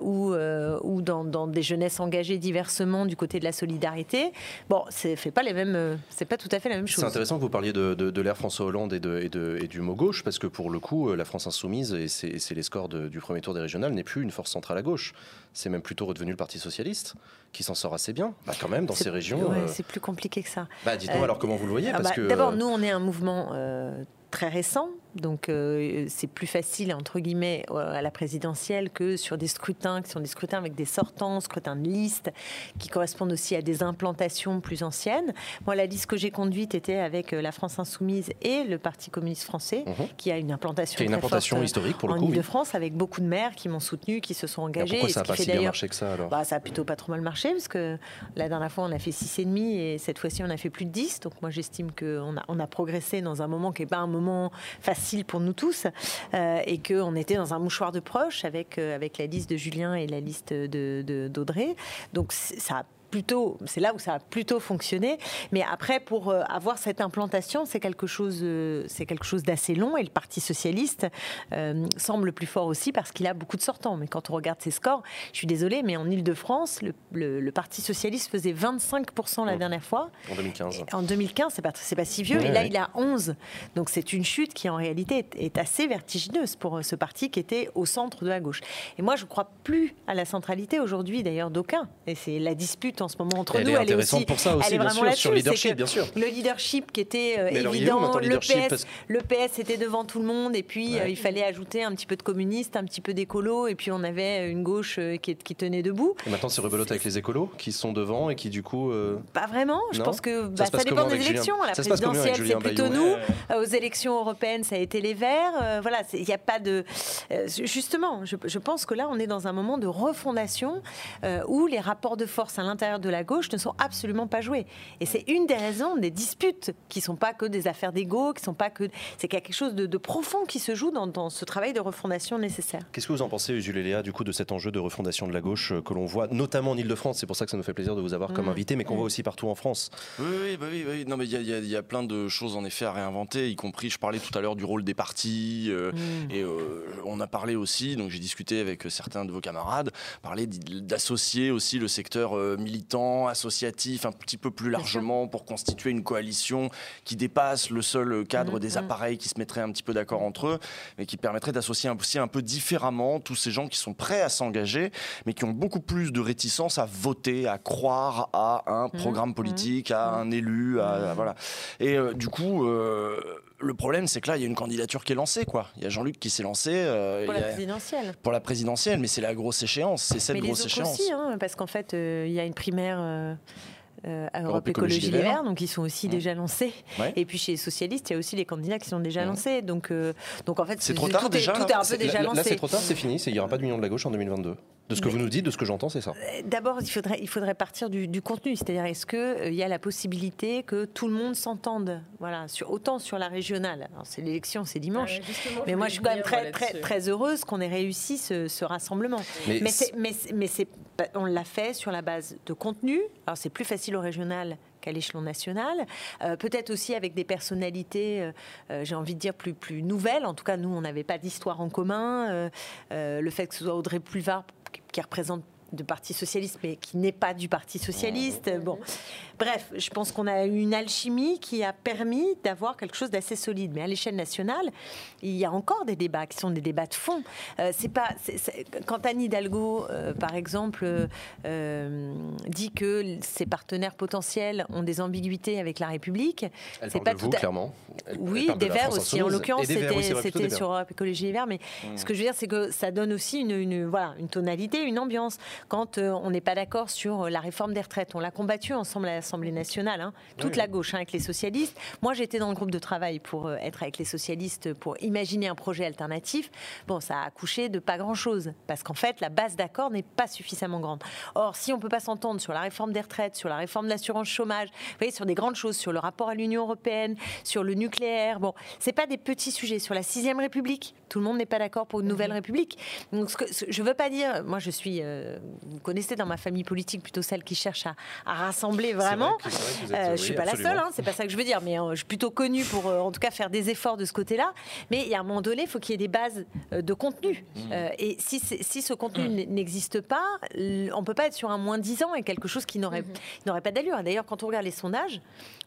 ou, ou dans, dans, des jeunesses engagées diversement du côté de la solidarité. Bon, c'est fait pas les mêmes, c'est pas tout à fait la même chose. C'est intéressant que vous parliez de, de, l'ère François Hollande et, de, et, de, et du mot gauche, parce que pour le coup, la France insoumise et c'est les scores du premier tour des régionales n'est plus une force centrale à gauche c'est même plutôt redevenu le Parti socialiste qui s'en sort assez bien, bah, quand même dans ces régions. Euh. C'est plus compliqué que ça. Bah, dites-nous alors comment vous le voyez. Ah bah, d'abord, nous, on est un mouvement euh, très récent, donc euh, c'est plus facile entre guillemets à la présidentielle que sur des scrutins qui sont des scrutins avec des sortants, scrutins de liste, qui correspondent aussi à des implantations plus anciennes. Moi, la liste que j'ai conduite était avec euh, la France insoumise et le Parti communiste français, mhm. qui a une implantation, une implantation historique pour le en coup, Ile-de-France, avec beaucoup de maires qui m'ont soutenu, qui se sont engagés. pourquoi ça n'a pas si bien marché que ça alors? Bah, Ça a plutôt pas trop mal marché, parce que la dernière fois on a fait 6,5 et cette fois-ci on a fait plus de 10. Donc moi j'estime qu'on a, on a progressé dans un moment qui n'est pas un moment facile pour nous tous euh, et qu'on était dans un mouchoir de proche avec, euh, avec la liste de Julien et la liste de d'Audrey. Donc ça a plutôt, c'est là où ça a plutôt fonctionné. Mais après, pour euh, avoir cette implantation, c'est quelque chose, euh, c'est quelque chose d'assez long. Et le Parti socialiste euh, semble plus fort aussi parce qu'il a beaucoup de sortants. Mais quand on regarde ses scores, je suis désolée, mais en Ile-de-France, le, Parti socialiste faisait 25% la dernière fois. En 2015. en 2015, c'est pas, c'est pas si vieux. et là, il a 11. Donc c'est une chute qui en réalité est, est, assez vertigineuse pour ce parti qui était au centre de la gauche. Et moi, je crois plus à la centralité aujourd'hui, d'ailleurs, d'aucun. Et c'est la dispute en ce moment entre nous. Est elle est aussi, pour ça aussi, bien sûr, sur le leadership, bien sûr. Le leadership qui était euh, évident, le PS, le PS était devant tout le monde, et puis euh, il fallait ajouter un petit peu de communistes, un petit peu d'écolos, et puis on avait une gauche euh, qui, qui, tenait debout. Et maintenant, c'est rebelote avec les écolos qui sont devant et qui du coup. Pas vraiment. Je pense que ça, bah, dépend des élections. La présidentielle, c'est plutôt nous. Aux élections européennes, ça a été les Verts. Voilà, il n'y a pas de. Justement, je pense que là, on est dans un moment de refondation où les rapports de force à l'intérieur de la gauche ne sont absolument pas joués. Et c'est une des raisons des disputes qui sont pas que des affaires d'ego, qui sont pas que c'est quelque chose de, profond qui se joue dans, ce travail de refondation nécessaire. Qu'est-ce que vous en pensez, Jules et Léa, du coup, de cet enjeu de refondation de la gauche euh, que l'on voit, notamment en Ile-de-France? C'est pour ça que ça nous fait plaisir de vous avoir comme mm. invité, mais qu'on mm. voit aussi partout en France. Oui, bah oui, oui, Non, mais il y, a plein de choses en effet à réinventer, y compris, je parlais tout à l'heure du rôle des partis, euh, mm. et euh, on a parlé aussi, donc j'ai discuté avec certains de vos camarades, parler d'associer aussi le secteur militant, associatif, un petit peu plus largement pour constituer une coalition qui dépasse le seul cadre mmh, des mmh. appareils qui se mettraient un petit peu d'accord entre eux, mais qui permettrait d'associer aussi un peu différemment tous ces gens qui sont prêts à s'engager, mais qui ont beaucoup plus de réticence à voter, à croire à un mmh, programme politique, à un élu, à, voilà. Et euh, du coup, euh, le problème, c'est que là, il y a une candidature qui est lancée, quoi. Il y a Jean-Luc qui s'est lancé. Euh, pour la présidentielle. Pour la présidentielle, mais c'est la grosse échéance, c'est cette grosse échéance. Aussi, hein, parce qu'en fait, il y a une primaire euh, à Europe, Écologie, Les Verts, donc ils sont aussi déjà lancés. Et puis chez les socialistes, il y a aussi les candidats qui sont déjà lancés. Donc, euh, donc en fait, c'est trop tard déjà. tout est un peu déjà lancé. Là, c'est trop tard, c'est fini. Il n'y aura pas d'union de la gauche en 2022. De ce que vous nous dites, de ce que j'entends, c'est ça. Euh, d'abord, il faudrait, il faudrait partir du, contenu. C'est-à-dire, est-ce qu'il euh, y a la possibilité que tout le monde s'entende voilà, sur, Autant sur la régionale? C'est l'élection, c'est dimanche. Ah mais moi, je suis quand même très, très, très heureuse qu'on ait réussi ce, rassemblement. Mais, mais, mais on l'a fait sur la base de contenu. Alors, c'est plus facile au régional à l'échelon national. Euh, peut-être aussi avec des personnalités, euh, euh, j'ai envie de dire, plus, plus nouvelles. En tout cas, nous, on n'avait pas d'histoire en commun. le fait que ce soit Audrey Pulvar qui représente de Parti socialiste, mais qui n'est pas du Parti socialiste. Bon, bref, je pense qu'on a eu une alchimie qui a permis d'avoir quelque chose d'assez solide. Mais à l'échelle nationale, il y a encore des débats qui sont des débats de fond. Euh, c'est pas quand Anne Hidalgo, euh, par exemple, euh, dit que ses partenaires potentiels ont des ambiguïtés avec la République, c'est pas tout clairement. oui, des Verts aussi. En l'occurrence, c'était sur Europe Écologie et Verts. Mais mmh. ce que je veux dire, c'est que ça donne aussi une, une, voilà, une tonalité, une ambiance quand euh, on n'est pas d'accord sur euh, la réforme des retraites. On l'a combattu ensemble à l'Assemblée nationale, hein. toute la gauche hein, avec les socialistes. Moi, j'étais dans le groupe de travail pour euh, être avec les socialistes, pour imaginer un projet alternatif. Bon, ça a accouché de pas grand-chose, parce qu'en fait, la base d'accord n'est pas suffisamment grande. Or, si on ne peut pas s'entendre sur la réforme des retraites, sur la réforme de l'assurance chômage, vous voyez, sur des grandes choses, sur le rapport à l'Union européenne, sur le nucléaire, bon, c'est pas des petits sujets. Sur la sixième République, tout le monde n'est pas d'accord pour une nouvelle mhm. République. Donc, ce que, je veux pas dire, moi, je suis vous connaissez dans ma famille politique plutôt celle qui cherche à, rassembler vraiment. Je ne euh, je suis pas la seule, hein, c'est pas ça que je veux dire, mais euh, je suis plutôt connue pour euh, en tout cas faire des efforts de ce côté-là. Mais il y a un moment donné, il faut qu'il y ait des bases de contenu. Mmh. et si, si, ce contenu mmh. n'existe pas, on peut pas être sur un moins 10 ans et quelque chose qui n'aurait mmh. n'aurait pas d'allure. D'ailleurs, quand on regarde les sondages,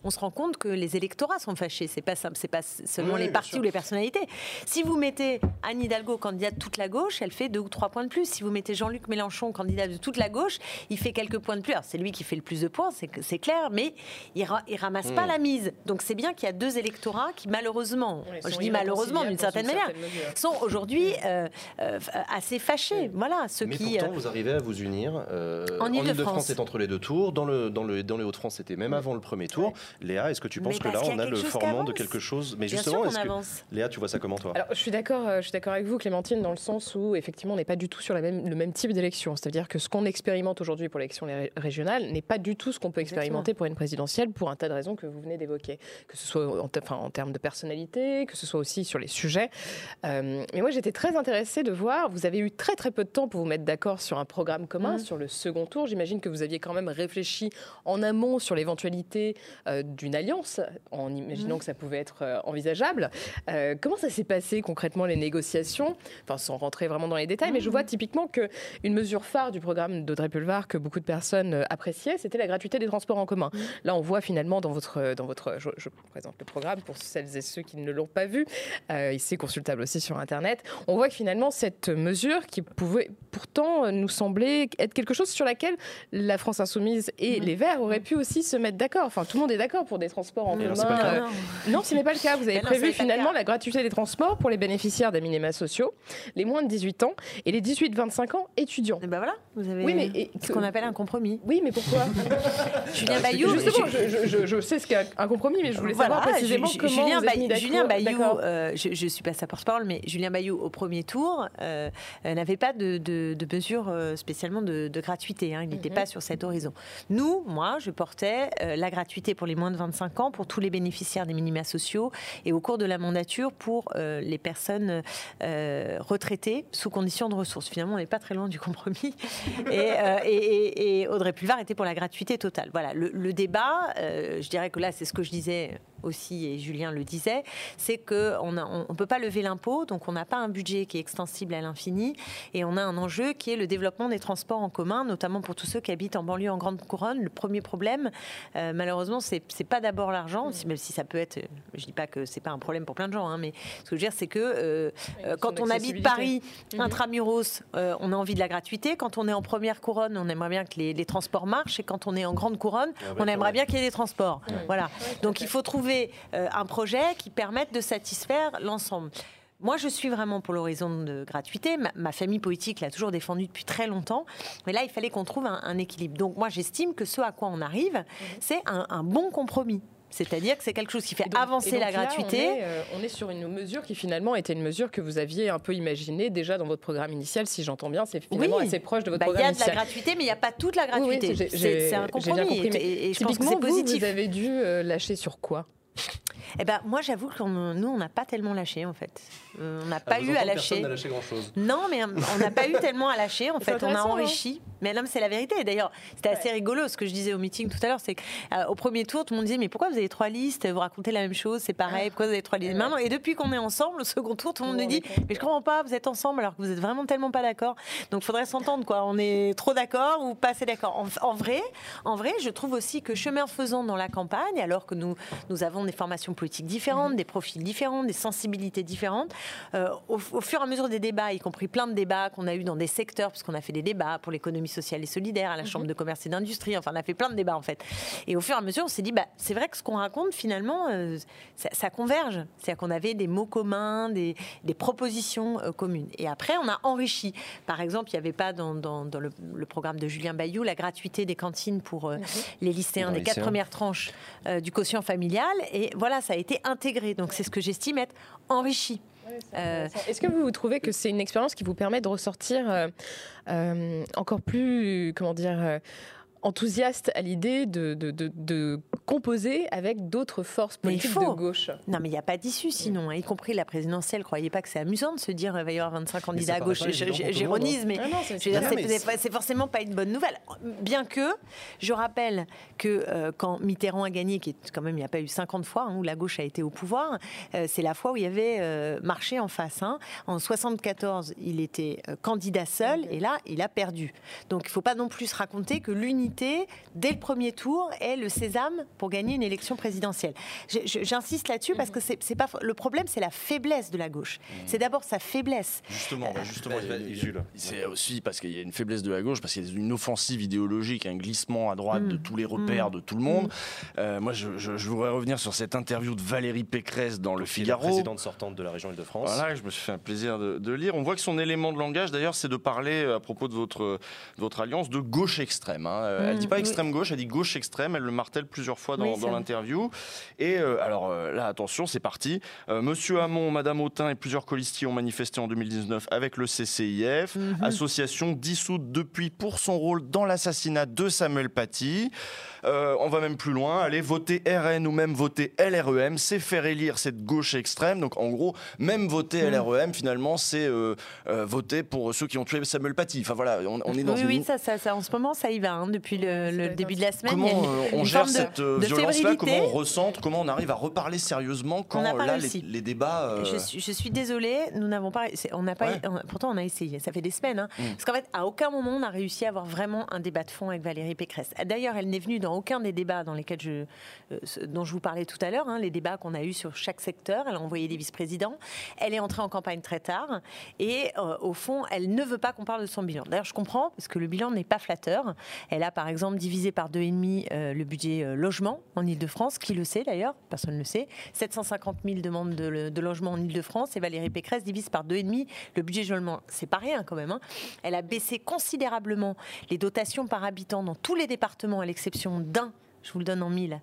on se rend compte que les électorats sont fâchés. C'est pas c'est pas seulement les partis ou les personnalités. Si vous mettez Anne Hidalgo candidate de toute la gauche, elle fait deux ou trois points de plus. Si vous mettez Jean-Luc Mélenchon candidat de toute la gauche, il fait quelques points de plus. C'est lui qui fait le plus de points, c'est clair, mais il, ne ramasse pas hmm. la mise. Donc c'est bien qu'il y a deux électorats qui malheureusement, je dis malheureusement d'une certaine manière, sont aujourd'hui euh, euh, assez fâchés. Voilà, ceux mais qui. Pourtant, euh, vous arrivez à vous unir. en Ile-de-France, c'est entre les deux tours. Dans le dans le dans les Hauts-de-France, c'était même avant le premier tour. Léa, est-ce que tu penses que là, on a, le formant de quelque chose Mais justement, est-ce que Léa, tu vois ça comment toi? Alors, je suis d'accord, je suis d'accord avec vous, Clémentine, dans le sens où effectivement, on n'est pas du tout sur la même, le même type d'élection. C'est-à-dire que ce qu'on expérimente aujourd'hui pour l'élection régionale n'est pas du tout ce qu'on peut expérimenter pour une présidentielle pour un tas de raisons que vous venez d'évoquer, que ce soit en, enfin, en termes de personnalité, que ce soit aussi sur les sujets. Euh, mais moi, j'étais très intéressée de voir. Vous avez eu très très peu de temps pour vous mettre d'accord sur un programme commun mmh. sur le second tour. J'imagine que vous aviez quand même réfléchi en amont sur l'éventualité euh, d'une alliance, en imaginant mmh. que ça pouvait être euh, envisageable. comment ça s'est passé concrètement les négociations? Enfin, sans rentrer vraiment dans les détails, mais je mmh. vois typiquement que une mesure phare du programme d'Audrey Pulvar que beaucoup de personnes euh, appréciaient, c'était la gratuité des transports en commun. Là, on voit finalement dans votre, euh, dans votre je, je présente le programme pour celles et ceux qui ne l'ont pas vu, euh, ici consultable aussi sur Internet, on voit que finalement cette mesure qui pouvait pourtant nous sembler être quelque chose sur laquelle la France insoumise et les Verts auraient pu aussi se mettre d'accord. Enfin, tout le monde est d'accord pour des transports en commun. non, ce n'est pas le cas. Vous avez prévu finalement la gratuité des transports pour les bénéficiaires des minima sociaux, les moins de 18 ans et les 18-25 ans étudiants. Et ben voilà, vous avez oui, mais, ce qu'on appelle un compromis. Oui, mais pourquoi Julien Bayou. Justement, je, je, sais ce qu'est un compromis, mais je voulais savoir précisément comment Julien, Bayou, Julien Bayou euh, je ne suis pas sa porte-parole, mais Julien Bayou, au premier tour, euh, euh, n'avait pas de, de, de mesures spécialement de, gratuité. Hein, il n'était mhm. pas sur cet horizon. Nous, moi, je portais la gratuité pour les moins de 25 ans, pour tous les bénéficiaires des minima sociaux, et au cours de la mandature pour les personnes retraitées sous condition de ressources. Finalement, on n'est pas très loin du compromis. Et, et, et Audrey Pulvar était pour la gratuité totale. Voilà, le, débat, euh, je dirais que là, c'est ce que je disais aussi, et Julien le disait, c'est qu'on ne on, peut pas lever l'impôt, donc on n'a pas un budget qui est extensible à l'infini, et on a un enjeu qui est le développement des transports en commun, notamment pour tous ceux qui habitent en banlieue, en grande couronne. Le premier problème, euh, malheureusement, c'est n'est pas d'abord l'argent, même si ça peut être, je dis pas que c'est pas un problème pour plein de gens, hein, mais ce que je veux dire, c'est que euh, euh, quand on habite Paris, mhm. intramuros, on a envie de la gratuité. Quand on est en première couronne, on aimerait bien que les, transports marchent, et quand on est en grande couronne, ah bah, on aimerait bien qu'il y ait des transports. Voilà. Donc il faut trouver un projet qui permette de satisfaire l'ensemble. Moi, je suis vraiment pour l'horizon de gratuité. Ma, famille politique l'a toujours défendu depuis très longtemps. Mais là, il fallait qu'on trouve un, équilibre. Donc, moi, j'estime que ce à quoi on arrive, mhm. c'est un, bon compromis. C'est-à-dire que c'est quelque chose qui fait avancer la gratuité. Euh, on est, sur une mesure qui finalement était une mesure que vous aviez un peu imaginée déjà dans votre programme initial, si j'entends bien. C'est finalement assez proche de votre programme initial. Il y a de la gratuité, mais il n'y a pas toute la gratuité. c'est un compromis. et, je pense que c'est positif. Vous, avez dû euh, lâcher sur quoi? Eh ben, moi, j'avoue que nous, on n'a pas tellement lâché, en fait. Euh, on n'a pas eu à lâcher. lâché. Non, mais on n'a pas eu tellement à lâcher. En fait, on a enrichi. Mais non, c'est la vérité. D'ailleurs, c'était assez rigolo ce que je disais au meeting tout à l'heure. C'est qu'au euh, premier tour, tout le monde disait Mais pourquoi vous avez trois listes? Vous racontez la même chose, c'est pareil. Pourquoi vous avez trois listes? Maintenant, Et depuis qu'on est ensemble, au second tour, tout le monde nous dit Mais je comprends pas, vous êtes ensemble alors que vous êtes vraiment tellement pas d'accord. Donc, il faudrait s'entendre, quoi. On est trop d'accord ou pas assez d'accord. En, vrai, en vrai, je trouve aussi que chemin faisant dans la campagne, alors que nous, nous avons des formations politiques différentes, mhm. des profils différents, des sensibilités différentes, euh, au, au, fur et à mesure des débats, y compris plein de débats qu'on a eu dans des secteurs, puisqu'on a fait des débats pour l'économie sociale et solidaire, à la Chambre mhm. de commerce et d'industrie. Enfin, on a fait plein de débats en fait. Et au fur et à mesure, on s'est dit, bah, c'est vrai que ce qu'on raconte finalement, euh, ça, converge. C'est-à-dire qu'on avait des mots communs, des, propositions euh, communes. Et après, on a enrichi. Par exemple, il n'y avait pas dans, le, programme de Julien Bayou la gratuité des cantines pour euh, mhm. les lycéens des quatre premières tranches du quotient familial. Et voilà, ça a été intégré. Donc c'est ce que j'estime être enrichi. Euh, Est-ce que vous trouvez que c'est une expérience qui vous permet de ressortir euh, euh, encore plus, comment dire, enthousiaste à l'idée de, de, composer avec d'autres forces politiques de gauche. Non, mais il n'y a pas d'issue sinon, hein, y compris la présidentielle. Croyez pas que c'est amusant de se dire il va y avoir 25 candidats à gauche. J'ironise, mais, c'est forcément pas une bonne nouvelle. Bien que, je rappelle que euh, quand Mitterrand a gagné, qui est quand même il n'y a pas eu 50 fois hein, où la gauche a été au pouvoir, euh, c'est la fois où il y avait euh, marché en face. Hein. En 74, il était candidat seul et là, il a perdu. Donc il ne faut pas non plus se raconter que l'unité dès le premier tour, est le sésame pour gagner une élection présidentielle. J'insiste là-dessus parce que c'est pas le problème, c'est la faiblesse de la gauche. C'est d'abord sa faiblesse. Justement, bah, justement, c'est aussi parce qu'il y a une faiblesse de la gauche, parce qu'il y a une offensive idéologique, un glissement à droite de mm. tous les repères mm. de tout le monde. Euh, moi, je, voudrais revenir sur cette interview de Valérie Pécresse dans le Figaro, la présidente sortante de la région Île-de-France. Voilà, je me suis fait un plaisir de, lire. On voit que son élément de langage, d'ailleurs, c'est de parler euh, à propos de votre, votre alliance de gauche extrême. Hein. Euh, elle dit pas extrême gauche, elle dit gauche extrême. Elle le martèle plusieurs fois dans, l'interview. Et euh, alors euh, là, attention, c'est parti. Monsieur Hamon, Madame Autain et plusieurs colistiers ont manifesté en 2019 avec le CCIF, mhm. association dissoute depuis pour son rôle dans l'assassinat de Samuel Paty. On va même plus loin, aller voter RN ou même voter LREM, c'est faire élire cette gauche extrême. Donc en gros, même voter. LREM, finalement, c'est voter pour ceux qui ont tué Samuel Paty. Enfin voilà, on, est dans oui, oui, ça, ça, en ce moment, ça y va hein, depuis le, le début de la semaine. Comment euh, on gère cette euh, violence-là? Comment on ressente Comment on arrive à reparler sérieusement quand là les, débats euh, je, suis, désolée, nous n'avons pas, on n'a pas, pourtant on a essayé. Ça fait des semaines, hein. mm. parce qu'en fait à aucun moment on a réussi à avoir vraiment un débat de fond avec Valérie Pécresse. D'ailleurs, elle n'est venue dans aucun des débats dans lesquels je, dont je vous parlais tout à l'heure, hein, les débats qu'on a eus sur chaque secteur. Elle a envoyé des vice-présidents. Elle est entrée en campagne très tard et au fond, elle ne veut pas qu'on parle de son bilan. D'ailleurs, je comprends parce que le bilan n'est pas flatteur. Elle a par exemple divisé par deux et demi euh, le budget euh, logement en Ile-de-France. Qui le sait d'ailleurs? Personne ne le sait. 750 000 demandes de, logement en Ile-de-France et Valérie Pécresse divise par deux et demi le budget logement. C'est pas rien quand même. Hein. Elle a baissé considérablement les dotations par habitant dans tous les départements à l'exception d'un. Je vous le donne en mille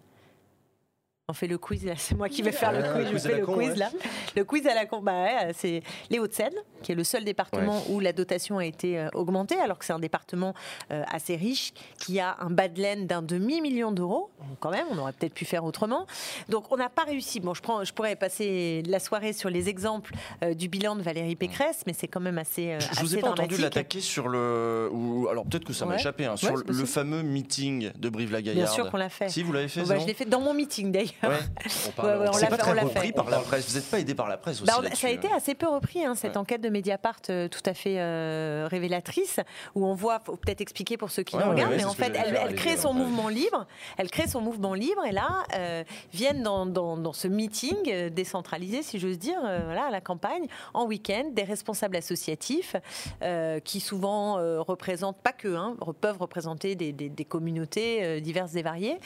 on fait le quiz, c'est moi qui vais faire le quiz, je fais le quiz là. Le quiz à la con, bah c'est les Hauts-de-Seine, qui est le seul département où la dotation a été euh, augmentée, alors que c'est un département euh, assez riche, qui a un bas de laine d'un demi-million d'euros, quand même, on aurait peut-être pu faire autrement. Donc on n'a pas réussi. Bon, je, prends, je pourrais passer la soirée sur les exemples euh, du bilan de Valérie Pécresse, mais c'est quand même assez. je, ne vous ai pas entendu l'attaquer sur le. Ou, alors peut-être que ça m'a échappé, hein, sur le fameux meeting de Brive-la-Gaillarde. Bien sûr qu'on l'a fait. Si, vous l'avez fait bah, Je l'ai fait dans mon meeting d'ailleurs. D'ailleurs. On parle- Ouais, ouais, on C'est l'a pas fait, très on l'a repris fait. par la presse. Vous n'êtes pas aidé par la presse aussi Bah, on- là-dessus, ça a été hein. assez peu repris, hein, cette Ouais. enquête de Mediapart euh, tout à fait euh, révélatrice, où on voit, faut peut-être expliquer pour ceux qui nous regardent, mais en fait, elle, crée son mouvement libre, elle crée son mouvement libre, et là, euh, viennent dans, dans- dans ce meeting euh, décentralisé, si j'ose dire, euh, voilà, à la campagne, en week-end, des responsables associatifs, euh, qui souvent euh, représentent, pas que, hein, peuvent représenter des, des- des communautés euh, diverses et variées,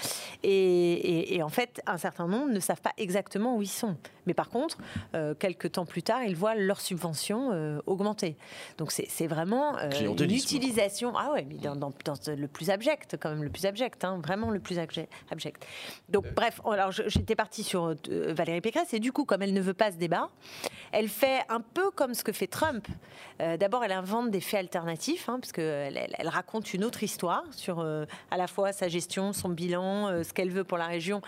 et, et- et en fait, un certain nombre ne savent pas exactement où ils sont. Mais par contre, euh, quelques temps plus tard, ils voient leurs subventions euh, augmenter. Donc c'est vraiment euh, une utilisation. Ah ouais, mais dans, dans- dans le plus abject, quand même, le plus abject, hein, vraiment le plus abje- abject. Donc bref, alors je- j'étais partie sur euh, Valérie Pécresse, et du coup, comme elle ne veut pas ce débat, elle fait un peu comme ce que fait Trump. Euh, D'abord, elle invente des faits alternatifs, hein, parce qu'elle elle, elle raconte une autre histoire sur euh, à la fois sa gestion, son bilan, euh, ce qu'elle veut pour la région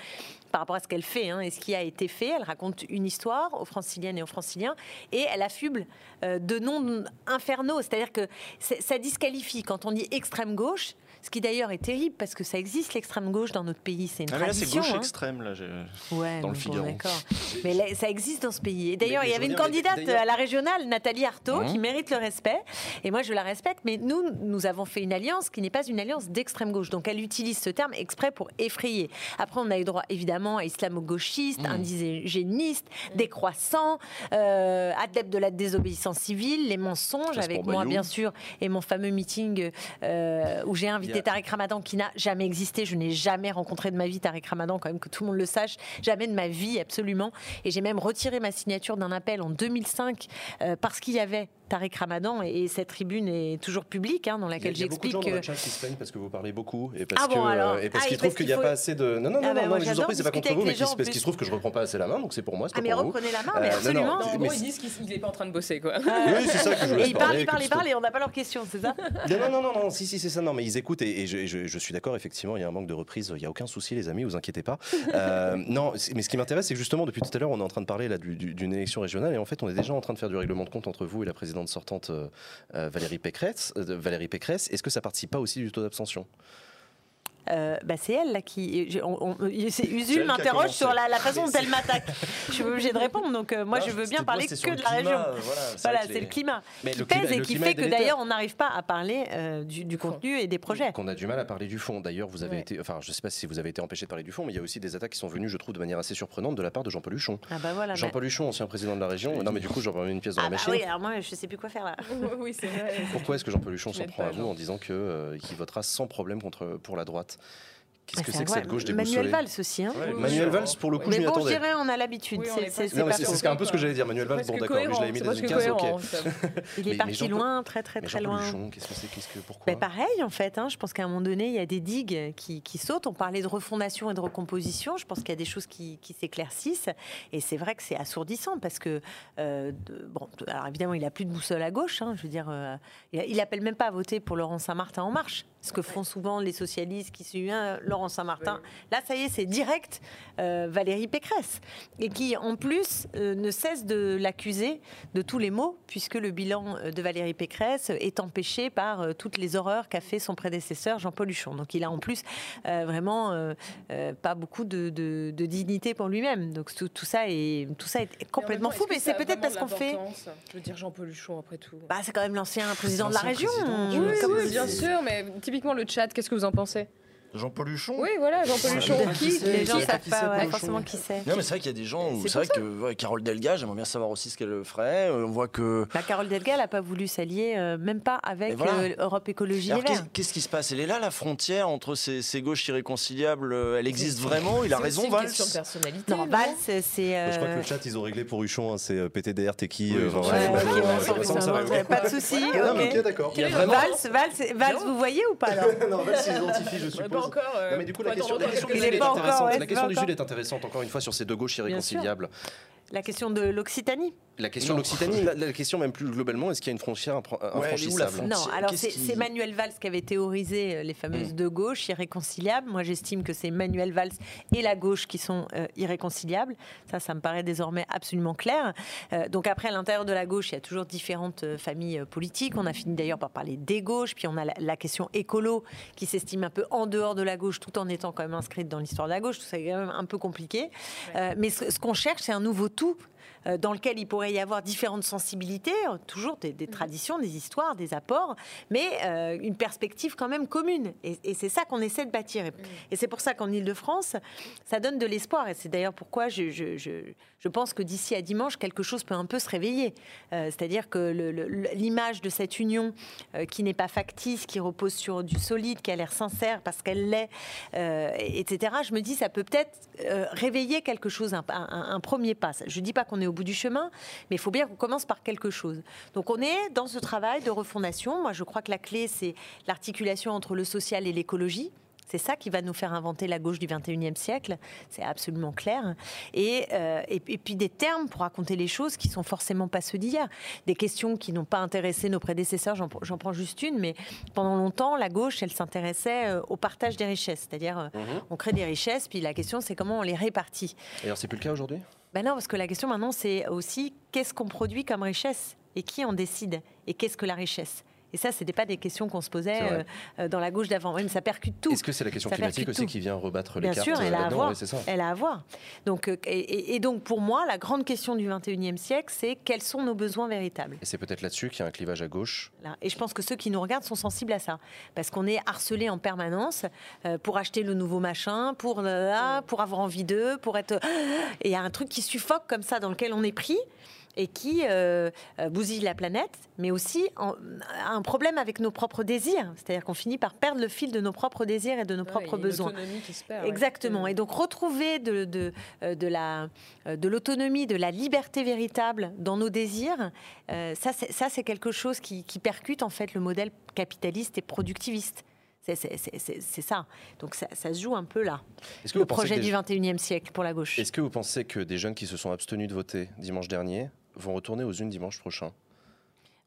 par rapport à ce qu'elle fait hein, et ce qui a été fait. Elle raconte une histoire aux franciliennes et aux franciliens et elle affuble euh, de noms infernaux. C'est-à-dire que ça disqualifie quand on dit extrême gauche, ce qui d'ailleurs est terrible parce que ça existe l'extrême gauche dans notre pays. C'est une Ah, mais là, c'est gauche hein. extrême, là. Ouais, dans le Figaro. d'accord. Mais là, ça existe dans ce pays. Et d'ailleurs, il y avait une candidate à la régionale, Nathalie Arthaud, Mhm. qui mérite le respect. Et moi, je la respecte. Mais nous, nous avons fait une alliance qui n'est pas une alliance d'extrême gauche. Donc, elle utilise ce terme exprès pour effrayer. Après, on a eu droit, évidemment, à islamo-gauchistes, Mhm. indigénistes, décroissants, euh, adeptes de la désobéissance civile, les mensonges, avec moi, Bayou. bien sûr, et mon fameux meeting euh, où j'ai Il a- Tariq Ramadan qui n'a jamais existé. Je n'ai jamais rencontré de ma vie Tariq Ramadan, quand même que tout le monde le sache. Jamais de ma vie, absolument. Et j'ai même retiré ma signature d'un appel en 2005 euh, parce qu'il y avait Tariq Ramadan et, et cette tribune est toujours publique hein, dans a- laquelle il y a beaucoup de gens j'explique dans le chat qui se plaignent parce que vous parlez beaucoup et parce Ah bon, parce Ah, qu'ils et trouvent parce qu'il n'y a qu'il pas faut- assez de non non non Ah, bah, non, mais je vous en prie c'est pas contre vous mais parce plus. qu'il se trouve que je reprends pas assez la main donc c'est pour moi c'est Ah, pas mais pour vous. reprenez la main, Euh, mais non, non, absolument. En mais gros, ils disent qu'il n'est pas en train de bosser, quoi. Oui, c'est ça que je laisse ils parlent, ils parlent, ils parlent et on n'a pas leurs questions, c'est ça Non, non, non, non, non, si, si, c'est ça. Non, mais ils écoutent et, je, suis d'accord, effectivement, il y a un manque de reprise. Il n'y a aucun souci, les amis, vous inquiétez pas. Euh, non, mais ce qui m'intéresse, c'est que justement, depuis tout à l'heure, on est en train de parler d'une élection régionale et en fait, on est déjà en train de faire du règlement de compte entre vous et la présidente sortante euh, euh, Valérie Pécresse. euh, Valérie Pécresse. Est-ce que ça participe pas aussi du taux d'abstention? Euh, bah, c'est elle là qui. je- on- on- c'est- C'est Usul m'interroge sur la, la façon dont elle m'attaque. Je suis obligée de répondre, donc euh, moi Non, je veux bien parler moi, que de la climat, région. euh, Voilà, c'est Voilà, vrai que c'est les- le climat Mais qui le pèse climat- et qui fait que d'ailleurs on n'arrive pas à parler euh, du, du contenu et des projets. Qu'on a du mal à parler du fond. D'ailleurs, vous avez Ouais. été, enfin, je sais pas si vous avez été empêché de parler du fond, mais il y a aussi des attaques qui sont venues, je trouve, de manière assez surprenante de la part de Jean-Paul Huchon. Ah bah voilà. Jean-paul Huchon, ancien président de la région. Non, mais du coup, j'en remets une pièce dans Ah la bah machine. oui, alors moi je sais plus quoi faire là. oui, c'est vrai. Pourquoi est-ce que Jean-Paul Huchon s'en prend à vous Jean. en disant que, qu'il votera sans problème contre, pour la droite? Qu'est-ce Bah, que c'est que cette gauche Manuel déboussolée Valls aussi. Hein. Ouais, Oui, Manuel oui. Valls, pour le coup, je Mais m'y bon, je attendais. dirais on a l'habitude. Oui, c'est un peu ce que j'allais dire. Manuel Valls, bon, d'accord, je l'avais mis dans une case, cohérent. Il est mais parti loin, très très Mais très loin. Qu'est-ce que c'est Qu'est-ce que pourquoi Mais pareil, en fait, hein, je pense qu'à un moment donné, il y a des digues qui, qui sautent. On parlait de refondation et de recomposition. Je pense qu'il y a des choses qui, qui s'éclaircissent. Et c'est vrai que c'est assourdissant parce que, euh, bon, alors évidemment, il a plus de boussole à gauche. hein, je veux dire, euh, il, il appelle même pas à voter pour Laurent Saint-Martin en marche. Ce que font souvent les socialistes qui suivent hein, Laurent Saint-Martin. Là, ça y est, c'est direct euh, Valérie Pécresse. Et qui, en plus, euh, ne cesse de l'accuser de tous les maux, puisque le bilan euh, de Valérie Pécresse est empêché par euh, toutes les horreurs qu'a fait son prédécesseur Jean-Paul Huchon. Donc il a en plus vraiment pas beaucoup de, de- de dignité pour lui-même. Donc tout, tout ça est, tout ça est complètement fou, mais c'est peut-être parce qu'on fait... Je veux dire Jean-Paul Huchon après tout. Bah, c'est quand même l'ancien président de la région. comme- oui, bien sûr, mais typiquement le chat, qu'est-ce que vous en pensez? Jean-Paul Huchon Oui, voilà, Jean-Paul Huchon. Qui, qui c'est Les gens Qui- savent pas c'est, ouais, forcément qui c'est. Non, mais c'est vrai qu'il y a des gens où C'est c'est vrai que ouais, Carole Delga, j'aimerais bien savoir aussi ce qu'elle ferait. Euh, On voit que. La Carole Delga n'a pas voulu s'allier, euh, même pas avec voilà. euh, Europe Écologie Alors, qu'est-ce qu'est-ce qui se passe? Elle est là, la frontière entre ces, ces gauches irréconciliables. Elle existe vraiment? Il a C'est raison, aussi une Valls? question de personnalité. Non, Valls, c'est. Je crois que le chat, ils ont réglé pour Huchon, hein, c'est PTDR, t'es qui. Pas de souci. Valls, Valls, Valls, vous voyez ou pas Non, Valls s'identifie, je suppose. Pas encore. euh, Non, mais du coup, la question, attendre la question quelques Il est intéressante. La question encore. est intéressante, encore une fois, sur ces deux gauches irréconciliables. La question de l'Occitanie. La question de l'Occitanie, la, question même plus globalement, est-ce qu'il y a une frontière infranchissable Non, alors c'est Manuel Valls qui avait théorisé euh, les fameuses mm. deux gauches irréconciliables. Moi, j'estime que c'est Manuel Valls et la gauche qui sont euh, irréconciliables. Ça, ça me paraît désormais absolument clair. Euh, donc après, à l'intérieur de la gauche, il y a toujours différentes familles politiques. On a fini d'ailleurs par parler des gauches, puis on a la, question écolo qui s'estime un peu en dehors de la gauche, tout en étant quand même inscrite dans l'histoire de la gauche. Tout ça est quand même un peu compliqué. mais ce qu'on cherche, c'est un nouveau tout euh, dans lequel il pourrait y avoir différentes sensibilités, euh, toujours des, mhm. traditions, des histoires, des apports, mais euh, une perspective quand même commune. Et, c'est ça qu'on essaie de bâtir. Et, mhm. c'est pour ça qu'en Ile-de-France, ça donne de l'espoir. Et c'est d'ailleurs pourquoi je, je, pense que d'ici à dimanche, quelque chose peut un peu se réveiller. C'est-à-dire que l'image de cette union qui n'est pas factice, qui repose sur du solide, qui a l'air sincère parce qu'elle l'est, etc., je me dis, ça peut peut-être réveiller quelque chose, un, un premier pas. Je ne dis pas qu'on est au bout du chemin, mais il faut bien qu'on commence par quelque chose. Donc on est dans ce travail de refondation. Moi, je crois que la clé, c'est l'articulation entre le social et l'écologie. C'est ça qui va nous faire inventer la gauche du 21e siècle, c'est absolument clair. Et, euh, et, puis des termes pour raconter les choses qui sont forcément pas ceux d'hier. Des questions qui n'ont pas intéressé nos prédécesseurs, j'en prends juste une, mais pendant longtemps, la gauche, elle s'intéressait euh, au partage des richesses. C'est-à-dire, euh, mhm. on crée des richesses, puis la question, c'est comment on les répartit. Et alors, c'est plus le cas aujourd'hui? Ben non, parce que la question maintenant, c'est aussi qu'est-ce qu'on produit comme richesse? Et qui en décide? Et qu'est-ce que la richesse? Et ça, ce n'était pas des questions qu'on se posait euh, euh, dans la gauche d'avant. mais ça percute tout. Est-ce que c'est la question climatique aussi qui vient rebattre les cartes Bien sûr, elle a à voir. Elle a à voir. Donc, euh, et, donc, pour moi, la grande question du 21e siècle, c'est quels sont nos besoins véritables? Et c'est peut-être là-dessus qu'il y a un clivage à gauche. Et je pense que ceux qui nous regardent sont sensibles à ça. Parce qu'on est harcelé en permanence pour acheter le nouveau machin, pour, pour avoir envie d'eux, pour être... Et il y a un truc qui suffoque comme ça, dans lequel on est pris et qui euh, euh, bousille la planète, mais aussi a un problème avec nos propres désirs. C'est-à-dire qu'on finit par perdre le fil de nos propres désirs et de nos propres besoins. Qui se perd, Exactement. Et donc retrouver de, de, euh, de la, de l'autonomie, de la liberté véritable dans nos désirs, ça, c'est, ça c'est quelque chose qui, qui percute en fait le modèle capitaliste et productiviste. C'est ça. Donc ça, ça, se joue un peu là. Le projet du 21e siècle pour la gauche. Est-ce que vous pensez que des jeunes qui se sont abstenus de voter dimanche dernier vont retourner aux unes dimanche prochain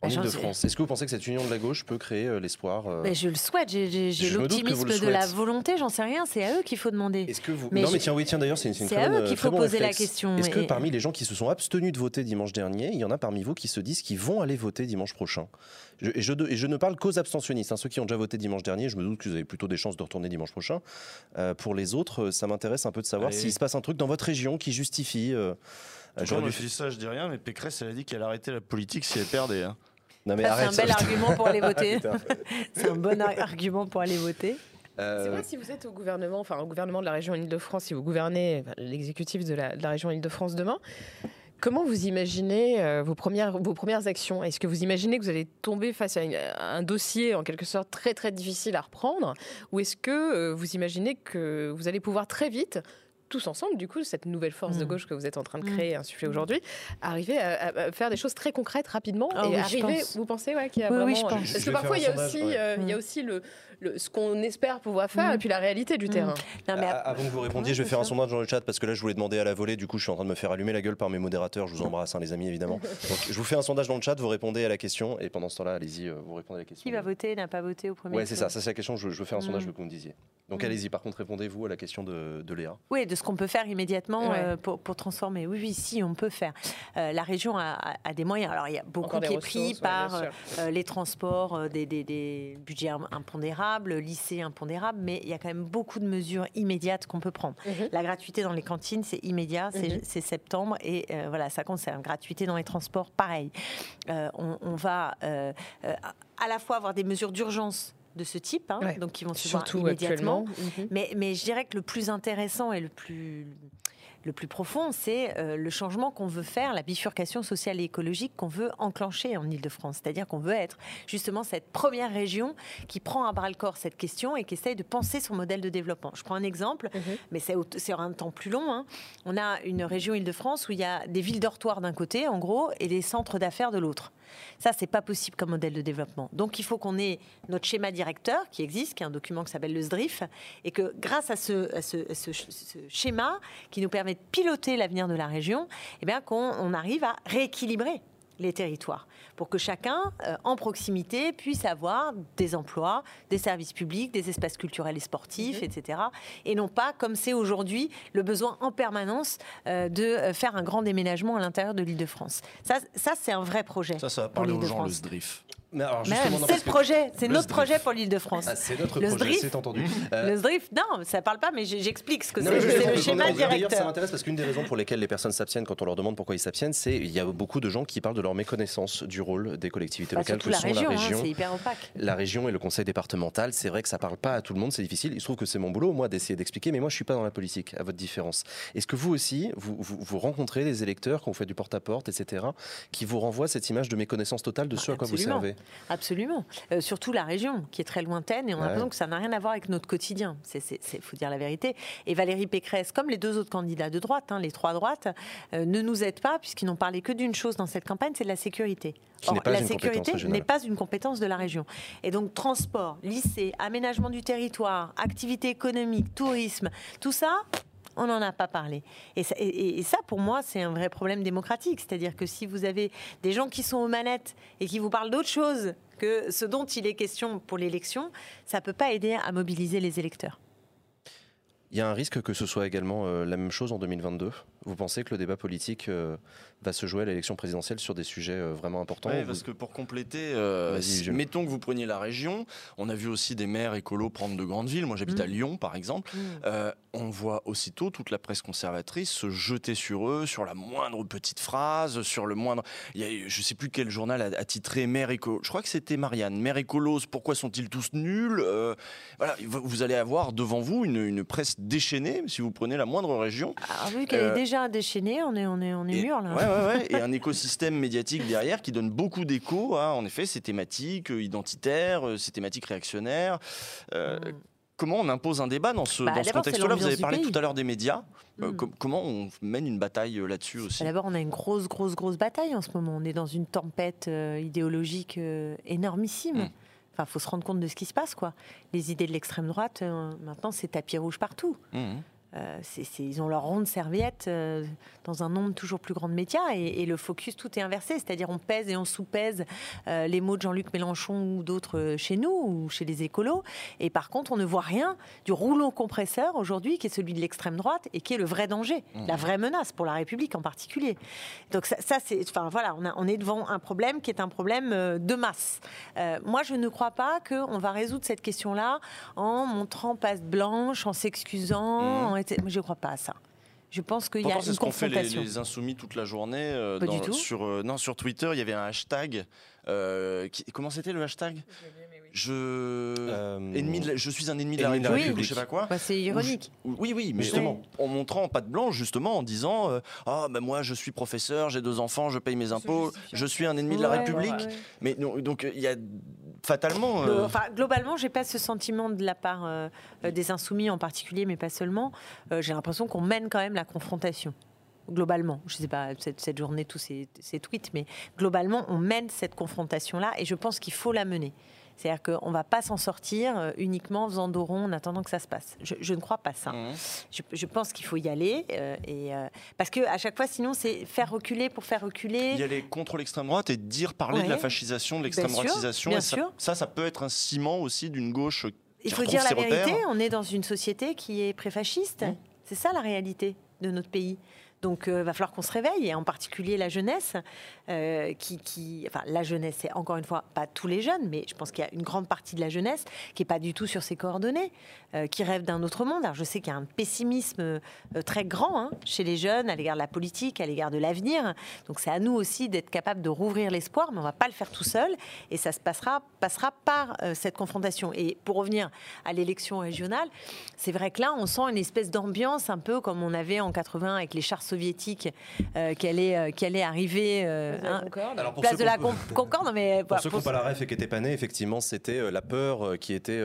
en bah, Ile-de-France. Est-ce que vous pensez que cette union de la gauche peut créer euh, l'espoir euh Je le souhaite, j'ai l'optimisme de la volonté, j'en sais rien, c'est à eux qu'il faut demander. Est-ce que vous... non, mais tiens, oui, tiens, d'ailleurs, c'est une, C'est à eux qu'il faut poser la question. Est-ce que parmi les gens qui se sont abstenus de voter dimanche dernier, il y en a parmi vous qui se disent qu'ils vont aller voter dimanche prochain? Et, je, ne parle qu'aux abstentionnistes, hein, ceux qui ont déjà voté dimanche dernier, je me doute que vous avez plutôt des chances de retourner dimanche prochain. Euh, pour les autres, ça m'intéresse un peu de savoir s'il se passe un truc dans votre région qui justifie. J'aurais dû... ça, je dis rien, mais Pécresse, elle a dit qu'elle arrêtait la politique si elle perdait. Hein. c'est un bel argument pour aller voter. c'est un bon argument pour aller voter. Euh, c'est vrai, si vous êtes au gouvernement, enfin au gouvernement de la région Île-de-France, si vous gouvernez l'exécutif de la, de la région Île-de-France demain, Comment vous imaginez euh, vos, premières, vos premières actions? Est-ce que vous imaginez que vous allez tomber face à, un dossier en quelque sorte très très difficile à reprendre? Ou est-ce que euh, vous imaginez que vous allez pouvoir très vite tous ensemble, du coup, cette nouvelle force de mm. gauche que vous êtes en train de mm. créer, insuffler aujourd'hui, arriver à, faire des choses très concrètes rapidement ah et arriver, vous pensez ouais, qu'il y a vraiment... Parce que parfois, il y, a aussi, euh, il y a aussi le, ce qu'on espère pouvoir faire et puis la réalité du terrain. Non, mais... Avant que vous répondiez, je vais faire un sondage dans le chat parce que là, je voulais demander à la volée. Du coup, je suis en train de me faire allumer la gueule par mes modérateurs. Je vous embrasse, hein, les amis, évidemment. Donc, je vous fais un sondage dans le chat. Vous répondez à la question et pendant ce temps-là, allez-y, euh, vous répondez à la question. Qui va voter, n'a pas voté au premier Ouais, c'est ça. Ça, c'est la question. Je, je veux faire un sondage, je veux que vous me disiez. Donc, allez-y. Par contre, répondez-vous à la question de, Léa. Oui, de ce qu'on peut faire immédiatement euh, pour, transformer. Oui, oui, si, on peut faire. Euh, la région a, des moyens. Alors, il y a beaucoup qui est pris par les transports, des, des budgets impondérables, lycées impondérable, mais il y a quand même beaucoup de mesures immédiates qu'on peut prendre. Mhm. La gratuité dans les cantines, c'est immédiat, c'est mhm. septembre, et euh, voilà, ça concerne. Gratuité dans les transports, pareil. Euh, on, va euh, à la fois avoir des mesures d'urgence de ce type, hein, donc qui vont se voir immédiatement. Mhm. Mais, mais je dirais que le plus intéressant et le plus le plus profond, c'est euh, le changement qu'on veut faire, la bifurcation sociale et écologique qu'on veut enclencher en Ile-de-France. C'est-à-dire qu'on veut être justement cette première région qui prend à bras le corps cette question et qui essaye de penser son modèle de développement. Je prends un exemple, mhm. mais c'est sur un temps plus long. Hein. On a une région Ile-de-France où il y a des villes dortoirs d'un côté, en gros, et des centres d'affaires de l'autre. Ça, c'est pas possible comme modèle de développement. Donc, il faut qu'on ait notre schéma directeur qui existe, qui est un document qui s'appelle le SDRIF, et que grâce à ce, schéma qui nous permet de piloter l'avenir de la région, eh bien, qu'on arrive à rééquilibrer les territoires, pour que chacun, euh, en proximité, puisse avoir des emplois, des services publics, des espaces culturels et sportifs, mhm. etc. Et non pas, comme c'est aujourd'hui, le besoin en permanence euh, de euh, faire un grand déménagement à l'intérieur de l'île de France. Ça, ça c'est un vrai projet. Ça, ça va parler aux gens, le SDRIF c'est le projet, c'est notre projet pour l'Île-de-France. Ah, c'est notre projet, c'est entendu. Euh, le SDRIF, non, ça parle pas, mais j'explique ce que c'est. C'est le schéma directeur. Ça m'intéresse parce qu'une des raisons pour lesquelles les personnes s'abstiennent quand on leur demande pourquoi ils s'abstiennent, c'est qu'il y a beaucoup de gens qui parlent de leur méconnaissance du rôle des collectivités bah, locales que la sont région, la région. c'est hyper opaque. La région et le conseil départemental, c'est vrai que ça parle pas à tout le monde, c'est difficile. Il se trouve que c'est mon boulot, moi, d'essayer d'expliquer, mais moi, je suis pas dans la politique, à votre différence. Est-ce que vous aussi, vous, vous, rencontrez des électeurs quand vous faites du porte-à-porte, etc., qui vous renvoient cette image de méconnaissance totale de ce à quoi vous servez? Absolument. Euh, surtout la région, qui est très lointaine, et on a l'impression que ça n'a rien à voir avec notre quotidien. Il faut dire la vérité. Et Valérie Pécresse, comme les deux autres candidats de droite, hein, les trois droites, euh, ne nous aident pas, puisqu'ils n'ont parlé que d'une chose dans cette campagne, c'est de la sécurité. Or, la sécurité n'est pas une compétence de la région. Et donc, transport, lycée, aménagement du territoire, activité économique, tourisme, tout ça, on n'en a pas parlé. Et ça, pour moi, c'est un vrai problème démocratique. C'est-à-dire que si vous avez des gens qui sont aux manettes et qui vous parlent d'autre chose que ce dont il est question pour l'élection, ça ne peut pas aider à mobiliser les électeurs. Il y a un risque que ce soit également euh, la même chose en 2022 Vous pensez que le débat politique euh, va se jouer à l'élection présidentielle sur des sujets euh, vraiment importants Oui, parce que pour compléter, euh, mettons que vous preniez la région, on a vu aussi des maires écolos prendre de grandes villes. Moi, j'habite à mm. Lyon, par exemple. Mm. Euh, on voit aussitôt toute la presse conservatrice se jeter sur eux, sur la moindre petite phrase, sur le moindre. Il y a, je sais plus quel journal a, titré maire écolo. Je crois que c'était Marianne. Maire écolos, pourquoi sont-ils tous nuls? Voilà, vous allez avoir devant vous une, presse déchaînée si vous prenez la moindre région. Ah, vu qu'elle est déjà déchaînée, on est, on est, on est mûr là. Ouais, ouais, ouais et un écosystème médiatique derrière qui donne beaucoup d'écho à, en effet, ces thématiques euh, identitaires, euh, ces thématiques réactionnaires. Euh, mm. Comment on impose un débat dans ce, bah, ce contexte-là? Vous avez parlé tout à l'heure des médias. Mm. comment on mène une bataille là-dessus aussi? bah, D'abord, on a une grosse, grosse, grosse bataille en ce moment. On est dans une tempête idéologique énormissime. Mm. Enfin, faut se rendre compte de ce qui se passe, quoi. Les idées de l'extrême droite, maintenant, c'est tapis rouge partout. Euh, ils ont leur ronde serviette euh, dans un nombre toujours plus grand de médias et, le focus, tout est inversé. C'est-à-dire on pèse et on sous-pèse euh, les mots de Jean-Luc Mélenchon ou d'autres chez nous ou chez les écolos. Et par contre, on ne voit rien du rouleau compresseur aujourd'hui qui est celui de l'extrême droite et qui est le vrai danger, mmh. la vraie menace pour la République en particulier. Donc ça, c'est, enfin voilà, on, on, est devant un problème qui est un problème de masse. moi, je ne crois pas qu'on va résoudre cette question-là en montrant passe blanche, en s'excusant, mmh. Moi, je ne crois pas à ça. Je pense qu'il y a une confrontation. Fait les, insoumis toute la journée. Euh, sur, euh, non, sur Twitter, il y avait un hashtag. Euh, comment c'était le hashtag? Je ennemi je suis un ennemi de la République, je sais pas quoi. Bah, c'est ironique. oui, oui, mais justement, en montrant pas de blanche, justement, en disant ah ben moi je suis professeur, j'ai deux enfants, je paye mes impôts, je suis un ennemi de la République. Mais donc il y a fatalement. Euh... Enfin, globalement, j'ai pas ce sentiment de la part euh, des insoumis en particulier, mais pas seulement. Euh, j'ai l'impression qu'on mène quand même la confrontation. Globalement, je ne sais pas cette, cette journée tous ces, ces, tweets, mais globalement, on mène cette confrontation-là, et je pense qu'il faut la mener. C'est-à-dire qu'on ne va pas s'en sortir euh, uniquement en faisant dos rond en attendant que ça se passe. Je, ne crois pas ça. Mmh. Je, pense qu'il faut y aller. Euh, et, euh, parce qu'à chaque fois, sinon, c'est faire reculer pour faire reculer. Y aller contre l'extrême droite et dire parler de la fascisation, de l'extrême droitisation. Bien sûr. Ça, ça, peut être un ciment aussi d'une gauche. Il faut dire la vérité, on est dans une société qui est préfasciste. Mmh. C'est ça la réalité de notre pays. Donc, il va falloir qu'on se réveille, et en particulier la jeunesse. Euh, qui, enfin, la jeunesse, c'est encore une fois pas tous les jeunes, mais je pense qu'il y a une grande partie de la jeunesse qui est pas du tout sur ses coordonnées, euh, qui rêve d'un autre monde. Alors, je sais qu'il y a un pessimisme euh, très grand hein, chez les jeunes à l'égard de la politique, à l'égard de l'avenir. Donc, c'est à nous aussi d'être capable de rouvrir l'espoir, mais on va pas le faire tout seul, et ça se passera, passera par cette confrontation. Et pour revenir à l'élection régionale, c'est vrai que là, on sent une espèce d'ambiance un peu comme on avait en 80 avec les chars soviétique qui allait, qui allait arriver. Hein, Alors pour place de la Concorde, mais pour ceux qui n'ont pas la ref et qui n'étaient pas nés, effectivement, c'était la peur qui était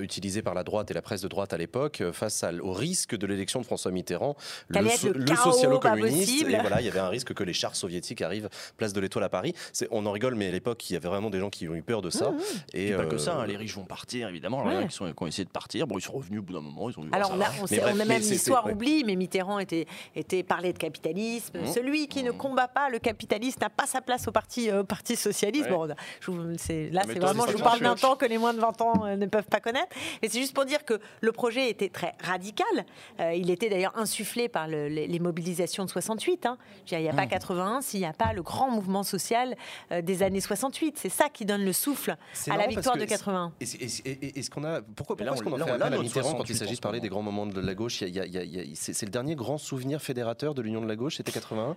utilisée par la droite et la presse de droite à l'époque face au risque de l'élection de François Mitterrand, le, le socialo-communiste. Et voilà, il y avait un risque que les chars soviétiques arrivent place de l'Étoile à Paris. On en rigole, mais à l'époque, il y avait vraiment des gens qui ont eu peur de ça. Mmh, mmh. Et, pas que ça, hein, les riches vont partir, évidemment. Les qui, sont, ont essayé de partir, bon, ils sont revenus au bout d'un moment. Ils ont Alors, on, a, on, a même l'histoire oublie, mais Mitterrand était, était parlé de capitalisme. Mmh. Celui qui ne combat pas le capitalisme n'a pas sa place au Parti, euh, parti Socialiste. Bon, là, c'est vraiment, je vous parle d'un temps que les moins de 20 ans euh, ne peuvent pas connaître. Mais c'est juste pour dire que le projet était très radical. Euh, il était d'ailleurs insufflé par les, mobilisations de 68. Hein. Il n'y a pas 81 s'il n'y a pas le grand mouvement social des années 68. C'est ça qui donne le souffle à la victoire de 80. Est-ce qu'on a pourquoi, pourquoi est-ce qu'on en fait appel à Mitterrand quand il s'agit de parler des grands moments de la gauche? C'est le dernier grand souvenir de l'Union de la gauche, c'était 81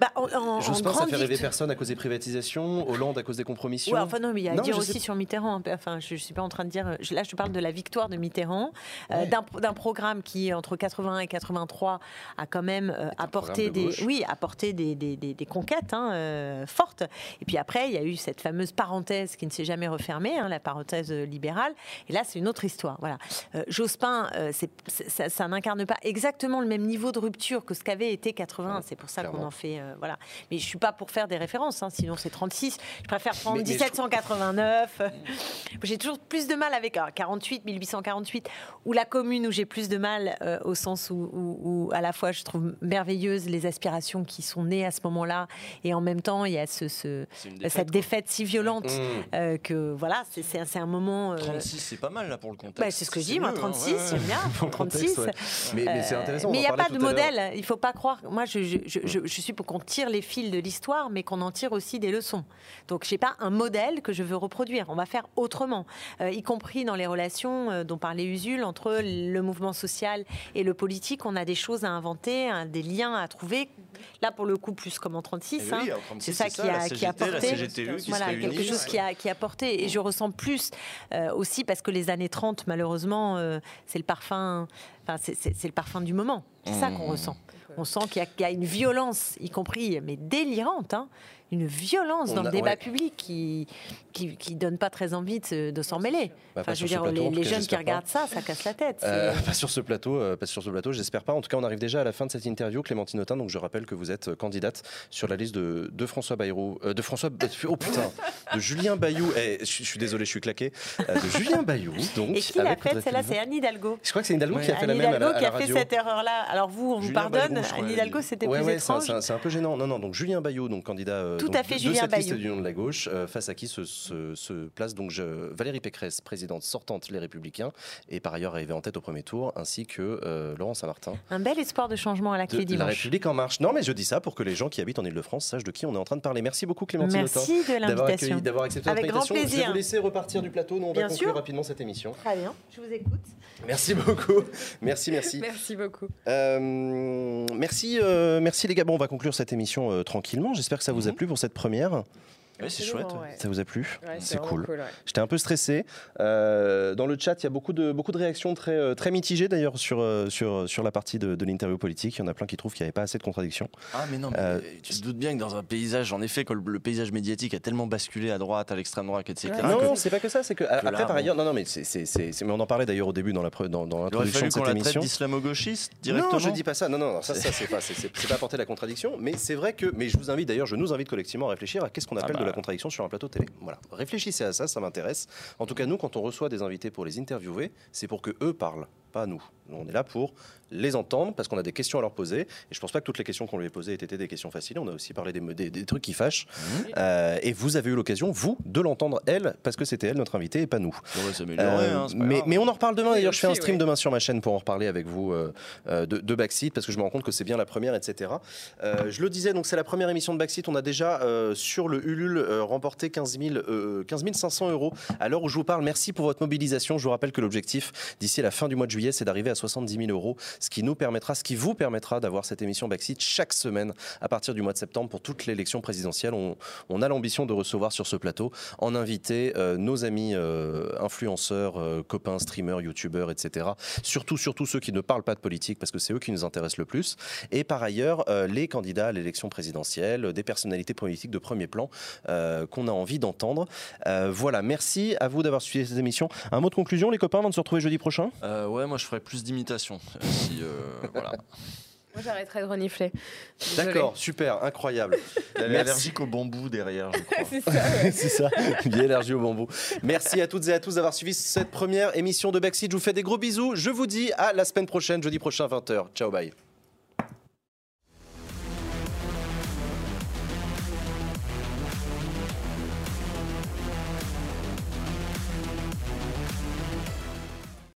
bah, en, Jospin, ça fait rêver personne à cause des privatisations, Hollande à cause des compromissions. Ouais, enfin non, mais il y a à dire aussi sur Mitterrand. Enfin, je ne suis pas en train de dire. Là, je parle de la victoire de Mitterrand, euh, d'un programme qui, entre 81 et 83, a quand même euh, apporté, des, oui, apporté des, des, des, conquêtes hein, euh, fortes. Et puis après, il y a eu cette fameuse parenthèse qui ne s'est jamais refermée, hein, la parenthèse libérale. Et là, c'est une autre histoire. Voilà. Jospin, ça, ça n'incarne pas exactement le même niveau de rupture que ce qu'avait été 80. C'est pour ça qu'on en fait euh, voilà. Mais je suis pas pour faire des références, hein, sinon c'est 36. Je préfère prendre 1789. j'ai toujours plus de mal avec 48, 1848, ou la commune où j'ai plus de mal euh, au sens où, à la fois je trouve merveilleuse les aspirations qui sont nées à ce moment-là, et en même temps il y a ce, cette défaite si violente mmh. euh, que voilà, c'est un moment. 36, c'est pas mal là pour le contexte. Bah, c'est ce que je dis, moi 36, hein. j'aime bien. 36. Mais, c'est intéressant. Mais il n'y a pas de modèle. Il faut pas croire. Moi, je, je, je, je suis pour qu'on tire les fils de l'histoire, mais qu'on en tire aussi des leçons. Donc, je n'ai pas un modèle que je veux reproduire. On va faire autrement, euh, y compris dans les relations euh, dont parlait Usul entre le mouvement social et le politique. On a des choses à inventer, des liens à trouver. Là, pour le coup, plus comme en 36. Hein. c'est ça, qui, a, qui a porté. voilà, quelque chose qui a, qui a porté. Et je ressens plus euh, aussi parce que les années 30, malheureusement, c'est le parfum. Enfin, c'est le parfum du moment. C'est ça qu'on mmh. ressent. On sent qu'il y, a une violence, y compris, mais délirante, hein, une violence dans le débat public qui, qui, donne pas très envie de, s'en mêler. Bah, enfin, je veux dire, les, jeunes qui regardent ça, ça casse la tête. Euh, pas sur ce plateau, euh, pas sur ce plateau, j'espère pas. En tout cas, on arrive déjà à la fin de cette interview, Clémentine Autain. Donc, je rappelle que vous êtes candidate sur la liste de, de François Bayrou, euh, de François, oh putain, de Julien Bayou. Eh, je, suis désolé, je suis claqué. de Julien Bayou. Donc, Et qui l'a fait Celle-là, c'est Anne Hidalgo. Je crois que c'est Hidalgo qui a fait la même. Hidalgo qui a fait cette erreur-là. Alors vous, on vous pardonne. Anne Hidalgo, c'était plus étrange. C'est un peu gênant. Non, non. Donc Julien Bayou, donc candidat. Tout à fait, Julien Bayou de la gauche, euh, face à qui se, place donc je, Valérie Pécresse, présidente sortante Les Républicains, et par ailleurs arrivée en tête au premier tour, ainsi que euh, Laurent Saint-Martin. Un bel espoir de changement à la clé dimanche. La République en marche. Non, mais je dis ça pour que les gens qui habitent en Ile-de-France sachent de qui on est en train de parler. Merci beaucoup Clémentine Merci de l'invitation. D'avoir accepté Avec grand plaisir. Je vais vous laisser repartir du plateau. Nous, on Bien va conclure rapidement cette émission. Très bien, je vous écoute. Merci beaucoup. Merci, merci. merci beaucoup. Euh, merci, merci les gars. Bon, on va conclure cette émission tranquillement. J'espère que ça vous a mhm. plu pour cette première. Oui, c'est chouette. Ça vous a plu? C'est cool. J'étais un peu stressé. Euh, dans le chat, il y a beaucoup de, beaucoup de réactions très, euh, très mitigées d'ailleurs sur, euh, sur, sur la partie de, l'interview politique. Il y en a plein qui trouvent qu'il n'y avait pas assez de contradictions. Ah, mais non, mais tu te doutes bien que dans un paysage, en effet, que le, paysage médiatique a tellement basculé à droite, à l'extrême droite, etc. Non, c'est pas que ça. C'est que, après, par ailleurs, non, non, mais, c'est, mais on en parlait d'ailleurs au début dans, la, dans, dans l'introduction de cette émission. d'islamo-gauchiste directement Non, je dis pas ça. Non, non, ça, ça c'est pas, c'est, pas apporter la contradiction. Mais c'est vrai que. Mais je vous invite d'ailleurs, je nous invite collectivement à réfléchir à qu'est-ce qu'on ah appelle de bah. La contradiction sur un plateau télé. Voilà. Réfléchissez à ça, ça m'intéresse. En tout cas, nous, quand on reçoit des invités pour les interviewer, c'est pour que eux parlent, pas nous. On est là pour les entendre parce qu'on a des questions à leur poser. Et je pense pas que toutes les questions qu'on lui a posées étaient des questions faciles. On a aussi parlé des, des, trucs qui fâchent. Mmh. Euh, et vous avez eu l'occasion, vous, de l'entendre elle, parce que c'était elle notre invitée et pas nous. Euh, hein, mais, mais, on en reparle demain. D'ailleurs, je fais un stream demain sur ma chaîne pour en reparler avec vous euh, de, de, Backseat parce que je me rends compte que c'est bien la première, etc. je le disais, donc c'est la première émission de Backseat. On a déjà sur le Ulule remporté 15, 15 500 euros à l'heure où je vous parle. Merci pour votre mobilisation. Je vous rappelle que l'objectif d'ici la fin du mois de juillet, c'est d'arriver à 70 000 euros, ce qui nous permettra, ce qui vous permettra d'avoir cette émission Backseat chaque semaine à partir du mois de septembre pour toute l'élection présidentielle. On, on a l'ambition de recevoir sur ce plateau en invité euh, nos amis euh, influenceurs, euh, copains, streamers, youtubeurs, etc. Surtout, surtout ceux qui ne parlent pas de politique parce que c'est eux qui nous intéressent le plus. Et par ailleurs, les candidats à l'élection présidentielle, des personnalités politiques de premier plan qu'on a envie d'entendre. Voilà, merci à vous d'avoir suivi cette émission. Un mot de conclusion, les copains, avant de se retrouver jeudi prochain? Moi je ferais plus d'imitation. euh, si, euh, voilà. Moi, j'arrêterai de renifler. D'accord, super, incroyable. Elle est allergique au bambou derrière, je crois. C'est ça. ouais. c'est ça, bien allergie au bambou. Merci à toutes et à tous d'avoir suivi cette première émission de Backseat. Je vous fais des gros bisous. Je vous dis à la semaine prochaine, jeudi prochain, 20h. Ciao, bye.